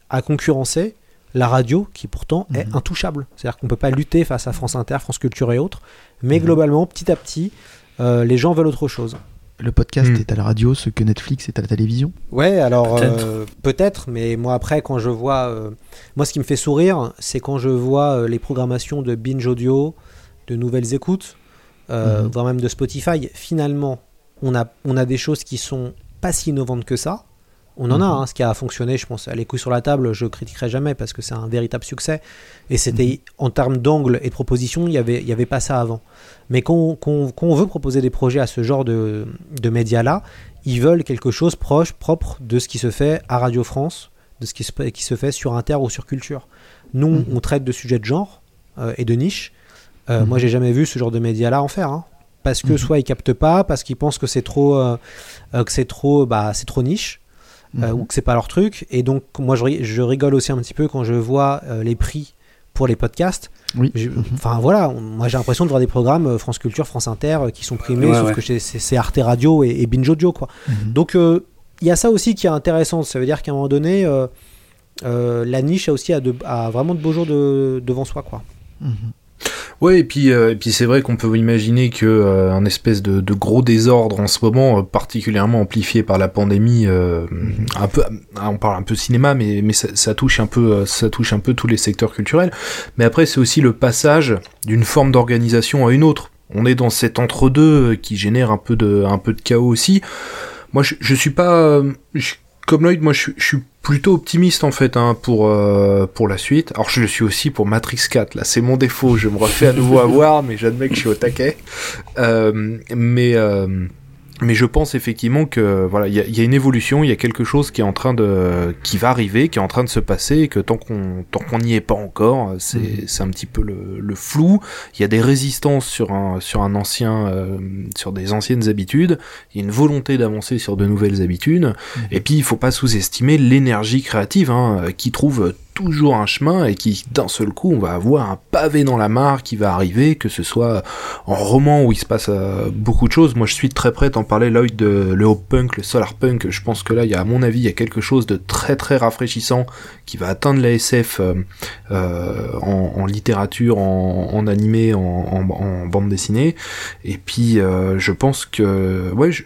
à concurrencer la radio qui pourtant mmh. est intouchable. C'est-à-dire qu'on peut pas lutter face à France Inter, France Culture et autres, mais mmh. globalement petit à petit euh, les gens veulent autre chose le podcast mmh. est à la radio, ce que Netflix est à la télévision Ouais, alors peut-être, euh, peut mais moi après, quand je vois. Euh, moi, ce qui me fait sourire, c'est quand je vois euh, les programmations de Binge Audio, de Nouvelles Écoutes, mmh. voire même de Spotify. Finalement, on a, on a des choses qui sont pas si innovantes que ça. On en mmh. a, hein, ce qui a fonctionné, je pense, à les couilles sur la table, je critiquerai jamais parce que c'est un véritable succès. Et c'était, en termes d'angle et de proposition, il n'y avait, y avait pas ça avant. Mais quand, on veut proposer des projets à ce genre de, de médias-là, ils veulent quelque chose proche, propre de ce qui se fait à Radio France, de ce qui se, qui se fait sur Inter ou sur Culture. Nous, mmh. on traite de sujets de genre euh, et de niche. Euh, mmh. Moi, j'ai jamais vu ce genre de médias-là en faire. Hein. Parce que mmh. soit ils captent pas, parce qu'ils pensent que c'est trop, euh, que c'est trop, bah, c'est trop niche. Euh, ou que c'est pas leur truc. Et donc, moi, je, je, rigole aussi un petit peu quand je vois euh, les prix pour les podcasts. Oui. Enfin, voilà, on, moi j'ai l'impression de voir des programmes euh, France Culture, France Inter qui sont primés, ouais, sauf ouais. que c'est Arte Radio et, et, Binge Audio, quoi. Mm -hmm. Donc, il y a ça aussi qui est intéressant. Ça veut dire qu'à un moment donné, la niche a aussi a, de, a, vraiment de beaux jours de, devant soi, quoi. Mm -hmm. Ouais, et puis, euh, et puis c'est vrai qu'on peut imaginer que euh, un espèce de, de, gros désordre en ce moment, euh, particulièrement amplifié par la pandémie, euh, un peu, on parle un peu cinéma, mais mais ça, ça, touche un peu, ça touche un peu tous les secteurs culturels. Mais après, c'est aussi le passage d'une forme d'organisation à une autre. on est dans cet entre-deux qui génère un peu de, un peu de chaos aussi. Moi, je, je suis pas, je- comme Lloyd, moi, je, je suis plutôt optimiste en fait hein, pour euh, pour la suite. Alors, je le suis aussi pour Matrix 4. Là, c'est mon défaut. Je me refais à nouveau avoir, mais j'admets que je suis au taquet. Euh, mais euh, mais je pense effectivement que voilà, il y y a une évolution, il y a quelque chose qui est en train de, qui va arriver, qui est en train de se passer, et que tant qu'on tant qu'on n'y est pas encore, c'est c'est un petit peu le, le flou. Il y a des résistances sur un sur un ancien, euh, sur des anciennes habitudes. Il y a une volonté d'avancer sur de nouvelles habitudes. Et puis il faut pas sous-estimer l'énergie créative hein, qui trouve toujours un chemin et qui d'un seul coup on va avoir un pavé dans la mare qui va arriver que ce soit en roman où il se passe euh, beaucoup de choses. Moi je suis très prêt à en parler Lloyd de le hop punk le solar punk. Je pense que là il y a à mon avis il y a quelque chose de très très rafraîchissant qui va atteindre la SF euh, euh, en, littérature en, animé en, bande dessinée. Et puis euh, je pense que ouais je,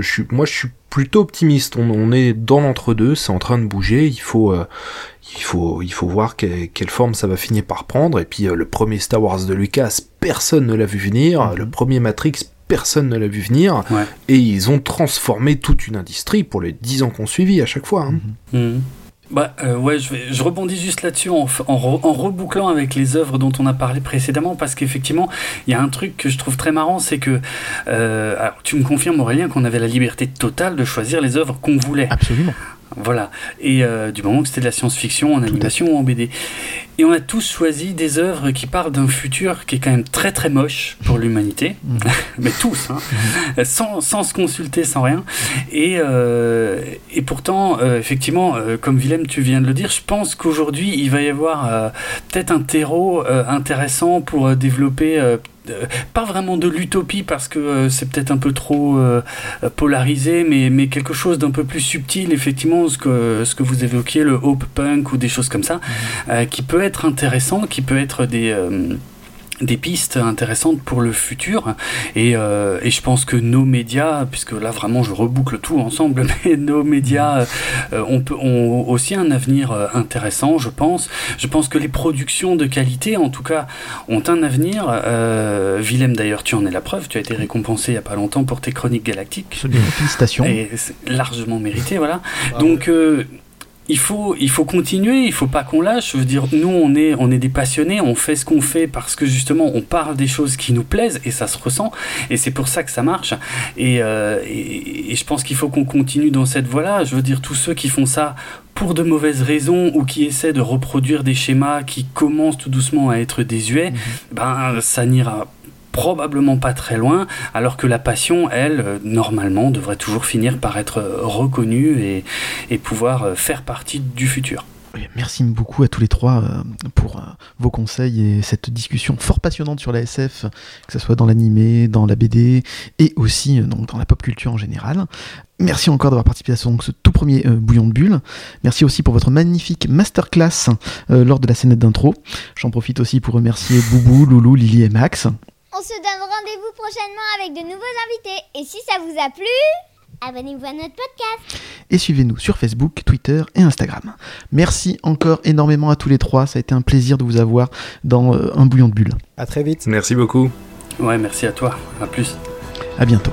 je suis moi je suis plutôt optimiste on, on est dans l'entre-deux c'est en train de bouger il faut euh, il faut, il faut voir que- quelle forme ça va finir par prendre. Et puis euh, le premier Star Wars de Lucas, personne ne l'a vu venir. Le premier Matrix, personne ne l'a vu venir. Ouais. Et ils ont transformé toute une industrie pour les 10 ans qu'on suivi à chaque fois. hein. Mhm. Bah euh, ouais, je, rebondis juste là-dessus en, en, re- en rebouclant avec les œuvres dont on a parlé précédemment parce qu'effectivement, il y a un truc que je trouve très marrant, c'est que euh, tu me confirmes Aurélien qu'on avait la liberté totale de choisir les œuvres qu'on voulait. Absolument. Voilà. Et euh, du moment que c'était de la science-fiction en animation ou en BD. Et on a tous choisi des œuvres qui parlent d'un futur qui est quand même très très moche pour l'humanité. Mais tous, hein. sans, sans se consulter, sans rien. Et, euh, et pourtant, euh, effectivement, comme Willem, tu viens de le dire, je pense qu'aujourd'hui, il va y avoir peut-être un terreau intéressant pour développer. Euh, pas vraiment de l'utopie parce que euh, c'est peut-être un peu trop euh, polarisé, mais, mais quelque chose d'un peu plus subtil, effectivement, ce que, ce que vous évoquiez, le hope punk ou des choses comme ça, euh, qui peut être intéressant, qui peut être des... des pistes intéressantes pour le futur et, euh, et je pense que nos médias puisque là vraiment je reboucle tout ensemble mais nos médias euh, ont aussi un avenir euh, intéressant je pense je pense que les productions de qualité en tout cas ont un avenir euh, Willem d'ailleurs tu en es la preuve tu as été récompensé il y a pas longtemps pour tes chroniques galactiques. Félicitations. et c'est largement mérité, voilà. Donc il faut, il faut continuer, il faut pas qu'on lâche. Je veux dire, nous on est, on est des passionnés, on fait ce qu'on fait parce que justement on parle des choses qui nous plaisent et ça se ressent. Et c'est pour ça que ça marche. Et, euh, et, et je pense qu'il faut qu'on continue dans cette voie-là. Je veux dire, tous ceux qui font ça pour de mauvaises raisons ou qui essaient de reproduire des schémas qui commencent tout doucement à être désuets, ben ça n'ira probablement pas très loin, alors que la passion, elle, euh, normalement, devrait toujours finir par être euh, reconnue et, pouvoir euh, faire partie du futur. Merci beaucoup à tous les trois pour vos conseils et cette discussion fort passionnante sur la SF, que ce soit dans l'animé, dans la BD et aussi donc, dans la pop culture en général. Merci encore d'avoir participé à ce, tout premier bouillon de bulle. Merci aussi pour votre magnifique masterclass lors de la scénette d'intro. J'en profite aussi pour remercier Boubou, Loulou, Lily et Max. On se donne rendez-vous prochainement avec de nouveaux invités. Et si ça vous a plu, abonnez-vous à notre podcast. et suivez-nous sur Facebook, Twitter et Instagram. Merci encore énormément à tous les trois, ça a été un plaisir de vous avoir dans euh, un bouillon de bulle. À très vite. Merci beaucoup. Ouais, merci à toi. À plus. À bientôt.